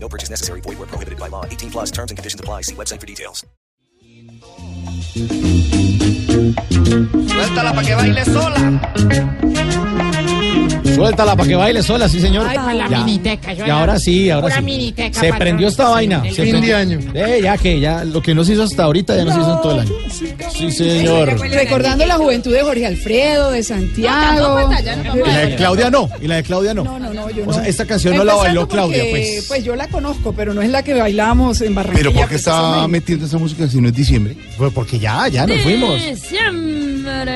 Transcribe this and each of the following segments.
No purchase necessary. Void where prohibited by law. 18 plus terms and conditions apply. See website for details. Suéltala para que baile sola. Suéltala para que baile sola, sí, señor. Ay, la Ya. miniteca. yo Y ahora sí, ahora sí. miniteca, Se patrón. prendió esta vaina. Se fin prendió. de año. Eh, ya que ya lo que no se hizo hasta ahorita ya no, se hizo en todo el año. Sí, señor. Recordando la juventud de Jorge Alfredo, de Santiago. Y la de Claudia no, y la de Claudia no. No, no, no, yo O sea, no. esta canción no la bailó Claudia, porque, pues. Pues yo la conozco, pero no es la que bailamos en Barranquilla. Pero ¿por qué está metiendo esa música si no es diciembre? Pues porque ya, ya nos fuimos.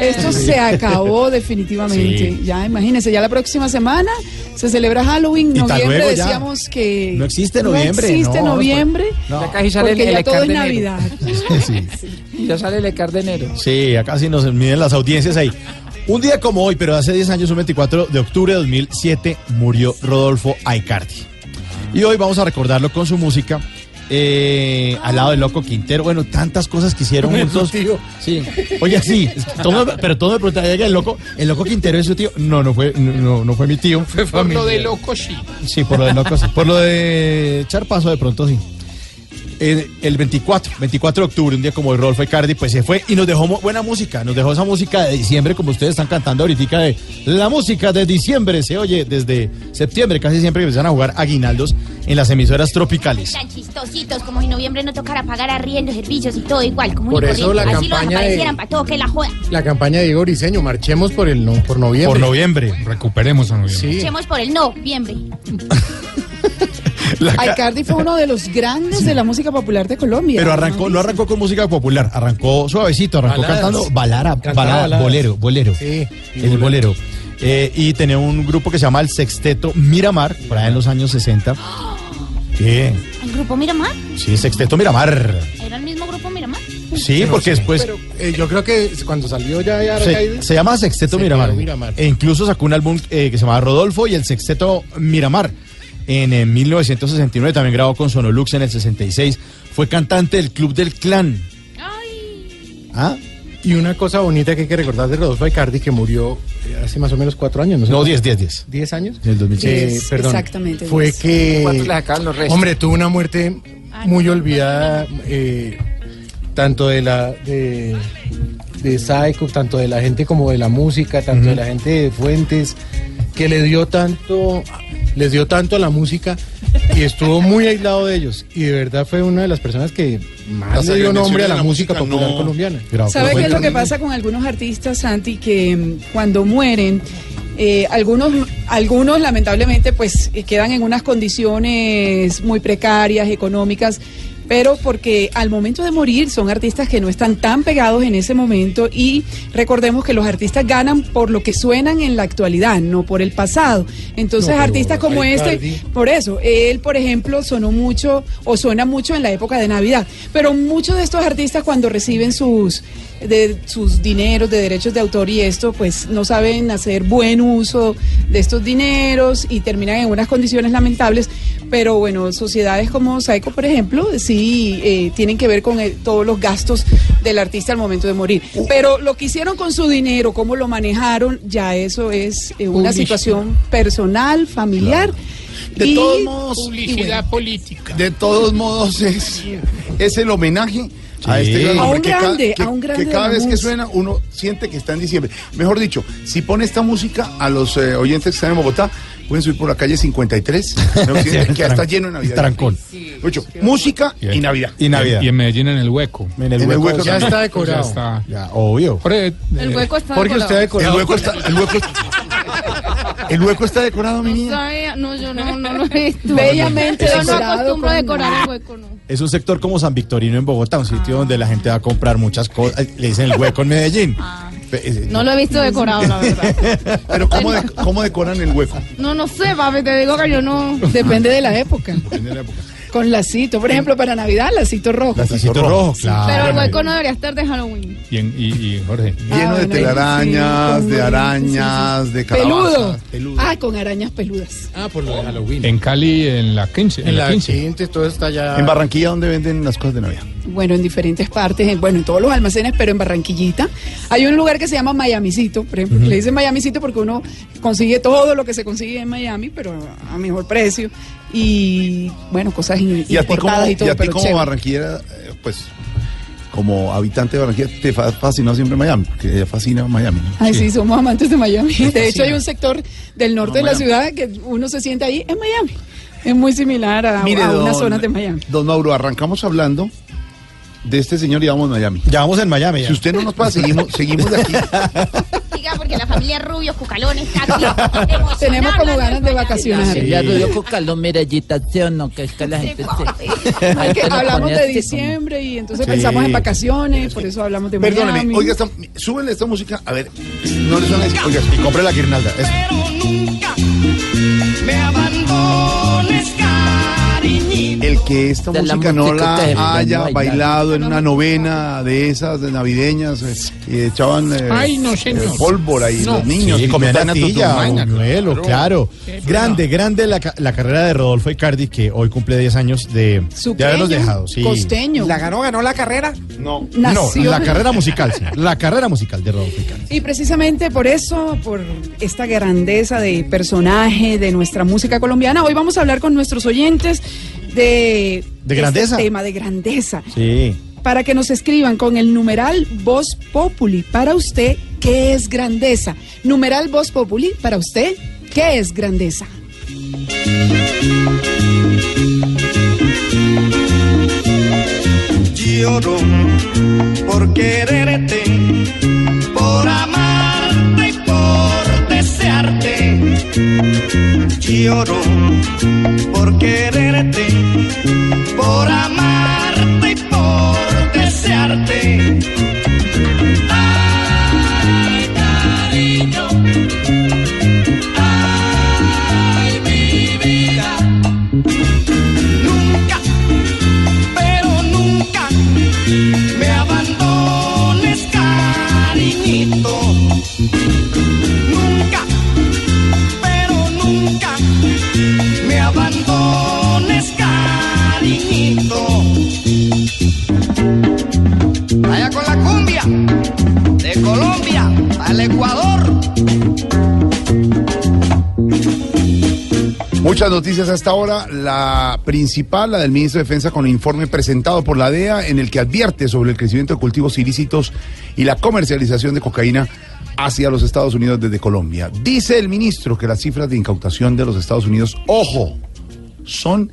Esto se acabó definitivamente. Sí. Ya, imagínense, ya la próxima semana se celebra Halloween. Noviembre luego ya. decíamos que. No existe noviembre, No existe no, noviembre. No. Ya casi sale Porque el, ya el todo es Cardenero. Navidad. Sí. Ya sale el Cardenero. Sí, acá sí nos miden las audiencias ahí. Un día como hoy, pero hace 10 años, un 24 de octubre de 2007, murió Rodolfo Aicardi. Y hoy vamos a recordarlo con su música. Eh, al lado del Loco Quintero, bueno, tantas cosas que hicieron juntos. Sí. Oye, sí, todo pero todo me preguntaba, "Oiga, el loco, el loco Quintero es su tío. No, no fue, no, no fue mi tío. Fue Por lo de loco, sí. Sí, por lo de loco, sí. Por lo de echar paso de pronto, sí. Eh, el 24, 24 de octubre, un día como hoy, Rodolfo Icardi, pues se fue y nos dejó buena música. Nos dejó esa música de diciembre, como ustedes están cantando ahorita, de la música de diciembre. Se oye desde septiembre, casi siempre que empiezan a jugar aguinaldos en las emisoras tropicales. Tan chistositos, como si en noviembre no tocara pagar arriendo, servicios y todo igual, como Por eso la Así campaña de- para todo que la joda. La campaña de Diego Briseño, marchemos por el no, por noviembre. Por noviembre. Recuperemos a noviembre. Sí. Echemos por el noviembre. Aicardi fue uno de los grandes de la música popular de Colombia. Pero arrancó, no arrancó con música popular, arrancó suavecito, arrancó Baladas. cantando balara, balada, bolero, bolero. Sí. el bolero. Eh, y tenía un grupo que se llama el Sexteto Miramar, por ahí en los años 60. ¿Qué? ¿El grupo Miramar? Sí, Sexteto Miramar. ¿Era el mismo grupo Miramar? Sí, porque después Pero eh, yo creo que cuando salió ya, ya se, llama Sexteto Se Miramar. Miramar. E incluso sacó un álbum eh, que se llamaba Rodolfo y el Sexteto Miramar. En, eh, 1969 también grabó con Sonolux en el 66. Fue cantante del Club del Clan. ¿Ah? Y una cosa bonita que hay que recordar de Rodolfo Icardi, que murió eh, hace más o menos cuatro años, ¿no? sé No, cuánto. 10, 10, 10. ¿Diez años? En el 2006. Eh, perdón. exactamente, Fue diez. que... ¿Cuántos le sacaban los restos? Hombre, tuvo una muerte muy olvidada, eh, tanto de la de, de Psycho, tanto de la gente como de la música, tanto de la gente de Fuentes, que le dio tanto, les dio tanto a la música y estuvo muy aislado de ellos. Y de verdad fue una de las personas que más le dio nombre a la, la música, música popular no- colombiana. ¿Sabe qué es lo que pasa con algunos artistas, Santi? Que mm, cuando mueren, eh, algunos, algunos lamentablemente pues eh, quedan en unas condiciones muy precarias, económicas, pero porque al momento de morir son artistas que no están tan pegados en ese momento y recordemos que los artistas ganan por lo que suenan en la actualidad, no por el pasado. Entonces No, artistas como este, por eso, él por ejemplo sonó mucho o suena mucho en la época de Navidad, pero muchos de estos artistas cuando reciben sus de sus dineros de derechos de autor y esto, pues no saben hacer buen uso de estos dineros y terminan en unas condiciones lamentables. Pero bueno, sociedades como Saico, por ejemplo, sí eh, tienen que ver con el- todos los gastos del artista al momento de morir. Pero lo que hicieron con su dinero, cómo lo manejaron, ya eso es eh, una situación personal, familiar. De y- todos modos, Publicidad política. de todos modos es, es el homenaje a este gran A un que, grande, que- a un grande que cada vez que suena uno siente que está en diciembre. Mejor dicho, si pone esta música a los eh, oyentes que están en Bogotá, pueden subir por la calle 53, ¿no? Que ya está lleno de Navidad. Trancón. Mucho, música y Navidad. Y Navidad. Y en Medellín en el hueco. En el En el hueco. hueco Ya está Ya decorado. está. Ya, obvio. Jorge, eh, El hueco está Porque usted ha decorado. El decorado. hueco está, el hueco, el hueco está decorado, mi No niña. sabía, no, yo no, no lo he visto. Bellamente Yo no decorado acostumbro a decorar el hueco, no. Es un sector como San Victorino en Bogotá, un sitio donde la gente va a comprar muchas cosas. Le dicen el hueco en Medellín. Pe- eh, No lo he visto decorado, la verdad. Pero ¿cómo, de- ¿cómo decoran el hueco? No, no sé, papi, te digo que yo no. Depende de la época. Depende de la época. Con lacito, por ejemplo, para Navidad, lacito rojo. Lacito rojo, claro. Pero el hueco no debería estar de Halloween. Y, en- y- y Jorge. Ah, Lleno de bueno, telarañas, sí, de arañas, sí, sí. de calabazas. Peludo. Ah, con arañas peludas. Ah, por lo de Halloween. En Cali, en la 15. En, En la la 15. quinta, todo está ya. En Barranquilla, ¿dónde venden las cosas de Navidad? Bueno, en diferentes partes, en- bueno, en todos los almacenes, pero en Barranquillita. Hay un lugar que se llama Miamicito, por ejemplo. Le dicen Miamicito porque uno consigue todo lo que se consigue en Miami, pero a mejor precio. Y, bueno, cosas in- Y a ti como, y y todo, a ti como chévere. barranquillera, eh, pues, como habitante de Barranquilla, te fa- fascinó siempre Miami, porque ella fascina Miami. ¿no? Ay, sí. somos amantes de Miami. De hecho, hay un sector del norte No, de la ciudad que uno se siente ahí en Miami. Es muy similar a, Mire, a unas don- zonas de Miami. Don Mauro, arrancamos hablando de este señor y vamos a Miami. Ya vamos en Miami. ya. Si usted no nos pasa, seguimos, seguimos de aquí. Diga, porque la familia Rubio, Cucalones, emocionada Tenemos como ganas de hablando vacacionar. Ya Rubio Cucalón, mira, agitación, no, que es que la gente se... Que hablamos de diciembre y entonces Sí. pensamos en vacaciones, por eso hablamos de Perdóneme, Miami. oiga, esta, súbele esta música, a ver, no le suena así, oiga, Y compre la guirnalda. Pero nunca me abandones, cariñito. El que esta De la música no la haya bailado en una novena de esas de navideñas eh, y echaban eh, Ay, no, señor. eh, pólvora y No. los niños Sí, y comía total, natilla, buñuelo, claro. Grande, grande la, ca- la carrera de Rodolfo Icardi, que hoy cumple 10 años de, de habernos Suqueño, dejado. Sí. Costeño. ganó, ganó la carrera? No. No, la carrera musical, sí. La carrera musical de Rodolfo Icardi. Y precisamente por eso, por esta grandeza de personaje de nuestra música colombiana, hoy vamos a hablar con nuestros oyentes de, ¿De grandeza? este tema de grandeza. Sí. Para que nos escriban con el numeral Voz Populi. Para usted, ¿qué es grandeza? Numeral Voz Populi. Para usted, ¿qué es grandeza? Lloro por quererte, por amarte Lloro por quererte, por amarte y por desearte. Muchas noticias hasta ahora. La principal, la del ministro de Defensa, con el informe presentado por la DEA, en el que advierte sobre el crecimiento de cultivos ilícitos y la comercialización de cocaína hacia los Estados Unidos desde Colombia. Dice el ministro que las cifras de incautación de los Estados Unidos, ojo, son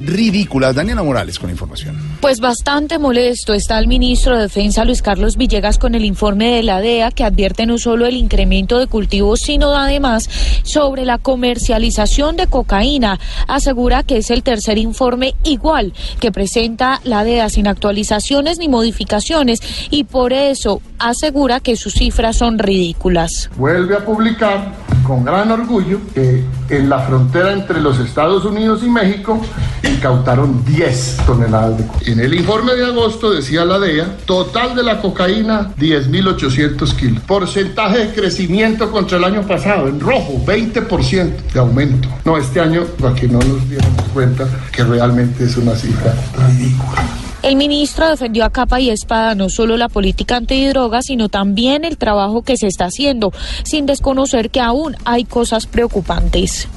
ridículas. Daniela Morales con la información. Pues bastante molesto está el ministro de Defensa Luis Carlos Villegas con el informe de la DEA que advierte no solo el incremento de cultivos, sino además sobre la comercialización de cocaína. Asegura que es el tercer informe igual que presenta la DEA sin actualizaciones ni modificaciones y por eso asegura que sus cifras son ridículas. vuelve a publicar con gran orgullo que en la frontera entre los Estados Unidos y México incautaron 10 toneladas de cocaína. En el informe de agosto decía la DEA, total de la cocaína 10.800 kilos. Porcentaje de crecimiento contra el año pasado, en rojo, 20% de aumento. No, este año, para que no nos diéramos cuenta que realmente es una cifra ridícula. El ministro defendió a capa y espada no solo la política antidroga, sino también el trabajo que se está haciendo, sin desconocer que aún hay cosas preocupantes.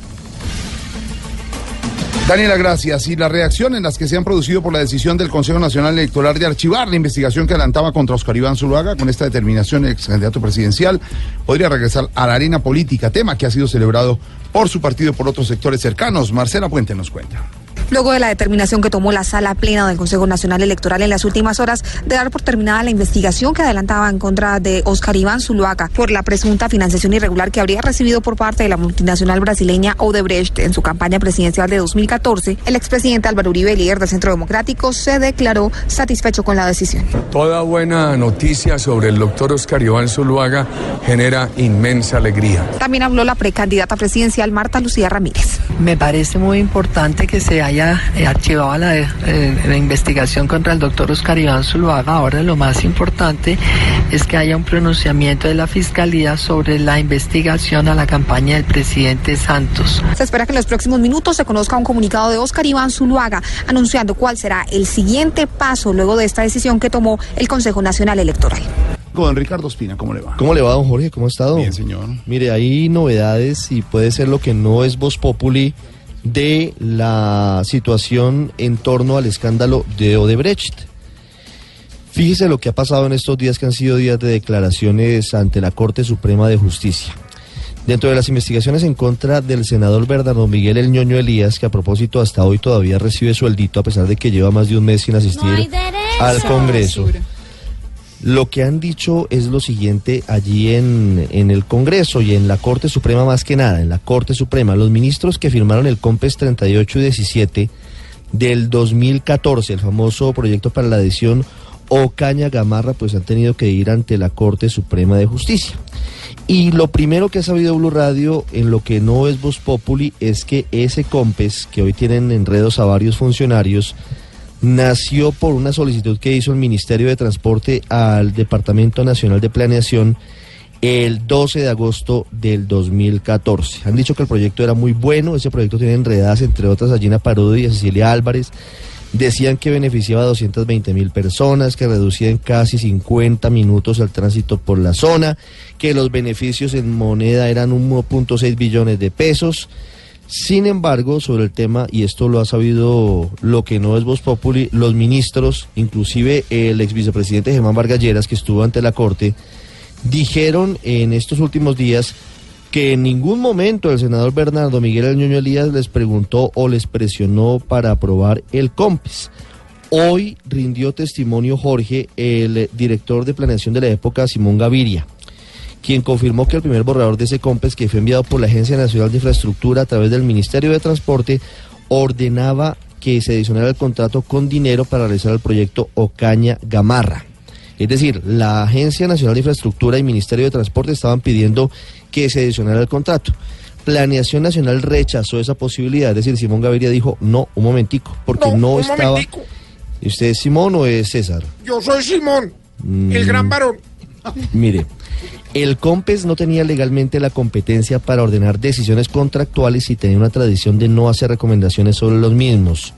Daniela, gracias. Y las reacciones las que se han producido por la decisión del Consejo Nacional Electoral de archivar la investigación que adelantaba contra Oscar Iván Zuluaga, con esta determinación el ex candidato presidencial podría regresar a la arena política, tema que ha sido celebrado por su partido y por otros sectores cercanos. Marcela Puente nos cuenta. Luego de la determinación que tomó la sala plena del Consejo Nacional Electoral en las últimas horas de dar por terminada la investigación que adelantaba en contra de Oscar Iván Zuluaga por la presunta financiación irregular que habría recibido por parte de la multinacional brasileña Odebrecht en su campaña presidencial de 2014, el expresidente Álvaro Uribe, líder del Centro Democrático, se declaró satisfecho con la decisión. Toda buena noticia sobre el doctor Oscar Iván Zuluaga genera inmensa alegría. También habló la precandidata presidencial Marta Lucía Ramírez. Me parece muy importante que se haya Fiscalía eh, archivaba la, eh, la investigación contra el doctor Oscar Iván Zuluaga. Ahora lo más importante es que haya un pronunciamiento de la Fiscalía sobre la investigación a la campaña del presidente Santos. Se espera que en los próximos minutos se conozca un comunicado de Oscar Iván Zuluaga anunciando cuál será el siguiente paso luego de esta decisión que tomó el Consejo Nacional Electoral. Con Ricardo Espina, ¿cómo le va? ¿Cómo le va, don Jorge? ¿Cómo ha estado? Bien, señor. Mire, hay novedades y puede ser lo que no es Voz Populi de la situación en torno al escándalo de Odebrecht. Fíjese lo que ha pasado en estos días que han sido días de declaraciones ante la Corte Suprema de Justicia. Dentro de las investigaciones en contra del senador Bernardo Miguel El Ñoño Elías, que a propósito hasta hoy todavía recibe sueldito a pesar de que lleva más de un mes sin asistir al Congreso. Lo que han dicho es lo siguiente allí en, en el Congreso y en la Corte Suprema más que nada, en la Corte Suprema, los ministros que firmaron el COMPES 38 y 17 del 2014, el famoso proyecto para la adhesión Ocaña Gamarra, pues han tenido que ir ante la Corte Suprema de Justicia. Y lo primero que ha sabido Blue Radio en lo que no es Voz Populi es que ese COMPES, que hoy tienen enredos a varios funcionarios, nació por una solicitud que hizo el Ministerio de Transporte al Departamento Nacional de Planeación el 12 de agosto del 2014. Han dicho que el proyecto era muy bueno, ese proyecto tiene enredadas entre otras a Gina Parodi y a Cecilia Álvarez. Decían que beneficiaba a 220 mil personas, que reducía en casi 50 minutos el tránsito por la zona, que los beneficios en moneda eran 1.6 billones de pesos. Sin embargo, sobre el tema, y esto lo ha sabido lo que no es Voz Populi, los ministros, inclusive el ex vicepresidente Germán Vargas Lleras, que estuvo ante la Corte, dijeron en estos últimos días que en ningún momento el senador Bernardo Miguel El Ñoño Elías les preguntó o les presionó para aprobar el COMPES. Hoy rindió testimonio Jorge, el director de planeación de la época, Simón Gaviria, quien confirmó que el primer borrador de ese COMPES, que fue enviado por la Agencia Nacional de Infraestructura a través del Ministerio de Transporte, ordenaba que se adicionara el contrato con dinero para realizar el proyecto Ocaña Gamarra. Es decir, la Agencia Nacional de Infraestructura y Ministerio de Transporte estaban pidiendo que se adicionara el contrato. Planeación Nacional rechazó esa posibilidad, es decir, Simón Gaviria dijo, no, un momentico, porque no, estaba... momentico. ¿Y ¿Usted es Simón o es César? Yo soy Simón, el Mm, gran varón. Mire, el COMPES no tenía legalmente la competencia para ordenar decisiones contractuales y tenía una tradición de no hacer recomendaciones sobre los mismos.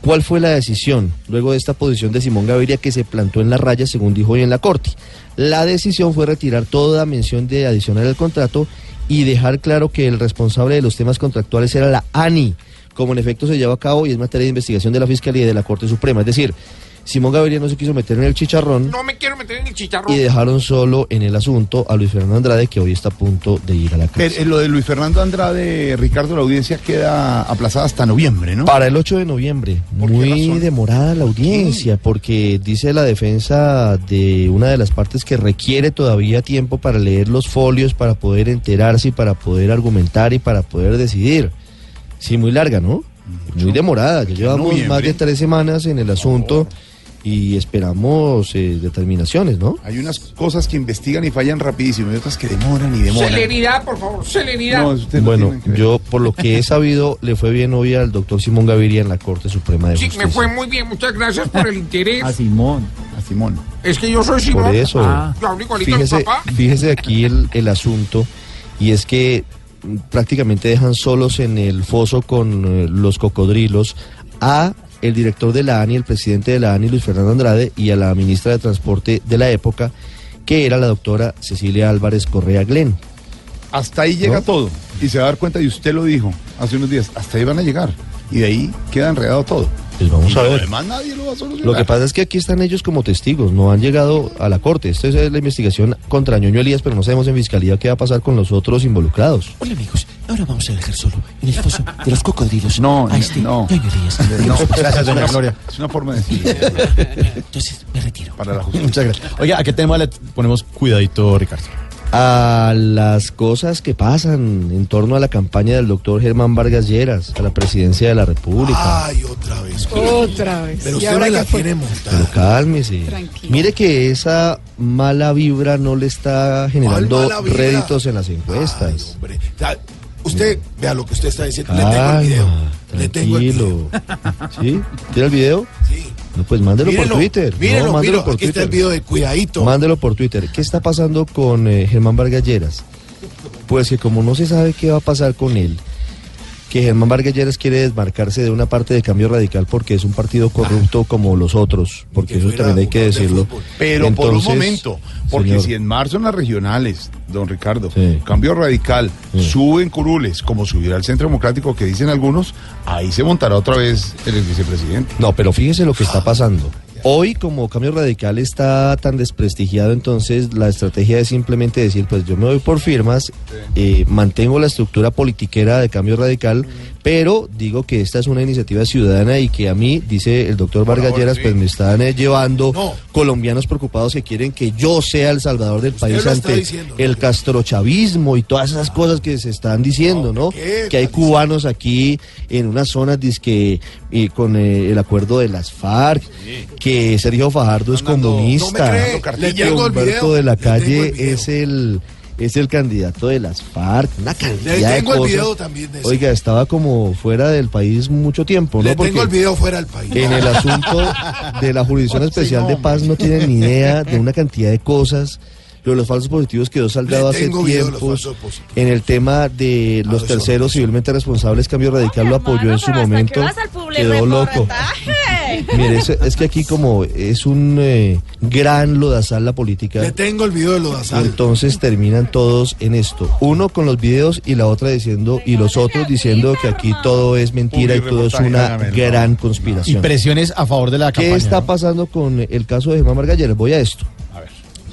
¿Cuál fue la decisión luego de esta posición de Simón Gaviria que se plantó en la raya, según dijo hoy en la Corte? La decisión fue retirar toda mención de adicionar el contrato y dejar claro que el responsable de los temas contractuales era la ANI, como en efecto se lleva a cabo y es materia de investigación de la Fiscalía y de la Corte Suprema. Es decir, Simón Gaviria no se quiso meter en el chicharrón No me quiero meter en el chicharrón. y dejaron solo en el asunto a Luis Fernando Andrade, que hoy está a punto de ir a la cárcel. Pero, eh, lo de Luis Fernando Andrade, Ricardo, la audiencia queda aplazada hasta noviembre, ¿no? Para el 8 de noviembre. Muy demorada la audiencia, porque dice la defensa de una de las partes que requiere todavía tiempo para leer los folios, para poder enterarse y para poder argumentar y para poder decidir. Sí, muy larga, ¿no? Muy demorada. Ya llevamos noviembre. más de tres semanas en el asunto y esperamos eh, determinaciones, ¿no? Hay unas cosas que investigan y fallan rapidísimo y otras que demoran y demoran. Celeridad, por favor, celeridad. No, usted no Bueno, yo por lo que he sabido, le fue bien hoy al doctor Simón Gaviria en la Corte Suprema de Sí, Justicia. me fue muy bien, muchas gracias por el interés. Simón. A Simón. Es que yo soy Simón. Por eso. A mi Fíjese, papá. fíjese aquí el, el asunto, y es que mm, prácticamente dejan solos en el foso con eh, los cocodrilos a el director de la ANI, el presidente de la ANI, Luis Fernando Andrade, y a la ministra de Transporte de la época, que era la doctora Cecilia Álvarez Correa Glenn. Hasta ahí llega ¿No? todo. Y se va a dar cuenta, y usted lo dijo hace unos días, hasta ahí van a llegar. Y de ahí queda enredado todo. Pues vamos Y a lo ver. demás nadie lo va a solucionar. Lo que pasa es que aquí están ellos como testigos, no han llegado a la corte. Esta es la investigación contra Ñoño Elías, pero no sabemos en fiscalía qué va a pasar con los otros involucrados. Hola amigos, ahora vamos a dejar solo en el foso de los cocodrilos. No, a este no. Ñoño. No, Gracias, doña Gloria. Es una forma de decir. Entonces me retiro. Para la justicia. Muchas gracias. Oiga, ¿a qué tema le ponemos cuidadito, Ricardo? A las cosas que pasan en torno a la campaña del doctor Germán Vargas Lleras a la presidencia de la República. Ay, otra vez. Otra vez. Pero ¿Y usted ahora me la tiene montada. Pero cálmese. Tranquilo. Mire que esa mala vibra no le está generando réditos en las encuestas. Hombre, ya, Usted, vea lo que usted está diciendo. Le tengo el video. Calma, tengo el Tranquilo. ¿Sí? ¿Tiene el video? Sí. No, pues mándelo por Twitter. mírenlo, no, mándelo por Aquí está el Twitter. video de Cuidadito. Mándelo por Twitter. ¿Qué está pasando con eh, Germán Vargas Lleras? Pues que como no se sabe qué va a pasar con él, que Germán Vargas Lleras quiere desmarcarse de una parte de cambio radical porque es un partido corrupto como los otros, porque eso también hay que decirlo. Pero por un momento, porque señor, si en marzo en las regionales, don Ricardo, cambio radical, sube en curules, como subirá al Centro Democrático que dicen algunos, ahí se montará otra vez el vicepresidente. No, pero fíjese lo que está pasando. Hoy, como Cambio Radical está tan desprestigiado, entonces la estrategia es simplemente decir, pues yo me voy por firmas, eh, mantengo la estructura politiquera de Cambio Radical, pero digo que esta es una iniciativa ciudadana y que a mí, dice el doctor Vargas Lleras, pues me están eh, llevando colombianos preocupados que quieren que yo sea el salvador del país ante diciendo, el castrochavismo y todas esas cosas que se están diciendo, ¿no? Que hay cubanos aquí en unas zonas dizque, eh, con eh, el acuerdo de las FARC, que Sergio Fajardo es comunista, que Humberto de la el Calle es el es el candidato de las FARC, una cantidad de tengo el cosas. video también de eso. Oiga, estaba como fuera del país mucho tiempo, ¿no? Le Porque tengo el video fuera del país. en el asunto de la Jurisdicción Especial de Paz no tienen ni idea de una cantidad de cosas. Lo de los falsos positivos quedó saldado hace tiempos. En el tema de los terceros civilmente responsables, Cambio Radical lo apoyó en su momento. Quedó loco. Mire, es, es que aquí como es un eh, gran lodazal la política. Le tengo el video de Lodazal. Entonces terminan todos en esto. Uno con los videos y la otra diciendo, y los otros diciendo que aquí todo es mentira y todo es una gran conspiración. Y presiones a favor de la ¿Qué campaña. está ¿no? pasando con el caso de Germán Margalleras? Voy a esto.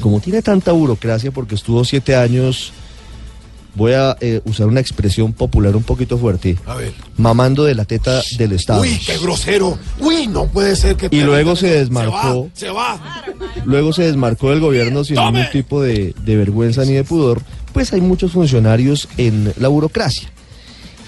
Como tiene tanta burocracia porque estuvo siete años, voy a eh, usar una expresión popular un poquito fuerte, A ver. mamando de la teta del Estado. Uy, qué grosero. Uy, no puede ser que. Y luego se desmarcó. Se va. Luego se desmarcó del gobierno sin ningún tipo de, de vergüenza ni de pudor, pues hay muchos funcionarios en la burocracia.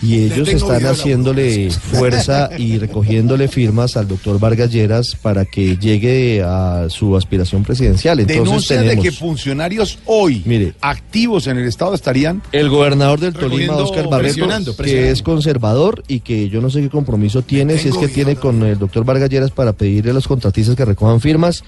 Y ellos están haciéndole fuerza y recogiéndole firmas al doctor Vargas Lleras para que llegue a su aspiración presidencial. Entonces Denuncias tenemos de que funcionarios hoy activos en el Estado estarían el gobernador del Tolima, Oscar Barreto, presionando, que es conservador y que yo no sé qué compromiso tiene, si es que tiene con el doctor Vargas Lleras para pedirle a los contratistas que recojan firmas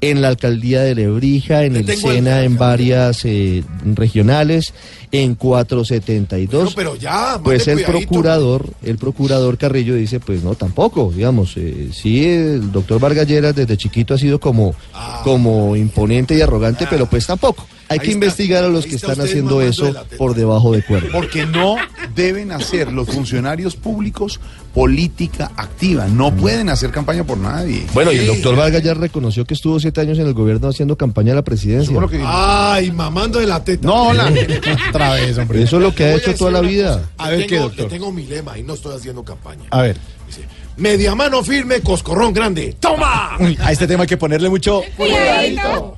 en la alcaldía de Lebrija, en el SENA, en varias eh, regionales, en 472. Pero ya, Pues el procurador, el procurador Carrillo dice, pues no, tampoco, digamos, eh, sí, el doctor Vargas Lleras desde chiquito ha sido como, Ah. como imponente y arrogante, pero pues tampoco. Hay que investigar a los que están haciendo eso por debajo de cuerda. Porque no deben hacer los funcionarios públicos política activa. No pueden hacer campaña por nadie. Bueno, y el doctor Vargas ya reconoció que estuvo siete años en el gobierno haciendo campaña a la presidencia. Ay, mamando de la teta. No, hola. Otra vez, hombre. Eso es lo que ha hecho toda la vida. cosa. A ver qué, doctor. Le tengo mi lema y no estoy haciendo campaña. A ver. Media mano firme, coscorrón grande. ¡Toma! Uy, a este tema hay que ponerle mucho. Cuidadito.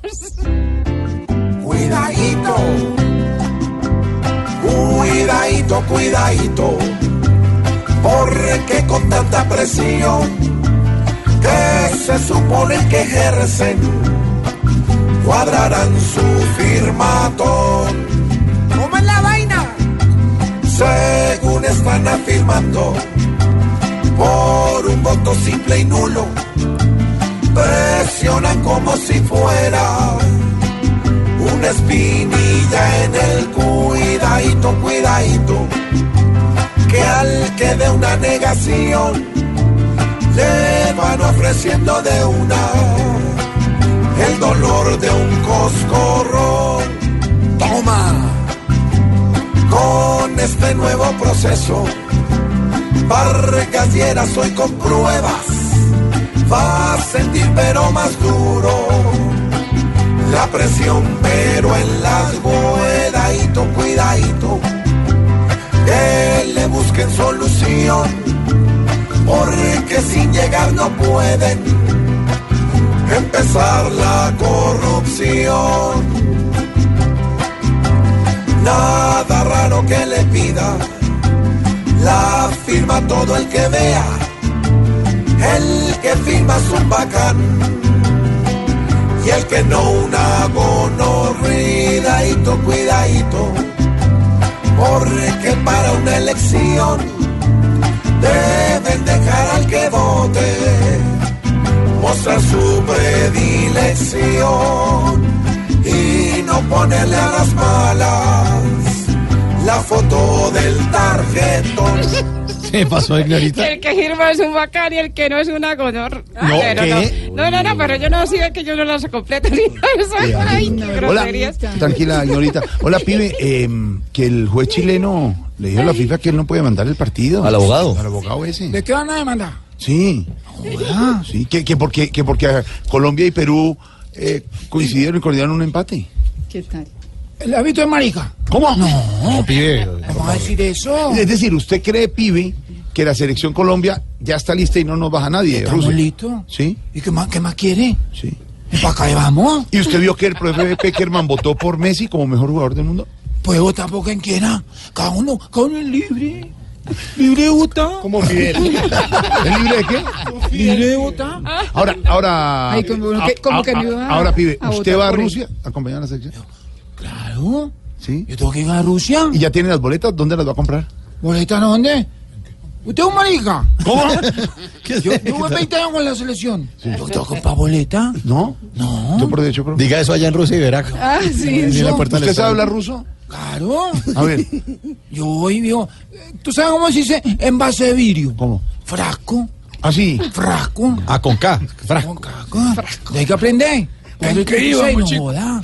Cuidadito. Cuidadito, cuidadito. Porque con tanta presión que se supone que ejercen, cuadrarán su firmatón. ¿Cómo es la vaina? Según están afirmando, por un voto simple y nulo, presionan como si fuera una espinilla en el cuidadito, cuidadito, que al que de una negación le van ofreciendo de una el dolor de un coscorrón. Toma, con este nuevo proceso, Vargas Lleras hoy con pruebas va a sentir pero más duro la presión, pero en las cuidadito, cuidadito, que le busquen solución, porque sin llegar no pueden empezar la corrupción. Nada raro que le pida, la firma todo el que vea, el que firma es un bacán y el que no una gonorridadito, cuidadito, porque para una elección deben dejar al que vote mostrar su predilección y no ponerle a las malas la foto del tarjetón. ¿Qué pasó, Ignorita? El que firma es un bacán y el que no es una gonor. No, pero ¿qué? no, no, no, no, pero yo no sé que yo no las completo ni eso. Ay, qué Hola, tranquila, señorita. Hola, pibe, eh, que el juez chileno le dijo a la FIFA que él no puede mandar el partido. ¿Al abogado? Al abogado ese. ¿De qué van a demandar? Sí. Ah, sí, que, que porque, que porque Colombia y Perú eh, coincidieron y coordinaron un empate. ¿Qué tal? ¿El hábito de marica? ¿Cómo? No, pibe. ¿Cómo va a decir eso? Es decir, ¿usted cree, pibe, que la selección Colombia ya está lista y no nos baja nadie? ¿Estamos Rusia? listos? Sí, ¿Y qué más, qué más quiere? sí. ¿Y para acá vamos? ¿Y usted vio que el profe Peckerman votó por Messi como mejor jugador del mundo? Puede votar por quien quiera. Cada uno, cada uno es libre. Libre de votar. Como Fidel. ¿Es libre de qué? Libre de votar. Ahora, ahora. Ay, como que- como que no iba a- Ahora, pibe, a ¿usted va a. Rusia a acompañar a la selección? Claro. Sí. Yo tengo que ir a Rusia. ¿Y ya tiene las boletas? ¿Dónde las va a comprar? ¿Boleta dónde? ¿Usted es un marica? ¿Cómo? Yo tuve 20 años con la selección. ¿Yo tengo que comprar boleta? ¿No? No. Yo por hecho creo. Diga eso allá en Rusia y verá. Ah, sí, en la puerta ¿Usted sabe hablar ruso? Claro. A ver. Yo voy, vio. ¿Tú sabes cómo se dice envase de vidrio? ¿Cómo? Frasco. ¿Ah, sí? Frasco. Ah, con K. Frasco. Frasco. Hay que aprender. Cuando ¿En qué dice, no joda.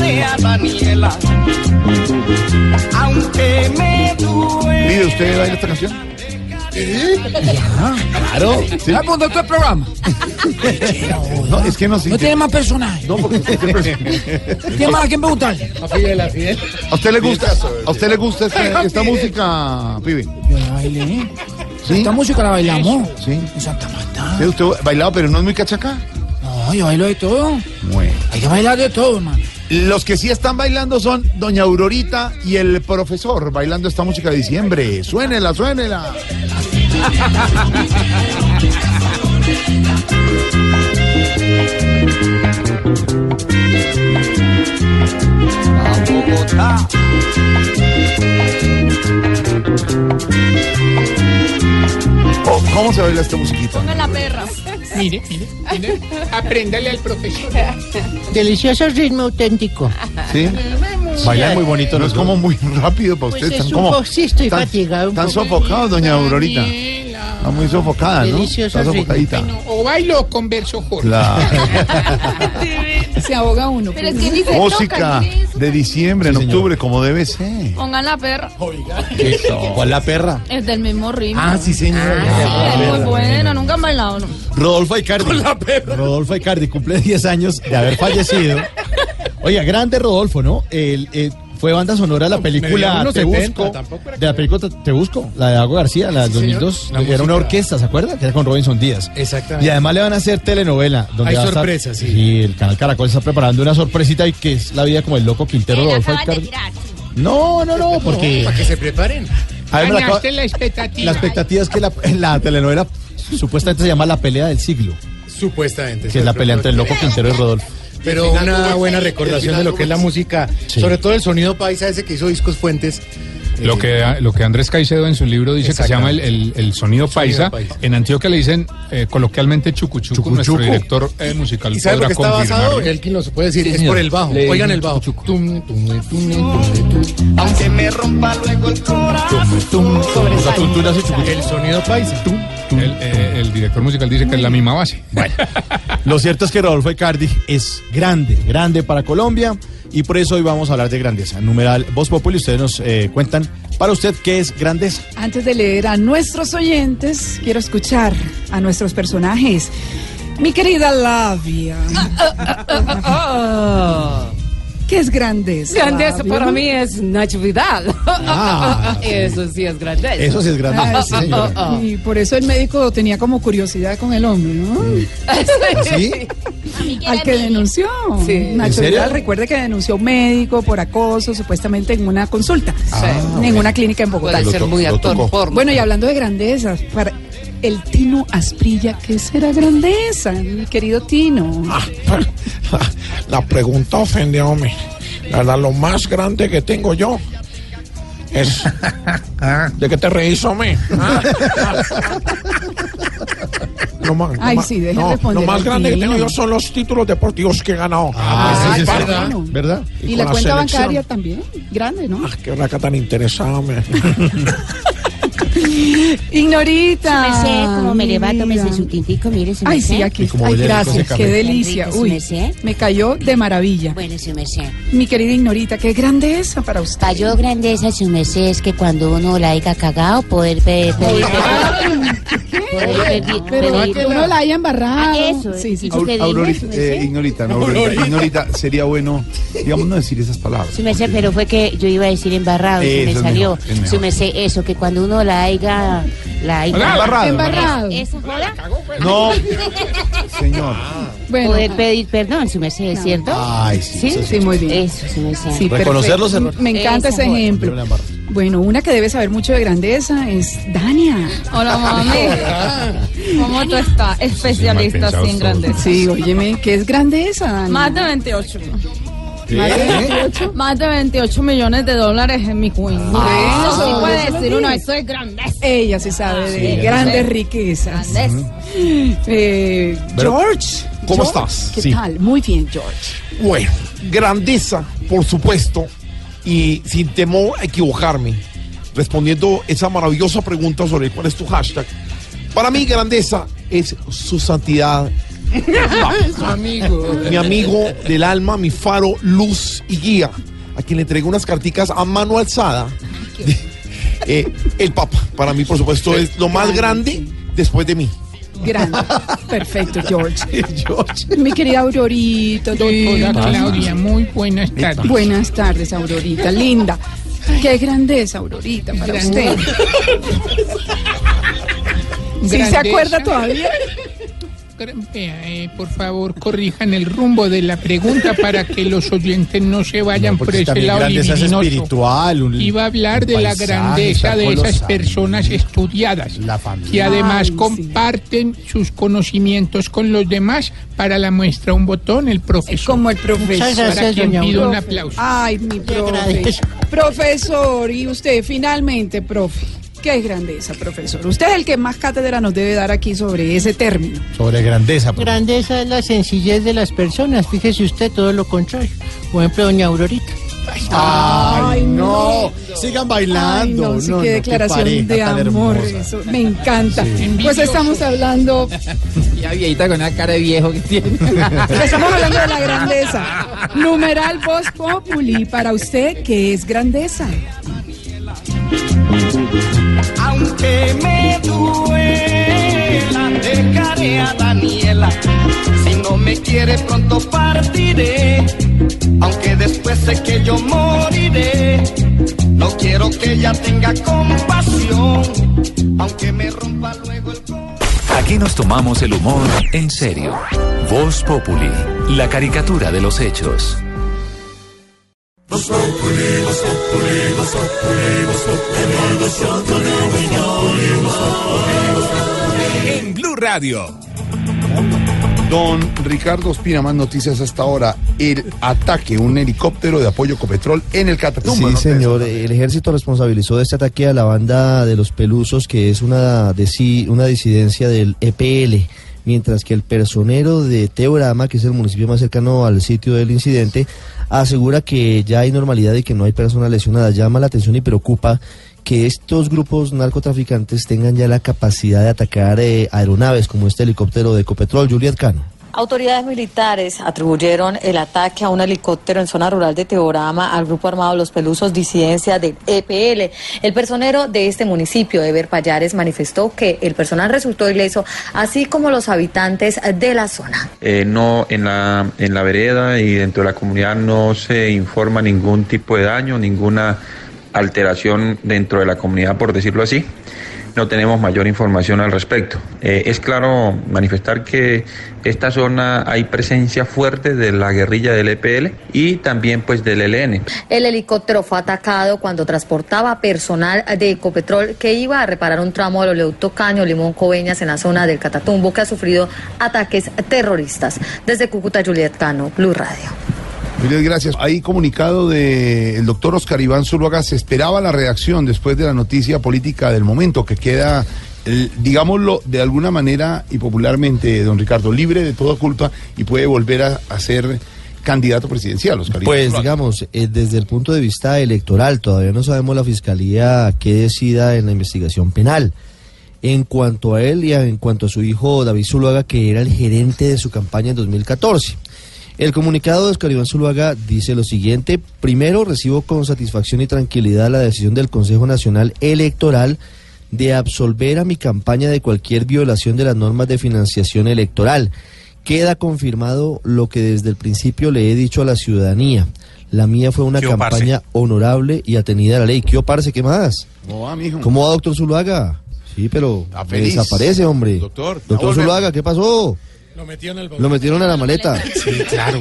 A Daniela. Aunque me duela. Mire, ¿usted baila esta canción? Claro. ¿Sí? ¿Me apuntó todo el programa? No, es que no sé. No tiene más personajes. No, porque ¿Tiene más a quién preguntarle? A Fidel, a Fidel. ¿A usted le gusta? ¿A usted le gusta esta, esta música, pibe? Yo la bailé. ¿Sí? Esta música la bailamos. Sí. En Santa Marta. ¿Sí, ¿Usted ha bailado, pero no es muy cachaca? No, yo bailo de todo. Bueno. Hay que bailar de todo, hermano. Los que sí están bailando son Doña Aurorita y el profesor bailando esta música de diciembre. Suénela, suénela. Bogotá. Oh, ¿Cómo se baila esta musiquita? Ponga la perra. Mire, mire, mire. Apréndale al profesor. Delicioso ritmo auténtico. ¿Sí? Bailan muy bonito No los es como muy rápido para Pues usted. es Están un como. po- sí, estoy fatigado un Están poco. sofocados, Doña Aurorita. Está muy sofocada, ¿no? Delicioso Está sofocadita. O bailo o converso Jorge. Claro. Se ahoga uno. Pero es pues. que ni se Música de diciembre, en Sí, señor. octubre, como debe ser. Pongan la perra. ¿Cuál la perra? Es del mismo ritmo. Ah, sí, señor. Ah, sí, es muy bueno. Nunca han bailado, ¿no? Rodolfo Icardi. Rodolfo Icardi cumple 10 años de haber fallecido. Oiga, grande Rodolfo, ¿no? El, fue banda sonora de la película Te 70, Busco. De la película Te Busco, la de Agua García, la del Sí, señor. 2002. La Era una orquesta, ¿se acuerda? Que era con Robinson Díaz. Exactamente. Y además le van a hacer telenovela. Donde Hay estar- sorpresas, sí. el canal Caracol está preparando una sorpresita y que es la vida como el loco Quintero Rodolfo. No, no, no, porque. Para que se preparen. A ver, la expectativa. la expectativa es que la, la telenovela supuestamente se llama La pelea del siglo, Supuestamente. que es la pelea entre el loco Quintero y Rodolfo. Pero una buena recordación de lo que es la música, Sí. sobre todo el sonido paisa ese que hizo Discos Fuentes. Lo que, lo que Andrés Caicedo en su libro dice que se llama el, el- el sonido, paisa. paisa. En Antioquia le dicen eh, coloquialmente chucuchuco. Nuestro director eh, musical ¿Y sabe lo que está basado? Elkin lo puede decir, Sí, es señor. por el bajo. Le- Oigan el bajo. Tum, tum, tum, tum, tum. Aunque me rompa luego el corazón. El sonido paisa. El, eh, el director musical dice que es la misma base. Lo cierto es que Rodolfo Icardi es grande, grande para Colombia y por eso hoy vamos a hablar de grandeza. Numeral Voz Populi, ustedes nos eh, cuentan para usted qué es grandeza. Antes de leer a nuestros oyentes, quiero escuchar a nuestros personajes. Mi querida Labia. ¿Qué es grandeza? Grandeza para mí es Nacho Vidal. Ah, Eso sí es grandeza. Eso sí es grandeza, sí, señora. Y por eso el médico tenía como curiosidad con el hombre, ¿no? ¿Sí? Al que denunció. Sí. Nacho ¿En serio? Vidal, recuerde que denunció un médico por acoso, supuestamente en una consulta, Ah, en una clínica en Bogotá. Puede ser muy actor porno. Bueno, y hablando de grandezas, para el Tino Asprilla, ¿qué será grandeza, mi querido Tino? La pregunta ofende, hombre. La verdad, lo más grande que tengo yo es... ¿De qué te reís, hombre? ¿Ah? Lo más, lo Ay, más- sí, deje no, responder lo más al grande que tengo yo son los títulos deportivos que he ganado. Ah, sí, sí, Ah, es verdad. bueno. ¿Verdad? Y, la la cuenta selección. bancaria también, grande, ¿no? Ah, qué raca tan interesada, hombre. Ignorita. Su merced, como me levanto, me su tintico, mire su Ay, merced. sí, aquí. Ay, gracias, qué delicia. Uy, me cayó de maravilla. Bueno, su merced. Mi querida Ignorita, qué grandeza para usted. Pa' yo grandeza, su merced, es que cuando uno la haya cagado, poder perdón. Poder pedir- Pero que uno la haya embarrado. Ah, eso, Sí, sí, sí. ¿Eso qué dijo, Aurorita, su eh, ignorita, no, ignorita, sería bueno, digamos, no decir esas palabras. Su merced, pero fue que yo iba a decir embarrado y me salió. Su merced, eso, que cuando uno la haya... La haya Embarrado. Embarrado. ¿Esa joda? No, señor. Bueno, Poder pedir perdón, su merced, ¿es cierto? Ay, sí. ¿Sí? eso sí, muy bien. Eso, su merced. Sí, Reconocer perfecto. los errores. Me encanta Esa ese ejemplo. Bueno, una que debe saber mucho de grandeza es Dania. Hola, mami. ¿Cómo tú estás? Especialista así en grandeza. Sí, óyeme, ¿qué es grandeza, Dania? Más de 28. ¿Más de 28? Más de 28 millones de dólares en mi cuenta. Ah, eso sí puede decir uno, eso es grandeza. Ella se sabe de Sí, grandes sí. riquezas. Grandeza. Eh, George. ¿cómo George, estás? ¿Qué Sí. tal? Muy bien, George. Bueno, grandeza, por supuesto, y sin temor a equivocarme, respondiendo esa maravillosa pregunta sobre cuál es tu hashtag. Para mí, grandeza es su santidad. Su amigo. mi amigo del alma, mi faro, luz y guía, a quien le entregué unas carticas a mano alzada. Eh, el Papa, para mí, por supuesto, es lo más grande después de mí. Grande. Perfecto, George. George. Mi querida Aurorita. Hola, Claudia. Muy buenas tardes. Buenas tardes, Aurorita. Linda. Qué grandeza, Aurorita, para usted. ¿Sí se acuerda todavía? Eh, por favor, corrijan el rumbo de la pregunta para que los oyentes no se vayan por Porque ese lado espiritual. Un, Iba a hablar de la grandeza de esas colosal. personas estudiadas La familia. que además Ay, sí. comparten sus conocimientos con los demás. Para la muestra un botón, el profesor. Como el profesor. Para quien pido un aplauso. Ay, mi profe. Profesor, y usted finalmente, profe. ¿Qué es grandeza, profesor? Usted es el que más cátedra nos debe dar aquí sobre ese término. Sobre grandeza. Grandeza es la sencillez de las personas. Fíjese usted todo lo contrario. Por ejemplo, doña Aurorita. Ay, no. Sigan Ay, bailando. no, sí, No, qué no, declaración de amor. Eso me encanta. Sí. Pues estamos hablando, Ya viejita con una cara de viejo que tiene. estamos hablando de la grandeza. Numeral Voz Populi. Para usted, ¿qué es grandeza? Aunque me duela, dejaré a Daniela. Si no me quiere, pronto partiré. Aunque después sé que yo moriré. No quiero que ella tenga compasión. Aunque me rompa luego el. Aquí nos tomamos el humor en serio. Voz Populi, la caricatura de los hechos. En Blue Radio. Don Ricardo Espina, más noticias hasta ahora. El ataque, un helicóptero de apoyo Copetrol en el Catatumbo. Sí, ¿no? señor. El ejército responsabilizó de este ataque a la banda de los Pelusos, que es una, una disidencia del EPL, mientras que el personero de Teorama, que es el municipio más cercano al sitio del incidente, asegura que ya hay normalidad y que no hay personas lesionadas. Llama la atención y preocupa que estos grupos narcotraficantes tengan ya la capacidad de atacar eh, aeronaves como este helicóptero de Ecopetrol, Juliet Cano. Autoridades militares atribuyeron el ataque a un helicóptero en zona rural de Teorama al grupo armado Los Pelusos disidencia del EPL. El personero de este municipio, Eber Payares, manifestó que el personal resultó ileso, así como los habitantes de la zona. Eh, no en la, en la vereda y dentro de la comunidad no se informa ningún tipo de daño, ninguna alteración dentro de la comunidad, por decirlo así. No tenemos mayor información al respecto. Eh, es claro manifestar que esta zona hay presencia fuerte de la guerrilla del EPL y también pues del ELN. El helicóptero fue atacado cuando transportaba personal de Ecopetrol que iba a reparar un tramo del oleoducto Caño Limón Coveñas en la zona del Catatumbo que ha sufrido ataques terroristas. Desde Cúcuta, Juliet Cano, Blue Radio. Juliet, gracias. Hay comunicado del doctor Oscar Iván Zuluaga. Se esperaba la reacción después de la noticia política del momento, que queda, digámoslo de alguna manera y popularmente, don Ricardo, libre de toda culpa y puede volver a, a ser candidato presidencial, Oscar Iván Pues digamos, eh, desde el punto de vista electoral, todavía no sabemos la fiscalía qué decida en la investigación penal. En cuanto a él y a- en cuanto a su hijo David Zuluaga, que era el gerente de su campaña en 2014. El comunicado de Oscar Iván Zuluaga dice lo siguiente. Primero, recibo con satisfacción y tranquilidad la decisión del Consejo Nacional Electoral de absolver a mi campaña de cualquier violación de las normas de financiación electoral. Queda confirmado lo que desde el principio le he dicho a la ciudadanía. La mía fue una campaña honorable y atenida a la ley. ¿Qué oparse? ¿Qué más? ¿Cómo va, mijo? ¿Cómo va, doctor Zuluaga? Sí, pero desaparece, hombre. Doctor, doctor. Zuluaga, ¿qué pasó? Lo metió en el Lo metieron a la maleta. Sí, claro.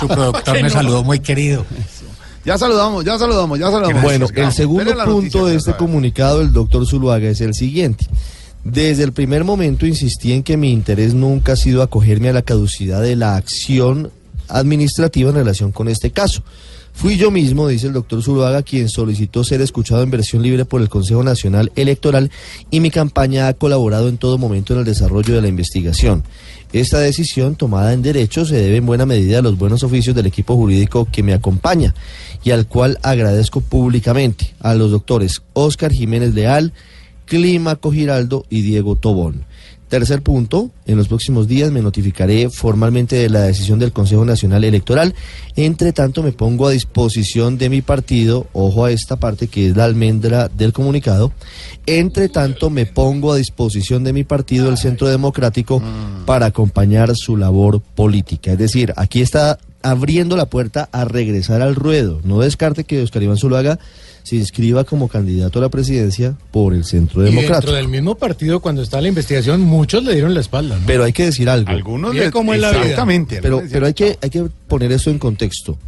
Su productor me saludó muy querido. Ya saludamos, ya saludamos, ya saludamos. Bueno, el segundo punto noticia, de este comunicado del doctor Zuluaga es el siguiente. Desde el primer momento insistí en que mi interés nunca ha sido acogerme a la caducidad de la acción administrativa en relación con este caso. Fui yo mismo, dice el doctor Zuluaga, quien solicitó ser escuchado en versión libre por el Consejo Nacional Electoral y mi campaña ha colaborado en todo momento en el desarrollo de la investigación. Esta decisión tomada en derecho se debe en buena medida a los buenos oficios del equipo jurídico que me acompaña y al cual agradezco públicamente a los doctores Óscar Jiménez Leal, Clímaco Giraldo y Diego Tobón. Tercer punto, en los próximos días me notificaré formalmente de la decisión del Consejo Nacional Electoral. Entre tanto, me pongo a disposición de mi partido, ojo a esta parte que es la almendra del comunicado. Entre tanto, me pongo a disposición de mi partido, el Centro Democrático, para acompañar su labor política. Es decir, aquí está abriendo la puerta a regresar al ruedo. No descarte que Oscar Iván Zuluaga se inscriba como candidato a la presidencia por el Centro Y dentro Democrático. del mismo partido, cuando está la investigación, muchos le dieron la espalda. ¿no? Pero hay que decir algo. Algunos le- cómo es la vida. Exactamente. Pero, pero hay, que, hay que poner eso en contexto.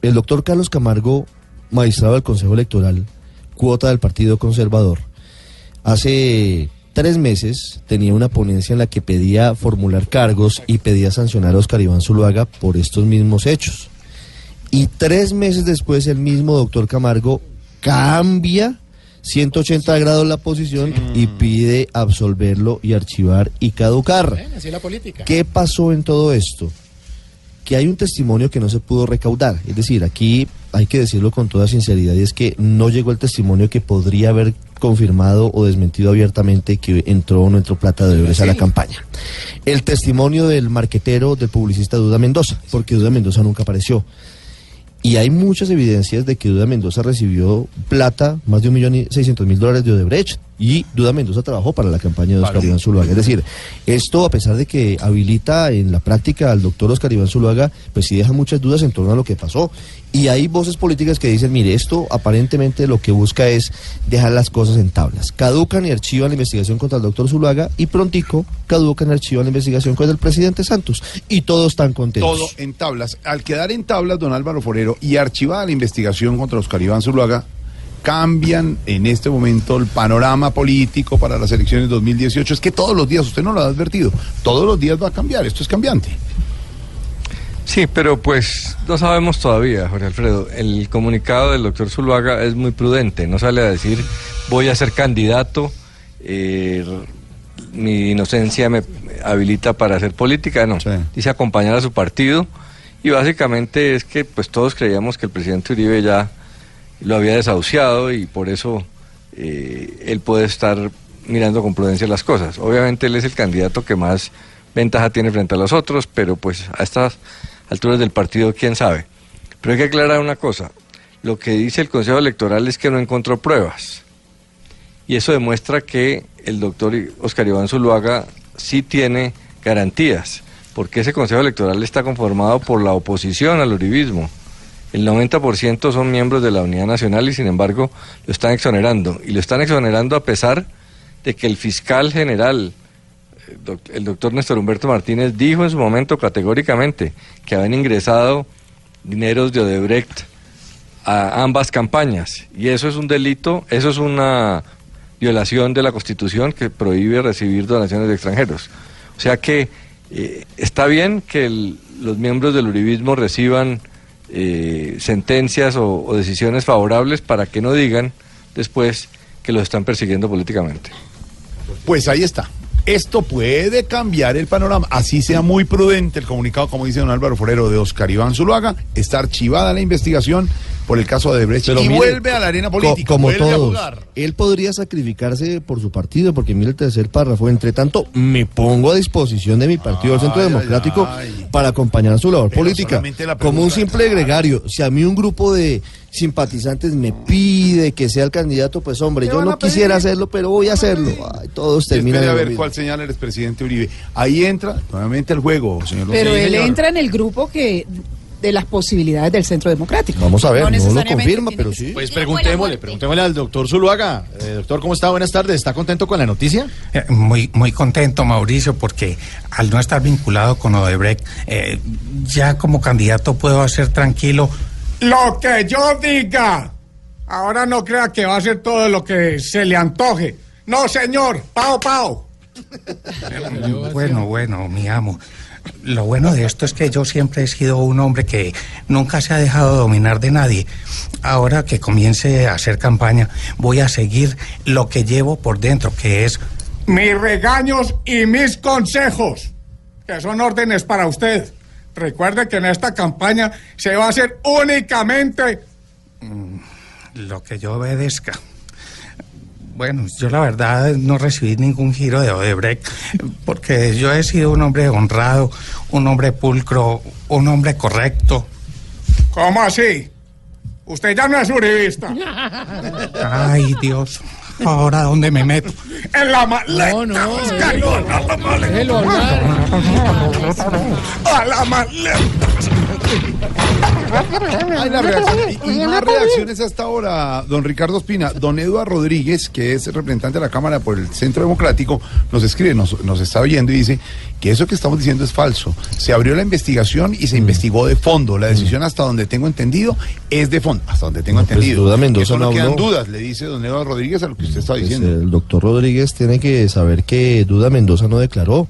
El doctor Carlos Camargo, magistrado del Consejo Electoral, cuota del Partido Conservador, hace tres meses tenía una ponencia en la que pedía formular cargos y pedía sancionar a Oscar Iván Zuluaga por estos mismos hechos. Y tres meses después el mismo doctor Camargo cambia 180 grados la posición y pide absolverlo y archivar y caducar. Bueno, así es la política. ¿Qué pasó en todo esto? Que hay un testimonio que no se pudo recaudar. Es decir, aquí hay que decirlo con toda sinceridad y es que no llegó el testimonio que podría haber confirmado o desmentido abiertamente que entró o no entró plata de dólares a la campaña. El testimonio del marquetero, del publicista Duda Mendoza, porque Duda Mendoza nunca apareció. Y hay muchas evidencias de que Duda Mendoza recibió plata, más de un millón y seiscientos mil dólares de Odebrecht, y Duda Mendoza trabajó para la campaña de Oscar. Iván Zuluaga. Es decir, esto a pesar de que habilita en la práctica al doctor Oscar Iván Zuluaga, pues sí deja muchas dudas en torno a lo que pasó. Y hay voces políticas que dicen, mire, esto aparentemente lo que busca es dejar las cosas en tablas. Caducan y archivan la investigación contra el doctor Zuluaga y prontico caducan y archivan la investigación contra el presidente Santos. Y todos están contentos. Todo en tablas. Al quedar en tablas, don Álvaro Forero, y archivada la investigación contra Oscar Iván Zuluaga, cambian en este momento el panorama político para las elecciones 2018. Es que todos los días, usted no lo ha advertido, todos los días va a cambiar, esto es cambiante. Sí, pero pues no sabemos todavía, Jorge Alfredo. El comunicado del doctor Zuluaga es muy prudente, no sale a decir voy a ser candidato, eh, mi inocencia me habilita para hacer política, no. Dice acompañar a su partido y básicamente es que pues todos creíamos que el presidente Uribe ya lo había desahuciado y por eso eh, él puede estar mirando con prudencia las cosas. Obviamente él es el candidato que más ventaja tiene frente a los otros, pero pues a estas alturas del partido, quién sabe. Pero hay que aclarar una cosa, lo que dice el Consejo Electoral es que no encontró pruebas. Y eso demuestra que el doctor Oscar Iván Zuluaga sí tiene garantías, porque ese Consejo Electoral está conformado por la oposición al uribismo. El 90% son miembros de la Unidad Nacional y sin embargo lo están exonerando. Y lo están exonerando a pesar de que el fiscal general, eh, el doctor Néstor Humberto Martínez, dijo en su momento categóricamente que habían ingresado dineros de Odebrecht a ambas campañas. Y eso es un delito, eso es una violación de la Constitución que prohíbe recibir donaciones de extranjeros. O sea que eh, está bien que los miembros del uribismo reciban eh, sentencias o, decisiones favorables para que no digan después que los están persiguiendo políticamente. Pues ahí está. Esto puede cambiar el panorama. Así sea muy prudente el comunicado, como dice don Álvaro Forero, de Oscar Iván Zuluaga. Está archivada la investigación por el caso de Brecht Pero y mire, vuelve a la arena co- política. como a todos. jugar. Él podría sacrificarse por su partido, porque mire el tercer párrafo. Entre tanto, me pongo a disposición de mi partido, el Centro Ay, ay, Democrático, ay. para acompañar su labor Pero política. la Como un simple gregario. Si a mí un grupo de simpatizantes me pide que sea el candidato, pues hombre, ¿Qué yo no quisiera hacerlo, pero voy a hacerlo. Ay, todos terminan a ver cuál señala el expresidente Uribe. Ahí entra nuevamente el juego, señor. Pero él señor. entra en el grupo que de las posibilidades del Centro Democrático. Vamos a ver, no, lo confirma, pero sí. Pues preguntémosle, preguntémosle al doctor Zuluaga. Eh, doctor, ¿cómo está? Buenas tardes. ¿Está contento con la noticia? Eh, Muy, muy contento, Mauricio, porque al no estar vinculado con Odebrecht, eh, ya como candidato puedo hacer tranquilo Lo que yo diga. Ahora no crea que va a ser todo lo que se le antoje. No, señor. Pao, pao. Bueno, bueno, mi amo. Lo bueno de esto es que yo siempre he sido un hombre que nunca se ha dejado dominar de nadie. Ahora que comience a hacer campaña, voy a seguir lo que llevo por dentro, que es Mis regaños y mis consejos, que son órdenes para usted. Recuerde que en esta campaña se va a hacer únicamente lo que yo obedezca. Bueno, yo la verdad no recibí ningún giro de Odebrecht, porque yo he sido un hombre honrado, un hombre pulcro, un hombre correcto. ¿Cómo así? Usted ya no es uribista. Ay, Dios, ahora dónde me meto. En la maleta. No, no, a la maleta. A la maleta. Hay la reacción. Y, y más reacciones hasta ahora, don Ricardo Espina. Don Eduardo Rodríguez, que es representante de la Cámara por el Centro Democrático, nos escribe, nos, nos está oyendo y dice que eso que estamos diciendo es falso. Se abrió la investigación y se investigó de fondo. La decisión, hasta donde tengo entendido, es de fondo. Hasta donde tengo No, pues, entendido. Duda Mendoza Eso no, quedan habló. dudas, le dice don Eduardo Rodríguez a lo que usted está Pues, diciendo. el doctor Rodríguez tiene que saber que Duda Mendoza no declaró.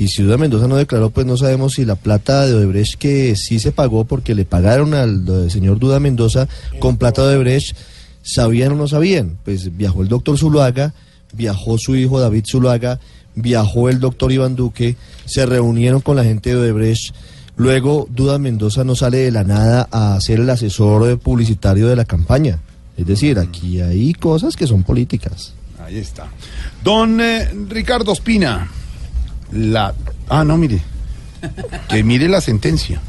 Y si Duda Mendoza no declaró, pues no sabemos si la plata de Odebrecht que sí se pagó porque le pagaron al señor Duda Mendoza con plata de Odebrecht, sabían o no sabían. Pues viajó el doctor Zuluaga, viajó su hijo David Zuluaga, viajó el doctor Iván Duque, se reunieron con la gente de Odebrecht. Luego Duda Mendoza no sale de la nada a ser el asesor publicitario de la campaña. Es decir, aquí hay cosas que son políticas. Ahí está. Don eh, Ricardo Espina. La. Ah, no, mire. Que mire la sentencia.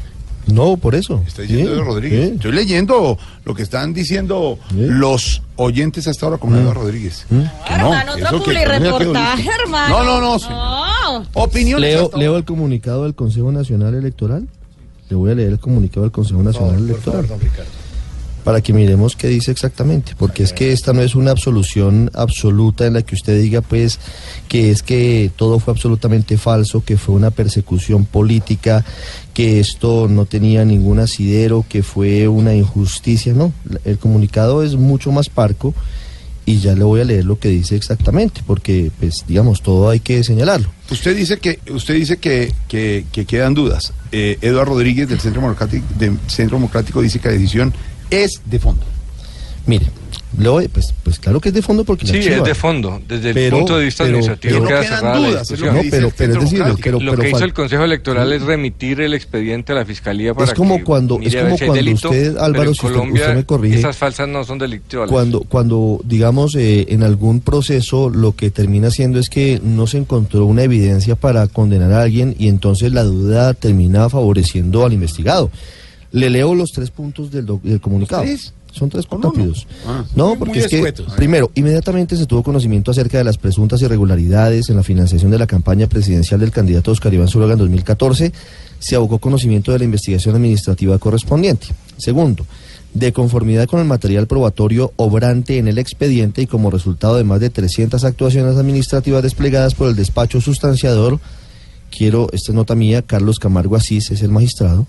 No, por eso. Está diciendo Rodríguez. Estoy leyendo lo que están diciendo los oyentes hasta ahora Mm. con Eduardo Rodríguez. Que no, hermano, otro que- hermano. No, no, no. No. Opiniones. Leo, leo el comunicado del Consejo Nacional Electoral. Le voy a leer el comunicado del Consejo Nacional Electoral. Para que miremos qué dice exactamente, porque es que esta no es una absolución absoluta en la que usted diga pues que es que todo fue absolutamente falso, que fue una persecución política, que esto no tenía ningún asidero, que fue una injusticia, no, el comunicado es mucho más parco y ya le voy a leer lo que dice exactamente, porque pues digamos todo hay que señalarlo. Usted dice que usted dice que, que, que quedan dudas. Eh, Eduardo Rodríguez del Centro Democrático, del Centro Democrático dice que la decisión es de fondo. Mire, Lo, pues, pues claro que es de fondo porque Sí, archiva. es de fondo. Desde el Pero- punto de vista pero- administrativo pero queda cerrada dudas, discusión. No, pero- dice pero es decir, lo que- lo que hizo el Consejo Electoral es remitir el expediente a la Fiscalía para Es como que cuando- es como cuando delito, usted, Álvaro, si usted- usted me corrige. esas falsas no son delictuales. Cuando, cuando digamos, eh, en algún proceso lo que termina siendo es que no se encontró una evidencia para condenar a alguien y entonces la duda termina favoreciendo al investigado. Le leo los tres puntos del, doc- del comunicado. ¿Tres? Son tres rápidos. Ah. No, Muy- porque es que, primero, inmediatamente se tuvo conocimiento acerca de las presuntas irregularidades en la financiación de la campaña presidencial del candidato Oscar Iván Zuluaga en 2014. Se abocó conocimiento de la investigación administrativa correspondiente. Segundo, de conformidad con el material probatorio obrante en el expediente y como resultado de más de 300 actuaciones administrativas desplegadas por el despacho sustanciador, quiero, esta es nota mía, Carlos Camargo Asís es el magistrado,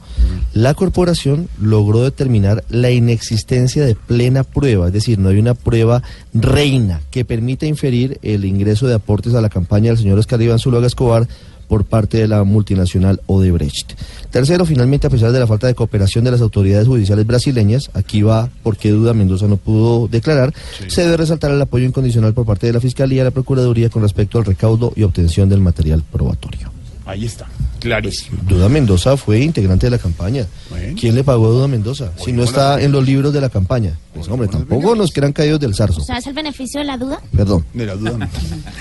la corporación logró determinar la inexistencia de plena prueba, es decir, no hay una prueba reina que permita inferir el ingreso de aportes a la campaña del señor Oscar Iván Zuluaga Escobar por parte de la multinacional Odebrecht. Tercero, finalmente, a pesar de la falta de cooperación de las autoridades judiciales brasileñas, aquí va porque Duda Mendoza no pudo declarar, se debe resaltar el apoyo incondicional por parte de la Fiscalía y la Procuraduría con respecto al recaudo y obtención del material probatorio. Ahí está, clarísimo. Duda Mendoza fue integrante de la campaña. ¿Quién le pagó a Duda Mendoza? Si no está en los libros de la campaña. Pues hombre, tampoco nos quedan caídos del zarzo. ¿Sabes el beneficio de la duda? Perdón. De la duda no.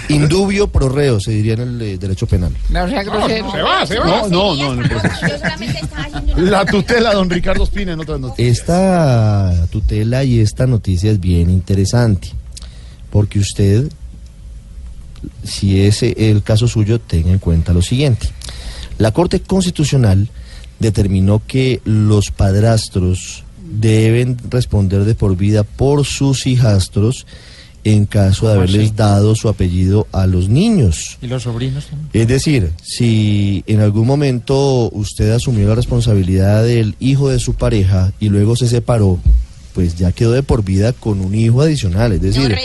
Indubio pro reo, se diría en el eh, derecho penal. No sea se va, se va. No, no, no, proceso. La tutela, don Ricardo Espina, en otras noticias. Esta tutela y esta noticia es bien interesante, porque usted, si es el caso suyo, tenga en cuenta lo siguiente. La Corte Constitucional determinó que los padrastros deben responder de por vida por sus hijastros en caso de ¿Cómo haberles así? dado su apellido a los niños. ¿Y los sobrinos también? Es decir, si en algún momento usted asumió la responsabilidad del hijo de su pareja y luego se separó, pues ya quedó de por vida con un hijo adicional. Es decir,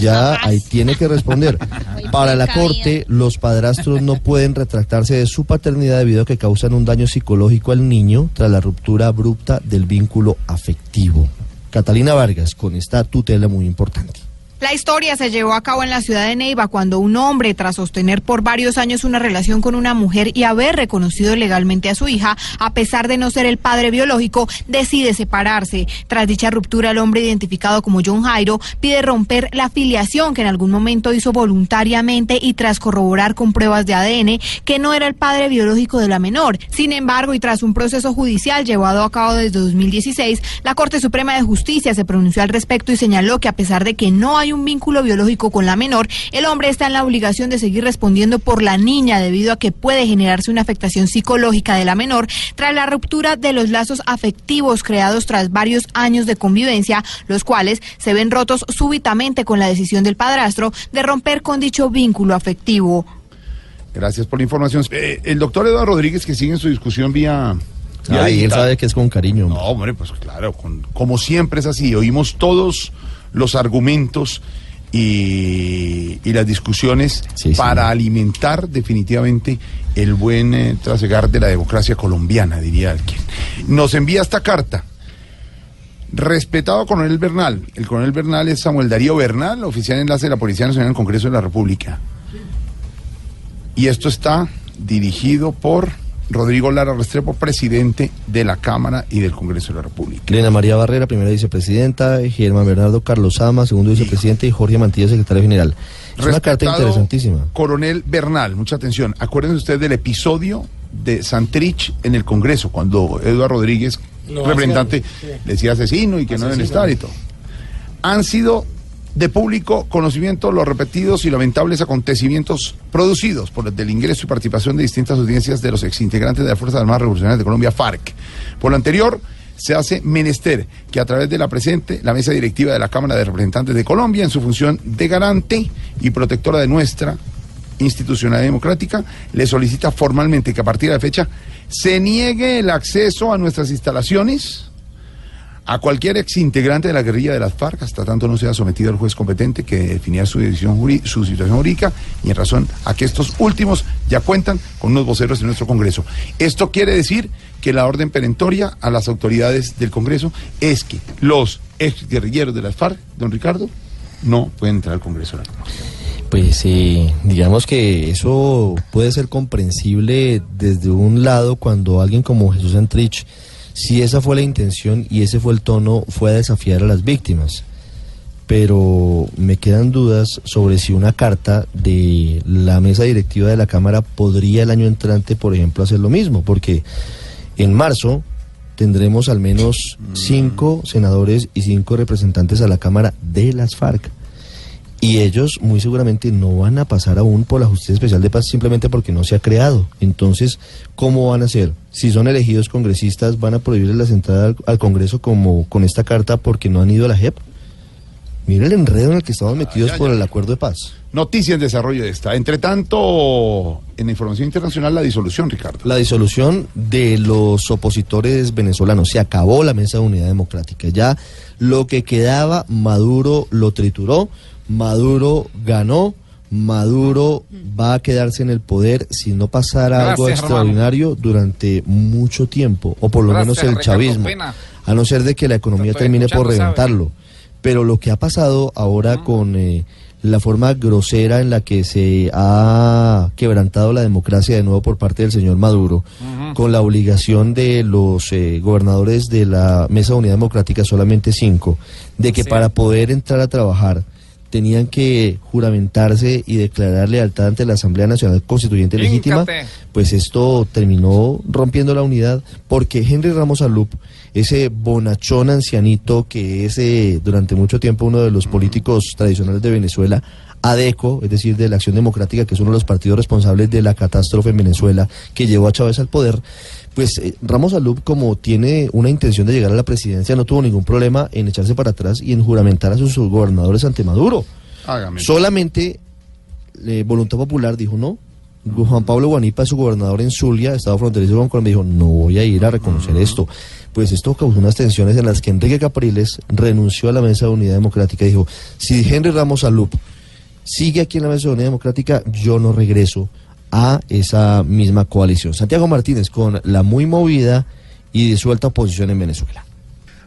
ya papás. ahí tiene que responder. Para la corte, los padrastros no pueden retractarse de su paternidad debido a que causan un daño psicológico al niño tras la ruptura abrupta del vínculo afectivo. Catalina Vargas, con esta tutela muy importante. La historia se llevó a cabo en la ciudad de Neiva cuando un hombre, tras sostener por varios años una relación con una mujer y haber reconocido legalmente a su hija, a pesar de no ser el padre biológico, decide separarse. Tras dicha ruptura, el hombre identificado como John Jairo pide romper la filiación que en algún momento hizo voluntariamente y tras corroborar con pruebas de ADN que no era el padre biológico de la menor. Sin embargo, y tras un proceso judicial llevado a cabo desde 2016, la Corte Suprema de Justicia se pronunció al respecto y señaló que a pesar de que no hay un vínculo biológico con la menor, el hombre está en la obligación de seguir respondiendo por la niña debido a que puede generarse una afectación psicológica de la menor tras la ruptura de los lazos afectivos creados tras varios años de convivencia, los cuales se ven rotos súbitamente con la decisión del padrastro de romper con dicho vínculo afectivo. Gracias por la información. Eh, el doctor Eduardo Rodríguez, que sigue en su discusión vía. Ay, él sabe que es con cariño. No, hombre, pues claro, con- como siempre es así. Oímos todos los argumentos y, y las discusiones para alimentar definitivamente el buen eh, trasegar de la democracia colombiana, diría alguien. Nos envía esta carta. Respetado coronel Bernal. El coronel Bernal es Samuel Darío Bernal, oficial de enlace de la Policía Nacional en el Congreso de la República. Y esto está dirigido por Rodrigo Lara Restrepo, presidente de la Cámara y del Congreso de la República. Elena María Barrera, primera vicepresidenta, Germán Bernardo Carlos Sama, segundo vicepresidente, y Jorge Mantilla, secretario general. Es una carta interesantísima. Coronel Bernal, mucha atención. Acuérdense ustedes del episodio de Santrich en el Congreso, cuando Eduardo Rodríguez, No, representante, sí. decía asesino y que no deben Asesino. estar y todo. Han sido de público conocimiento los repetidos y lamentables acontecimientos producidos por el ingreso y participación de distintas audiencias de los exintegrantes de las Fuerzas Armadas Revolucionarias de Colombia, FARC. Por lo anterior, se hace menester que a través de la presente, la mesa directiva de la Cámara de Representantes de Colombia, en su función de garante y protectora de nuestra institucionalidad democrática, le solicita formalmente que a partir de la fecha se niegue el acceso a nuestras instalaciones a cualquier exintegrante de la guerrilla de las FARC, hasta tanto no sea sometido al juez competente que definirá su, situación jurídica y en razón a que estos últimos ya cuentan con unos voceros en nuestro Congreso. Esto quiere decir que la orden perentoria a las autoridades del Congreso es que los ex guerrilleros de las FARC, don Ricardo, no pueden entrar al Congreso. Pues eh, digamos que eso puede ser comprensible desde un lado cuando alguien como Jesús Antrich, si esa fue la intención y ese fue el tono, fue a desafiar a las víctimas. Pero me quedan dudas sobre si una carta de la mesa directiva de la Cámara podría el año entrante, por ejemplo, hacer lo mismo, porque en marzo tendremos al menos cinco senadores y cinco representantes a la Cámara de las FARC. Y ellos muy seguramente no van a pasar aún por la Justicia Especial de Paz simplemente porque no se ha creado. Entonces, ¿cómo van a hacer? Si son elegidos congresistas, ¿van a prohibirles la entrada al, al Congreso como con esta carta porque no han ido a la JEP? Mira el enredo en el que estamos metidos por el acuerdo de paz. Noticia en desarrollo de esta. Entre tanto, en la información internacional, la disolución, Ricardo. La disolución de los opositores venezolanos. Se acabó la mesa de unidad democrática. Ya lo que quedaba, Maduro lo trituró. Maduro ganó. Maduro va a quedarse en el poder si no pasara algo extraordinario durante mucho tiempo, o por lo Gracias, menos el Ricardo chavismo, Pena. a no ser de que la economía termine por reventarlo. Pero lo que ha pasado ahora con eh, la forma grosera en la que se ha quebrantado la democracia de nuevo por parte del señor Maduro, con la obligación de los eh, gobernadores de la Mesa de Unidad Democrática, solamente cinco, de que para poder entrar a trabajar tenían que juramentarse y declarar lealtad ante la Asamblea Nacional Constituyente Legítima, pues esto terminó rompiendo la unidad porque Henry Ramos Alup, ese bonachón ancianito que es eh, durante mucho tiempo uno de los políticos tradicionales de Venezuela, ADECO, es decir, de la Acción Democrática, que es uno de los partidos responsables de la catástrofe en Venezuela que llevó a Chávez al poder, pues eh, Ramos Alup, como tiene una intención de llegar a la presidencia, no tuvo ningún problema en echarse para atrás y en juramentar a sus gobernadores ante Maduro. Hágame. Solamente eh, Voluntad Popular dijo no. Juan Pablo Guanipa, su gobernador en Zulia, estado fronterizo con Colombia, dijo no voy a ir a reconocer esto. Pues esto causó unas tensiones en las que Enrique Capriles renunció a la Mesa de Unidad Democrática y dijo, si Henry Ramos Alup sigue aquí en la Mesa de Unidad Democrática, yo no regreso a esa misma coalición. Santiago Martínez con la muy movida y disuelta oposición en Venezuela.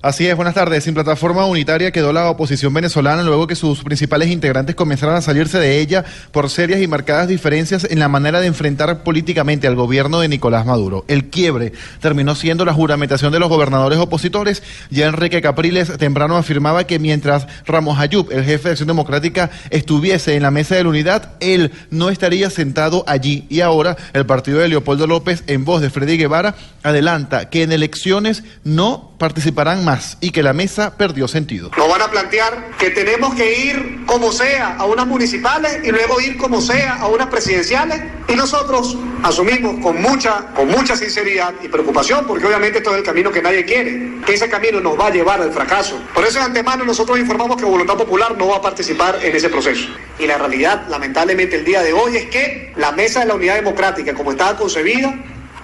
Así es, buenas tardes. Sin plataforma unitaria quedó la oposición venezolana luego que sus principales integrantes comenzaran a salirse de ella por serias y marcadas diferencias en la manera de enfrentar políticamente al gobierno de Nicolás Maduro. El quiebre terminó siendo la juramentación de los gobernadores opositores. Ya Enrique Capriles temprano afirmaba que mientras Ramos Ayub, el jefe de Acción Democrática, estuviese en la mesa de la unidad, él no estaría sentado allí. Y ahora el partido de Leopoldo López, en voz de Freddy Guevara, adelanta que en elecciones no participarán más y que la mesa perdió sentido. Nos van a plantear que tenemos que ir como sea a unas municipales y luego ir como sea a unas presidenciales y nosotros asumimos con mucha, con mucha sinceridad y preocupación porque obviamente esto es el camino que nadie quiere, que ese camino nos va a llevar al fracaso. Por eso de antemano nosotros informamos que Voluntad Popular no va a participar en ese proceso. Y la realidad, lamentablemente, el día de hoy es que la mesa de la unidad democrática, como estaba concebida,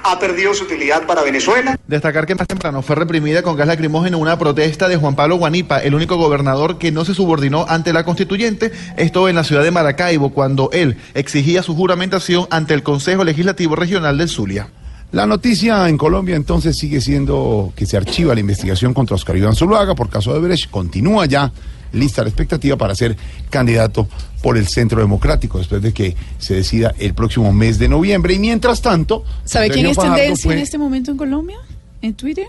ha perdido su utilidad para Venezuela. Destacar que más temprano fue reprimida con gas lacrimógeno una protesta de Juan Pablo Guanipa, el único gobernador que no se subordinó ante la constituyente, esto en la ciudad de Maracaibo, cuando él exigía su juramentación ante el Consejo Legislativo Regional del Zulia. La noticia en Colombia entonces sigue siendo que se archiva la investigación contra Oscar Iván Zuluaga por caso de Brecht. Continúa ya lista de expectativa para ser candidato por el Centro Democrático después de que se decida el próximo mes de noviembre. Y mientras tanto, ¿Sabe quién es Fajardo tendencia fue- en este momento en Colombia? ¿En Twitter?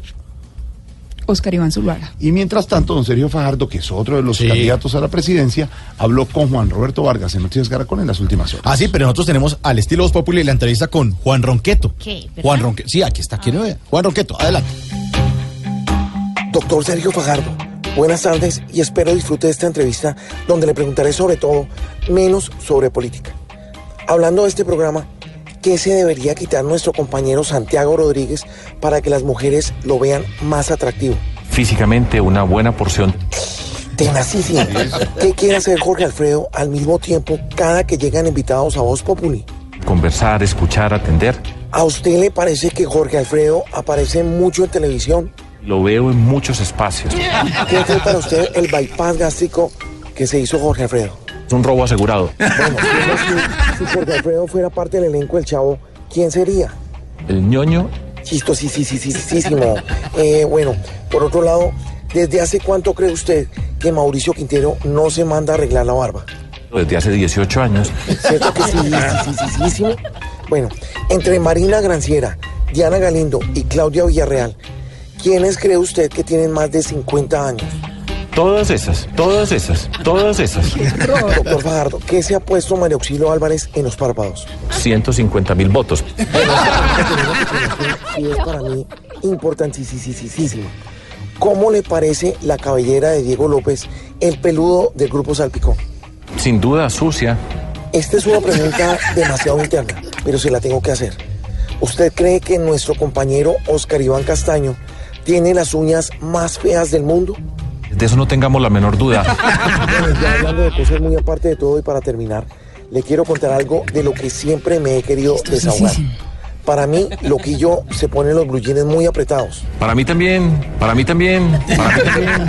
Oscar Iván Zuluaga. Y mientras tanto, don Sergio Fajardo, que es otro de los Sí. candidatos a la presidencia, habló con Juan Roberto Vargas en Noticias Caracol en las últimas horas. Ah, sí, pero nosotros tenemos al estilo Voz Populi la entrevista con Juan Ronqueto. ¿Qué? ¿Verdad? Juan Ronqueto. Sí, aquí está, vea. Juan Ronqueto, adelante. Doctor Sergio Fajardo, buenas tardes y espero disfrute de esta entrevista donde le preguntaré sobre todo menos sobre política. Hablando de este programa, ¿qué se debería quitar nuestro compañero Santiago Rodríguez para que las mujeres lo vean más atractivo? Físicamente una buena porción. Tenacísimo. ¿Qué quiere hacer Jorge Alfredo al mismo tiempo cada que llegan invitados a Voz Populi? Conversar, escuchar, atender. ¿A usted le parece que Jorge Alfredo aparece mucho en televisión? Lo veo en muchos espacios. ¿Qué fue para usted el bypass gástrico que se hizo Jorge Alfredo? Es un robo asegurado. Bueno, si, si Jorge Alfredo fuera parte del elenco del Chavo, ¿quién sería? El ñoño Chistosísimo. Eh, bueno, por otro lado, ¿desde hace cuánto cree usted que Mauricio Quintero no se manda a arreglar la barba? Desde hace 18 años. ¿Cierto que sí? sí, sí, sí, sí, sí. Bueno, entre Marina Granciera, Diana Galindo y Claudia Villarreal, ¿quiénes cree usted que tienen más de 50 años? Todas esas, todas esas, todas esas. Doctor Fajardo, ¿qué se ha puesto María Auxilio Álvarez en los párpados? 150 mil votos. Sí, es para mí importantísimo. ¿Cómo le parece la cabellera de Diego López, el peludo del grupo Salpicón? Sin duda sucia. Esta es una pregunta demasiado interna, pero se la tengo que hacer. ¿Usted cree que nuestro compañero Oscar Iván Castaño tiene las uñas más feas del mundo? De eso no tengamos la menor duda. Bueno, ya hablando de cosas muy aparte de todo y para terminar, le quiero contar algo de lo que siempre me he querido desahogar. Para mí, Loquillo se pone los blue jeans muy apretados. Para mí también, para mí también, para mí también.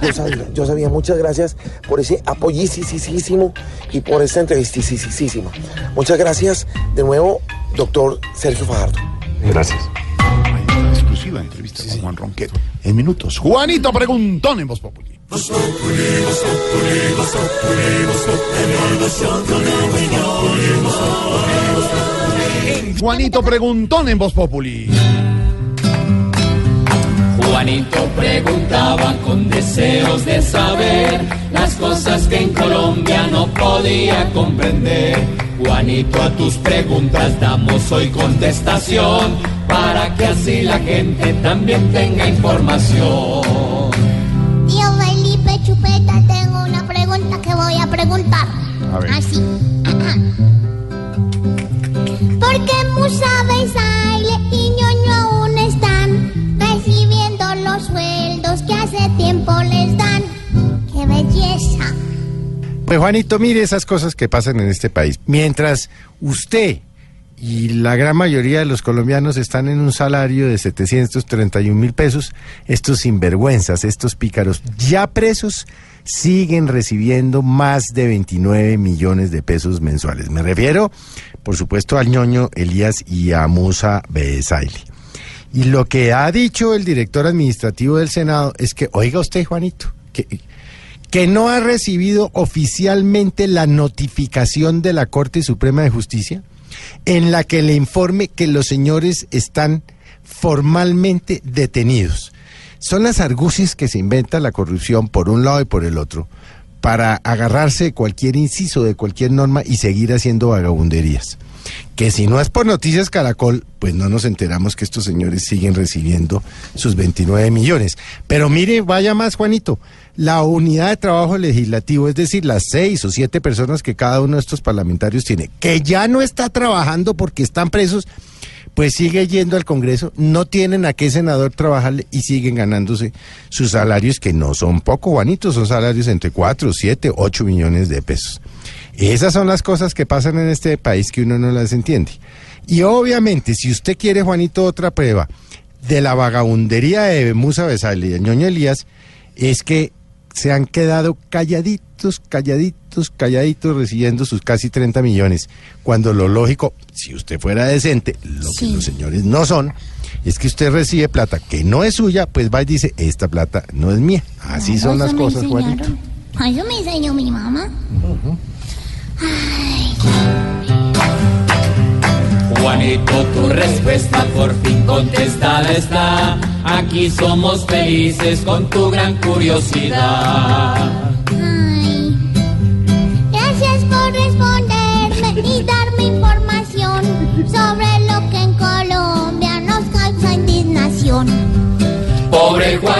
Yo sabía, yo sabía. Muchas gracias por ese apoyísimo y por esta entrevistísima. Muchas gracias de nuevo, doctor Sergio Fajardo. Gracias. Exclusiva entrevista con Juan Ronquero. En minutos. Juanito Preguntón en Voz Populi. Juanito Preguntón en Voz Populi. Juanito preguntaba con deseos de saber las cosas que en Colombia no podía comprender. Juanito, a tus preguntas damos hoy contestación para que así la gente también tenga información. Tío Felipe Chupeta, tengo una pregunta que voy a preguntar. A ver. Así. ¿Por qué Musa Besaile y Ñoño aún están recibiendo los sueldos que hace tiempo les dan? ¡Qué belleza! Pues Juanito, mire esas cosas que pasan en este país. Mientras usted y la gran mayoría de los colombianos están en un salario de 731 mil pesos, estos sinvergüenzas, estos pícaros ya presos, siguen recibiendo más de 29 millones de pesos mensuales. Me refiero, por supuesto, al ñoño Elías y a Musa Besaile. Y lo que ha dicho el director administrativo del Senado es que, oiga usted, Juanito, que, que no ha recibido oficialmente la notificación de la Corte Suprema de Justicia en la que le informe que los señores están formalmente detenidos. Son las argucias que se inventa la corrupción por un lado y por el otro para agarrarse de cualquier inciso de cualquier norma y seguir haciendo vagabunderías. Que si no es por Noticias Caracol, pues no nos enteramos que estos señores siguen recibiendo sus 29 millones. Pero mire, vaya más, Juanito, la unidad de trabajo legislativo, es decir, las seis o siete personas que cada uno de estos parlamentarios tiene, que ya no está trabajando porque están presos, pues sigue yendo al Congreso, no tienen a qué senador trabajarle y siguen ganándose sus salarios, que no son poco, Juanito, son salarios entre 4, 7, 8 millones de pesos. Esas son las cosas que pasan en este país que uno no las entiende. Y obviamente, si usted quiere, Juanito, otra prueba de la vagabundería de Musa Besale y de Ñoño Elías, es que se han quedado calladitos, calladitos, calladitos, recibiendo sus casi 30 millones. Cuando lo lógico, si usted fuera decente, lo que los señores no son, es que usted recibe plata que no es suya, pues va y dice, esta plata no es mía. Así son las cosas. Juanito. Eso me enseñó mi mamá. Juanito, tu respuesta por fin contestada está. Aquí somos felices con tu gran curiosidad.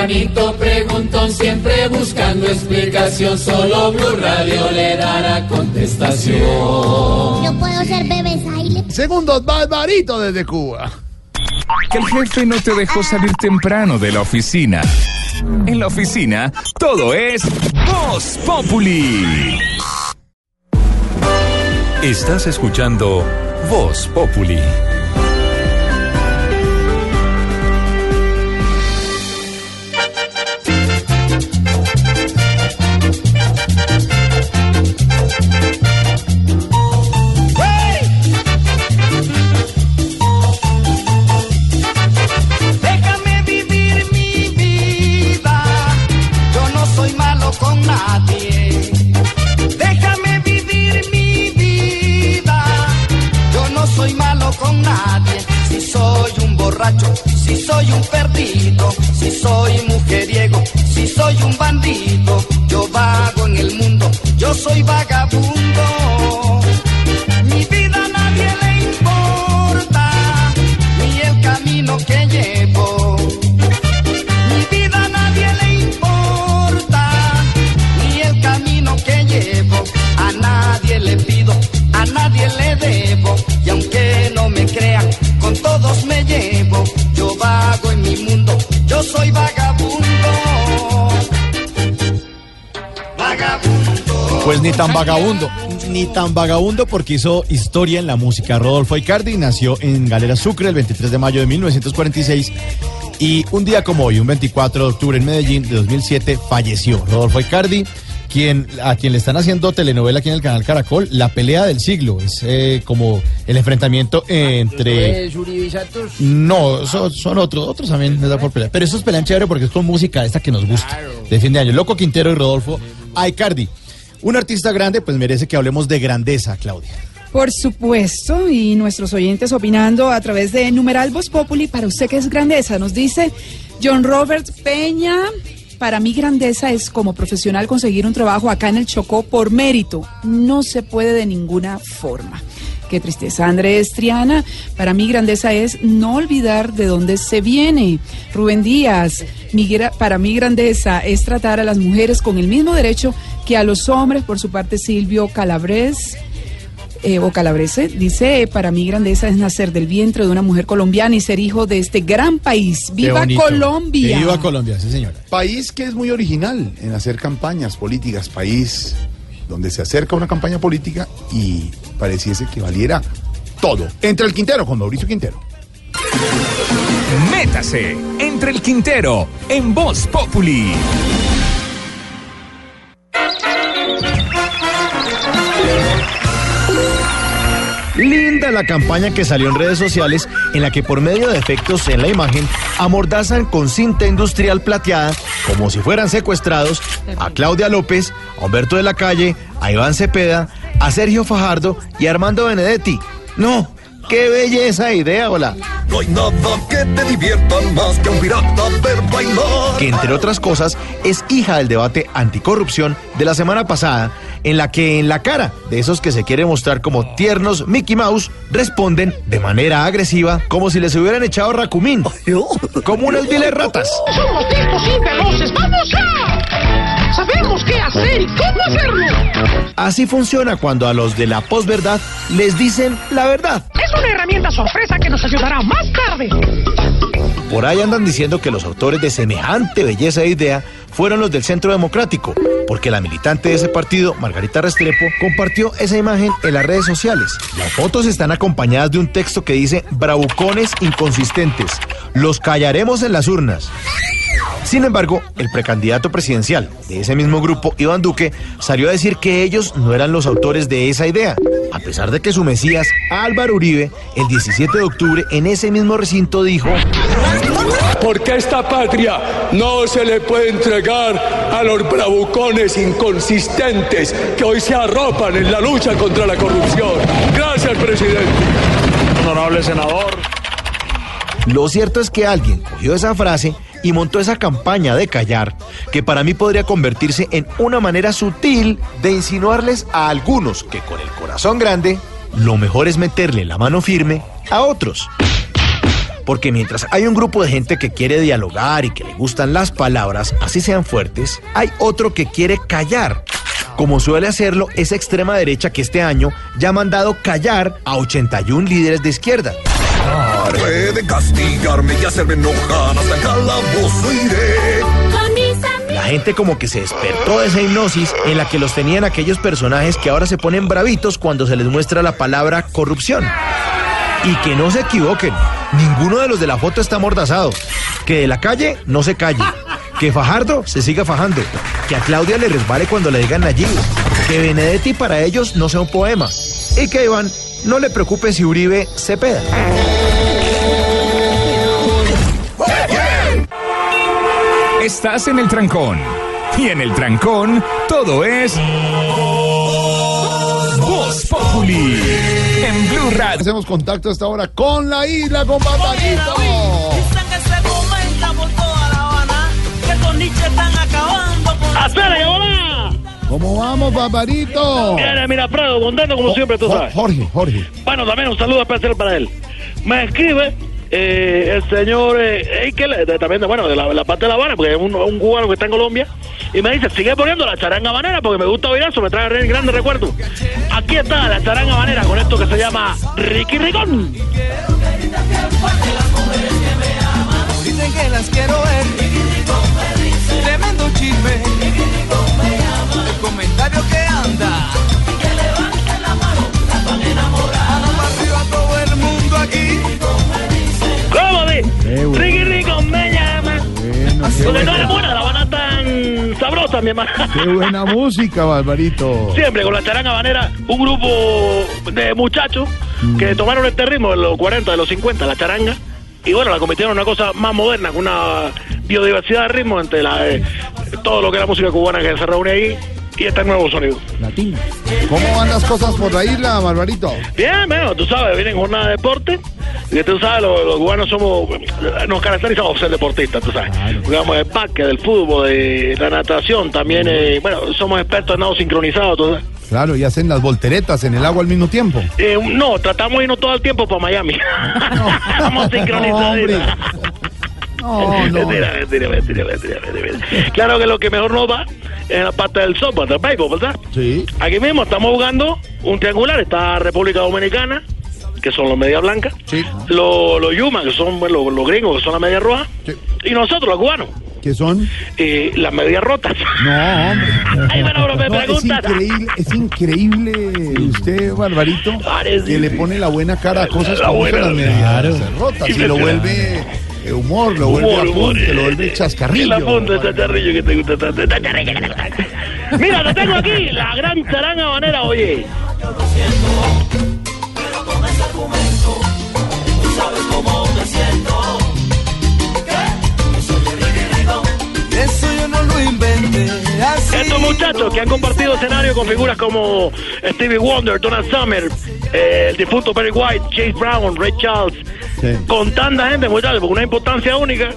Juanito preguntón siempre buscando explicación. Solo Blue Radio le dará contestación. Yo puedo ser bebé Saile. Segundos, Barbarito desde Cuba. Que el jefe no te dejó salir temprano de la oficina. En la oficina, todo es Voz Populi. Estás escuchando Voz Populi. Déjame vivir mi vida. Yo no soy malo con nadie. Si soy un borracho, si soy un perdido, si soy mujeriego, si soy un bandido, yo vago en el mundo, yo soy vagabundo. Pues ni tan vagabundo, ni tan vagabundo porque hizo historia en la música. Rodolfo Icardi nació en Galera Sucre el 23 de mayo de 1946 y un día como hoy, un 24 de octubre en Medellín de 2007, falleció. Rodolfo Icardi, quien, a quien le están haciendo telenovela aquí en el canal Caracol, La pelea del siglo. Es eh, como el enfrentamiento entre... No, son, son otros, otros también les da por pelear. Pero estos pelean chévere porque es con música esta que nos gusta. De fin de año. Loco Quintero y Rodolfo Aicardi. Un artista grande, pues merece que hablemos de grandeza, Claudia. Por supuesto, y nuestros oyentes opinando a través de numeral Voz Populi, para usted que es grandeza, nos dice John Robert Peña. Para mí grandeza es como profesional conseguir un trabajo acá en el Chocó por mérito. No se puede de ninguna forma. Qué tristeza. Andrés Triana, para mí grandeza es no olvidar de dónde se viene. Rubén Díaz, para mí grandeza es tratar a las mujeres con el mismo derecho que a los hombres. Por su parte, Silvio Calabres. eh, o Calabrese dice, eh, para mí grandeza es nacer del vientre de una mujer colombiana y ser hijo de este gran país. ¡Viva. Colombia! Viva Colombia, sí señora. País que es muy original en hacer campañas políticas, país donde se acerca una campaña política y pareciese que valiera todo. Entre el Quintero con Mauricio Quintero. Métase entre el Quintero en Voz Populi. Linda la campaña que salió en redes sociales en la que por medio de efectos en la imagen amordazan con cinta industrial plateada como si fueran secuestrados a Claudia López, a Humberto de la Calle, a Iván Cepeda, a Sergio Fajardo y a Armando Benedetti. No, qué belleza de idea, hola. No hay nada que te divierta más que un pirata ver bailar. que entre otras cosas es hija del debate anticorrupción de la semana pasada, en la que en la cara de esos que se quieren mostrar como tiernos Mickey Mouse responden de manera agresiva como si les hubieran echado racumín, como unas viles ratas. Somos listos y veloces. ¡Vamos ya! Sabemos qué hacer y cómo hacerlo. Así funciona cuando a los de la posverdad les dicen la verdad. Es una herramienta sorpresa que nos ayudará más tarde. Por ahí andan diciendo que los autores de semejante belleza de idea fueron los del Centro Democrático, porque la militante de ese partido, Margarita Restrepo, compartió esa imagen en las redes sociales. Las fotos están acompañadas de un texto que dice bravucones inconsistentes. Los callaremos en las urnas. Sin embargo, el precandidato presidencial de ese mismo grupo, Iván Duque, salió a decir que ellos no eran los autores de esa idea, a pesar de que su mesías, Álvaro Uribe, el 17 de octubre en ese mismo recinto dijo... Porque esta patria no se le puede entregar a los bravucones inconsistentes que hoy se arropan en la lucha contra la corrupción. Gracias, presidente. Honorable senador. Lo cierto es que alguien cogió esa frase y montó esa campaña de callar, que para mí podría convertirse en una manera sutil de insinuarles a algunos que con el corazón grande, lo mejor es meterle la mano firme a otros. Porque mientras hay un grupo de gente que quiere dialogar y que le gustan las palabras, así sean fuertes, hay otro que quiere callar. Como suele hacerlo esa extrema derecha que este año ya ha mandado callar a 81 líderes de izquierda. Puede castigarme y hacerme enojar hasta el calabozo iré. La gente como que se despertó de esa hipnosis en la que los tenían aquellos personajes que ahora se ponen bravitos cuando se les muestra la palabra corrupción. Y que no se equivoquen, ninguno de los de la foto está amordazado. Que de la calle no se calle. Que Fajardo se siga fajando. Que a Claudia le resbale cuando le digan allí. Que Benedetti para ellos no sea un poema. Y que Iván no le preocupe si Uribe se peda. Estás en el trancón. Y en el trancón, todo es. Voz Populi. En Blue Radio. Hacemos contacto a esta hora con la isla, con Barbarito. Que con Nietzsche están acabando con ¡Hacele, hola! ¿Cómo vamos, Barbarito? Bien, mira, Prado, contento como siempre, tú sabes. Jorge, Jorge. Bueno, también un saludo especial para él. Me escribe eh, el señor eh, Eikel, de- también de, bueno, de la, la parte de La Habana, porque es un, un cubano que está en Colombia, y me dice, sigue poniendo la charanga habanera porque me gusta oír eso, me trae re- grandes recuerdos. Aquí está la charanga habanera con esto que se llama Ricky Ricón. Dicen que las quiero ver. Chisme. El comentario que anda. Mano para arriba todo el mundo aquí. ¿Cómo bueno. Ricky Ricón me llama. Bueno, Porque no es buena, buena, la Habana tan sabrosa, mi hermano. qué buena música, Barbarito. Siempre con la charanga habanera, un grupo de muchachos Mm. que tomaron este ritmo de los 40, de los 50, la charanga, y bueno, la convirtieron en una cosa más moderna, con una biodiversidad de ritmo entre la, eh, todo lo que es la música cubana que se reúne ahí y este nuevo sonido. Latino. ¿Cómo van las cosas por la isla, Barbarito? Bien, bueno, tú sabes, vienen jornada de deporte, y tú sabes, los, los cubanos somos, nos caracterizamos por ser deportistas, tú sabes. Jugamos el básquet, del fútbol, de la natación, también, eh, bueno, somos expertos en nado sincronizado, tú sabes. Claro, y hacen las volteretas en el agua al mismo tiempo. Eh, no, tratamos de irnos todo el tiempo para Miami. Estamos sincronizados. No, no. Mentira, mentira, mentira, mentira, mentira. Claro que lo que mejor nos va es la parte del softball, del béisbol, ¿verdad? Sí. Aquí mismo estamos jugando un triangular, está República Dominicana, que son los media blancas, Sí. los, los Yuma, que son los, los gringos, que son la media roja, Sí. y nosotros, los cubanos, ¿Qué son? eh, las medias rotas. No, hombre. Ay, bueno, pero me No, es increíble, es increíble usted, Barbarito, Parece- que le pone la buena cara a cosas La como buena- son las medias rotas y lo vuelve eh, humor, lo vuelve Humor, humor, apunte, lo eh, vuelve El chascarrillo. apunte, chascarrillo que te gusta tanto. chascarrillo que te gusta. Mira, te tengo aquí la gran charanga habanera, oye. Estos muchachos que han compartido escenario con figuras como Stevie Wonder, Donald Summer, eh, el difunto Barry White, Chase Brown, Ray Charles, Sí. con tanta gente, muchachos, con una importancia única,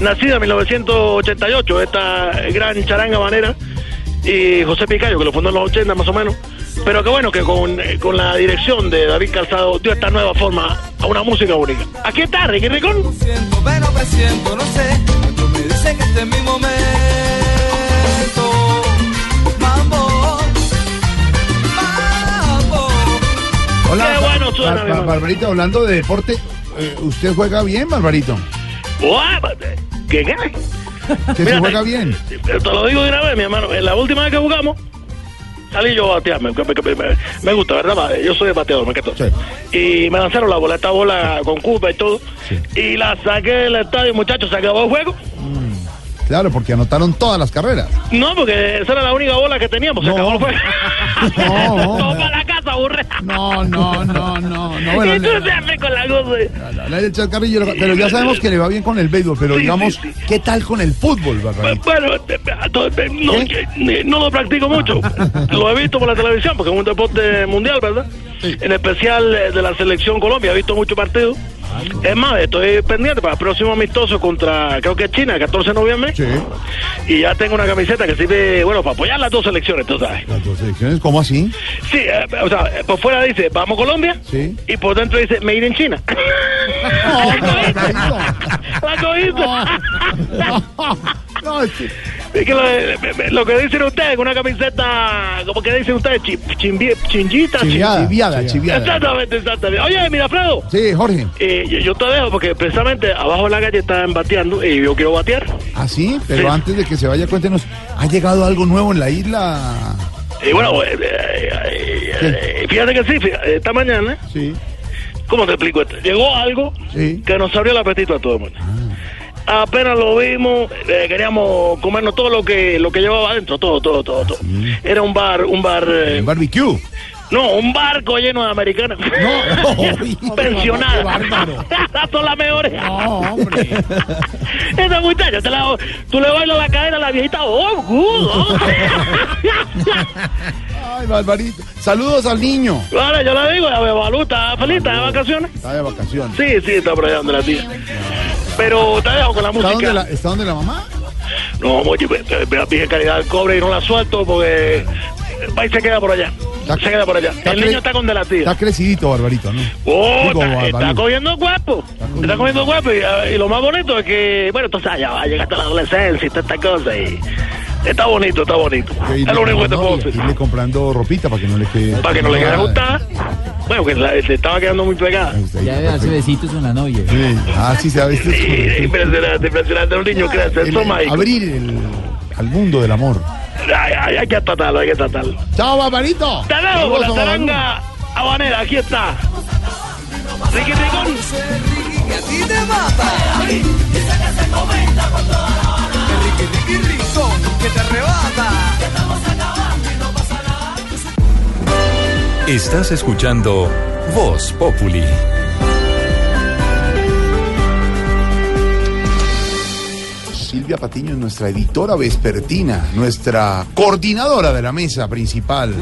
nacida en 1988, esta gran charanga habanera, y José Picayo, que lo fundó en los 80 más o menos, pero que bueno, que con, eh, con la dirección de David Calzado dio esta nueva forma a una música única. Aquí está, Ricky Ricón. siento, pero presiento, no sé. Pero me dicen que este es mi momento. Bueno suena, Bar-. Barbarito, hablando de deporte, eh, ¿usted juega bien, Barbarito? ¿Qué qué? Que se juega bien. Te lo digo de una vez, mi hermano. En la última vez que jugamos, salí yo a batear. Me, me- me- me gusta, ¿verdad? Yo soy bateador, me quedo. Y me lanzaron la bola, esta bola con Cuba y todo. Y la saqué del estadio, muchachos, se acabó el juego. Claro, porque anotaron todas las carreras. No, porque esa era la única bola que teníamos, se acabó el juego. No. Para la casa, aburre. No, no, no, no, no. Bueno, y tú le- se hace con la cosa. la- la- el chascarrillo, pero ya sabemos que le va bien con el béisbol, pero Sí, digamos, sí, sí. ¿qué tal con el fútbol, Barbarito? Bueno, eh, no, no lo practico mucho. Lo he visto por la televisión, porque es un deporte mundial, ¿verdad? En especial eh, de la selección Colombia, he visto muchos partidos. Es más, estoy pendiente para el próximo amistoso contra, creo que es China, el 14 de noviembre. Y ya tengo una camiseta que sirve, bueno, para apoyar las dos selecciones, tú sabes. Las dos selecciones, ¿cómo así? Sí, eh, o sea, eh, por fuera dice, vamos Colombia. Sí. Y por dentro dice, made in China. ¿La cogiste? No, es que- Es que lo, lo que dicen ustedes, una camiseta, como que dicen ustedes, chi- chimbi- chinchita. Chiviada, chiviada, chiviada. Exactamente, exactamente. Oye, mira, Fredo. Sí, Jorge. eh, yo, yo te dejo porque precisamente abajo de la calle están bateando y yo quiero batear. ¿Ah, sí? Pero Sí. antes de que se vaya, cuéntenos, ¿ha llegado algo nuevo en la isla? Y bueno, eh, eh, eh, eh, fíjate que sí, fíjate, esta mañana, Sí. ¿cómo te explico esto? Llegó algo Sí. que nos abrió el apetito a todo el mundo. Apenas lo vimos, eh, queríamos comernos todo lo que lo que llevaba adentro, todo, todo, todo, todo. Era un bar, un bar, eh, Un barbecue. No, un barco lleno de americanas. No, pensionadas. qué bárbaro. Son las mejores. No, hombre. Esa muchacha, te la- tú le bailas la cadera a la viejita. ¡Oh, good! oh. Ay, Barbarito. Saludos al niño. Vale, yo le digo, a Bebalú, ¿está feliz? ¿Está de vacaciones? Está de vacaciones. Sí, sí, está por allá donde la tía. Pero te dejo con la ¿Está música. donde la, ¿Está donde la mamá? No, ve- ve- dije calidad del cobre y no la suelto porque va y se queda por allá. Se queda por allá. El niño está con de la tía. Está crecidito, Barbarito, ¿no? Oh, Digo, está, está cogiendo cuerpo. Está cogiendo. Y, ah, y lo más bonito es que, bueno, entonces ya va a llegar hasta la adolescencia y toda esta cosa. Y está bonito, está bonito. Que Es lo único que te puedo decir. irle comprando ropita para que no le quede. Para que no le quede ajustada. Bueno, que la- se estaba quedando muy pegada. Ya debe darse besitos con la novia. Sí. Ah, sí, se ha visto. Impresionante, impresionante. Un niño crece. Eso es mágico. Abrir el, al mundo del amor. Ay, ay, hay que tratarlo, hay que tratarlo. ¡Chao, Barbarito! Te dejo con la taranga habanera. Aquí está. Ricky Ricón. Y a ti te mata. Dice que se comenta por toda la Habana. Que Ricky, Ricky, Rico, que te arrebata. Que estamos acabando y no pasa nada. Estás escuchando Voz Populi. Silvia Patiño es nuestra editora vespertina, nuestra coordinadora de la mesa principal.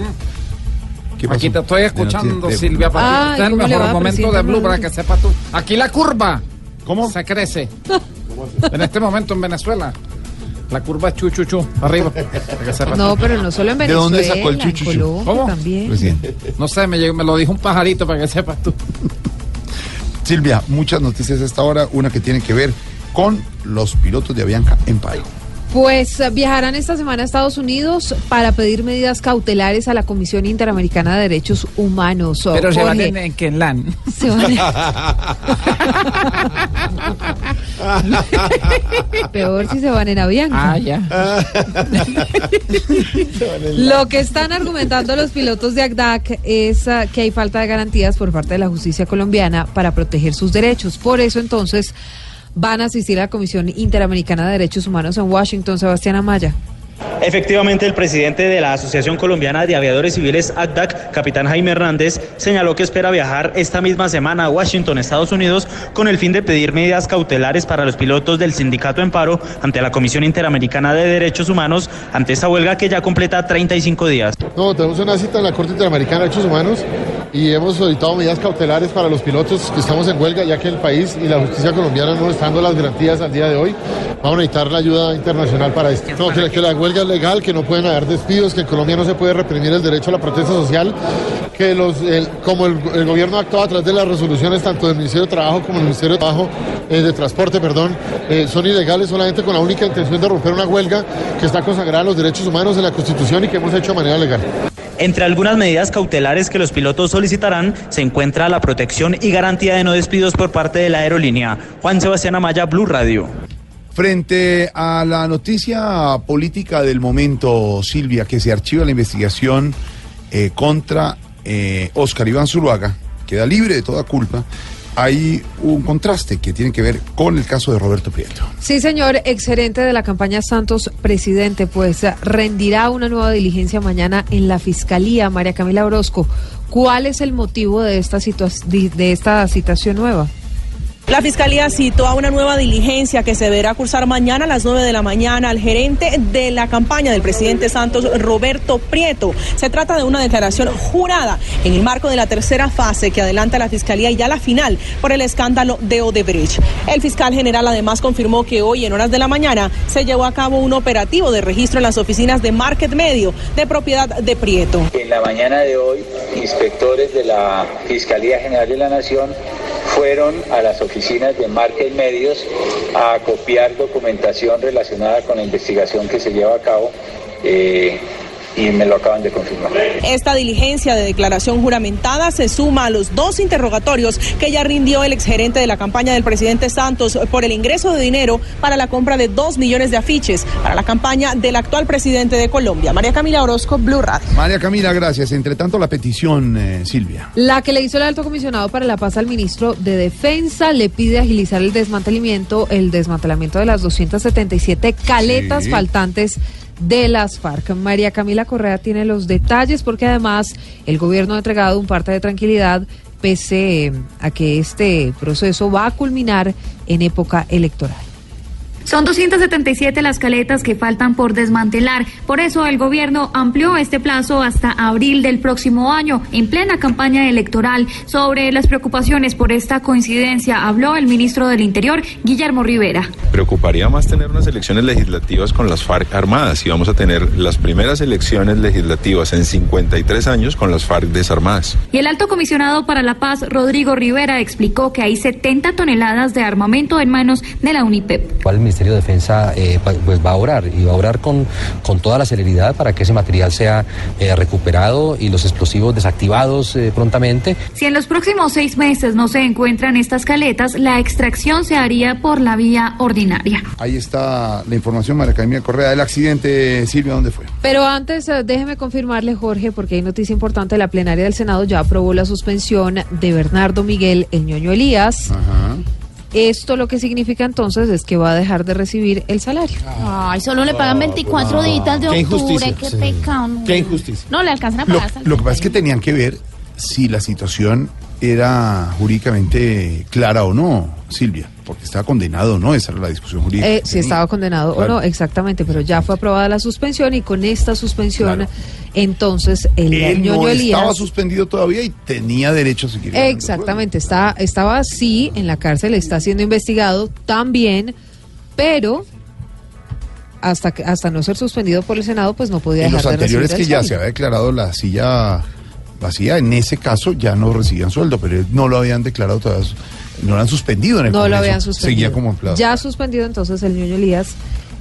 ¿Qué pasó? Aquí te estoy escuchando, De- de- Silvia Patiño. Ay, Este es el ¿cómo le mejor va, momento de Blue para que sepas tú. Aquí la curva. ¿Cómo? Se crece. en este momento en Venezuela. La curva es chu, chu, chu, arriba. No, pero no solo en ¿De Venezuela, dónde sacó el chuchuchu? ¿Cómo? también. No sé, me, llegó- me lo dijo un pajarito para que sepas tú. Silvia, muchas noticias a esta hora. Una que tiene que ver con los pilotos de Avianca en paro. Pues eh, viajarán esta semana a Estados Unidos para pedir medidas cautelares a la Comisión Interamericana de Derechos Humanos. Pero se van en, en Kenlan. se van- Peor si se van en Avianca. Ah, ya. Lo que están argumentando los pilotos de ACDAC es ah, que hay falta de garantías por parte de la justicia colombiana para proteger sus derechos. Por eso entonces van a asistir a la Comisión Interamericana de Derechos Humanos en Washington, Sebastián Amaya. Efectivamente, el presidente de la Asociación Colombiana de Aviadores Civiles, ACDAC, capitán Jaime Hernández, señaló que espera viajar esta misma semana a Washington, Estados Unidos, con el fin de pedir medidas cautelares para los pilotos del sindicato en paro ante la Comisión Interamericana de Derechos Humanos, ante esta huelga que ya completa 35 días. No, tenemos una cita en la Corte Interamericana de Derechos Humanos y hemos solicitado medidas cautelares para los pilotos que estamos en huelga, ya que el país y la justicia colombiana no están dando las garantías al día de hoy. Vamos a necesitar la ayuda internacional para esto. No, que, la huelga es legal, que no pueden haber despidos, que en Colombia no se puede reprimir el derecho a la protesta social, que los, el- como el, el gobierno actúa a través de las resoluciones tanto del Ministerio de Trabajo como del Ministerio de Trabajo, eh, de Transporte, perdón, eh, son ilegales solamente con la única intención de romper una huelga que está consagrada a los derechos humanos en la Constitución y que hemos hecho de manera legal. Entre algunas medidas cautelares que los pilotos solicitarán se encuentra la protección y garantía de no despidos por parte de la aerolínea. Juan Sebastián Amaya, Blue Radio. Frente a la noticia política del momento, Silvia, que se archiva la investigación eh, contra eh, Oscar Iván Zuluaga, queda libre de toda culpa, hay un contraste que tiene que ver con el caso de Roberto Prieto. Sí, señor, exgerente de la campaña Santos Presidente, pues rendirá una nueva diligencia mañana en la Fiscalía, María Camila Orozco. ¿Cuál es el motivo de esta, de esta citación nueva? La Fiscalía citó a una nueva diligencia que se deberá cursar mañana a las 9 de la mañana al gerente de la campaña del presidente Santos, Roberto Prieto. Se trata de una declaración jurada en el marco de la tercera fase que adelanta la Fiscalía y ya la final por el escándalo de Odebrecht. El fiscal general además confirmó que hoy en horas de la mañana se llevó a cabo un operativo de registro en las oficinas de Market Medio de propiedad de Prieto. En la mañana de hoy, inspectores de la Fiscalía General de la Nación fueron a las oficinas de Market Medios a copiar documentación relacionada con la investigación que se lleva a cabo eh, y me lo acaban de confirmar. Esta diligencia de declaración juramentada se suma a los dos interrogatorios que ya rindió el exgerente de la campaña del presidente Santos por el ingreso de dinero para la compra de dos millones de afiches para la campaña del actual presidente de Colombia, María Camila Orozco, Blue Radio. María Camila, gracias. Entre tanto, la petición, eh, Silvia. La que le hizo el alto comisionado para la paz al ministro de Defensa le pide agilizar el desmantelamiento, el desmantelamiento de las 277 caletas Sí. faltantes de las FARC. María Camila Correa tiene los detalles porque además el gobierno ha entregado un parte de tranquilidad pese a que este proceso va a culminar en época electoral. Son 277 las caletas que faltan por desmantelar. Por eso el gobierno amplió este plazo hasta abril del próximo año, en plena campaña electoral. Sobre las preocupaciones por esta coincidencia habló el ministro del Interior, Guillermo Rivera. Preocuparía más tener unas elecciones legislativas con las FARC armadas y vamos a tener las primeras elecciones legislativas en 53 años con las FARC desarmadas. Y el alto comisionado para la paz, Rodrigo Rivera, explicó que hay 70 toneladas de armamento en manos de la UNIPEP. Ministerio de Defensa eh, pues va a orar y va a orar con, con toda la celeridad para que ese material sea eh, recuperado y los explosivos desactivados eh, prontamente. Si en los próximos seis meses no se encuentran estas caletas, la extracción se haría por la vía ordinaria. Ahí está la información, María Camila Correa, del accidente. Silvia, ¿dónde fue? Pero antes, déjeme confirmarle, Jorge, porque hay noticia importante. La plenaria del Senado ya aprobó la suspensión de Bernardo Miguel El Ñoño Elías. Esto lo que significa entonces es que va a dejar de recibir el salario. Ay, solo le pagan 24 días de Qué octubre, injusticia. qué Sí. pecado. no. Qué injusticia. No, le alcanzan a Lo, pagar el lo que pasa es que tenían que ver si la situación era jurídicamente clara o no, Silvia, porque estaba condenado o no, esa era la discusión jurídica. Eh, si estaba condenado Claro. o no, exactamente, pero ya fue aprobada la suspensión y con esta suspensión, entonces el Él Ñoño no Elías. estaba suspendido todavía y tenía derecho a seguir. Exactamente, está, estaba así en la cárcel, está siendo investigado también, pero hasta que, hasta no ser suspendido por el Senado, pues no podía En dejar los de anteriores que ya sueldo. se había declarado la silla vacía, en ese caso ya no recibían sueldo, pero no lo habían declarado todavía, no lo han suspendido en el No lo habían suspendido. Seguía como empleado. Ya suspendido, entonces el Ñoño Elías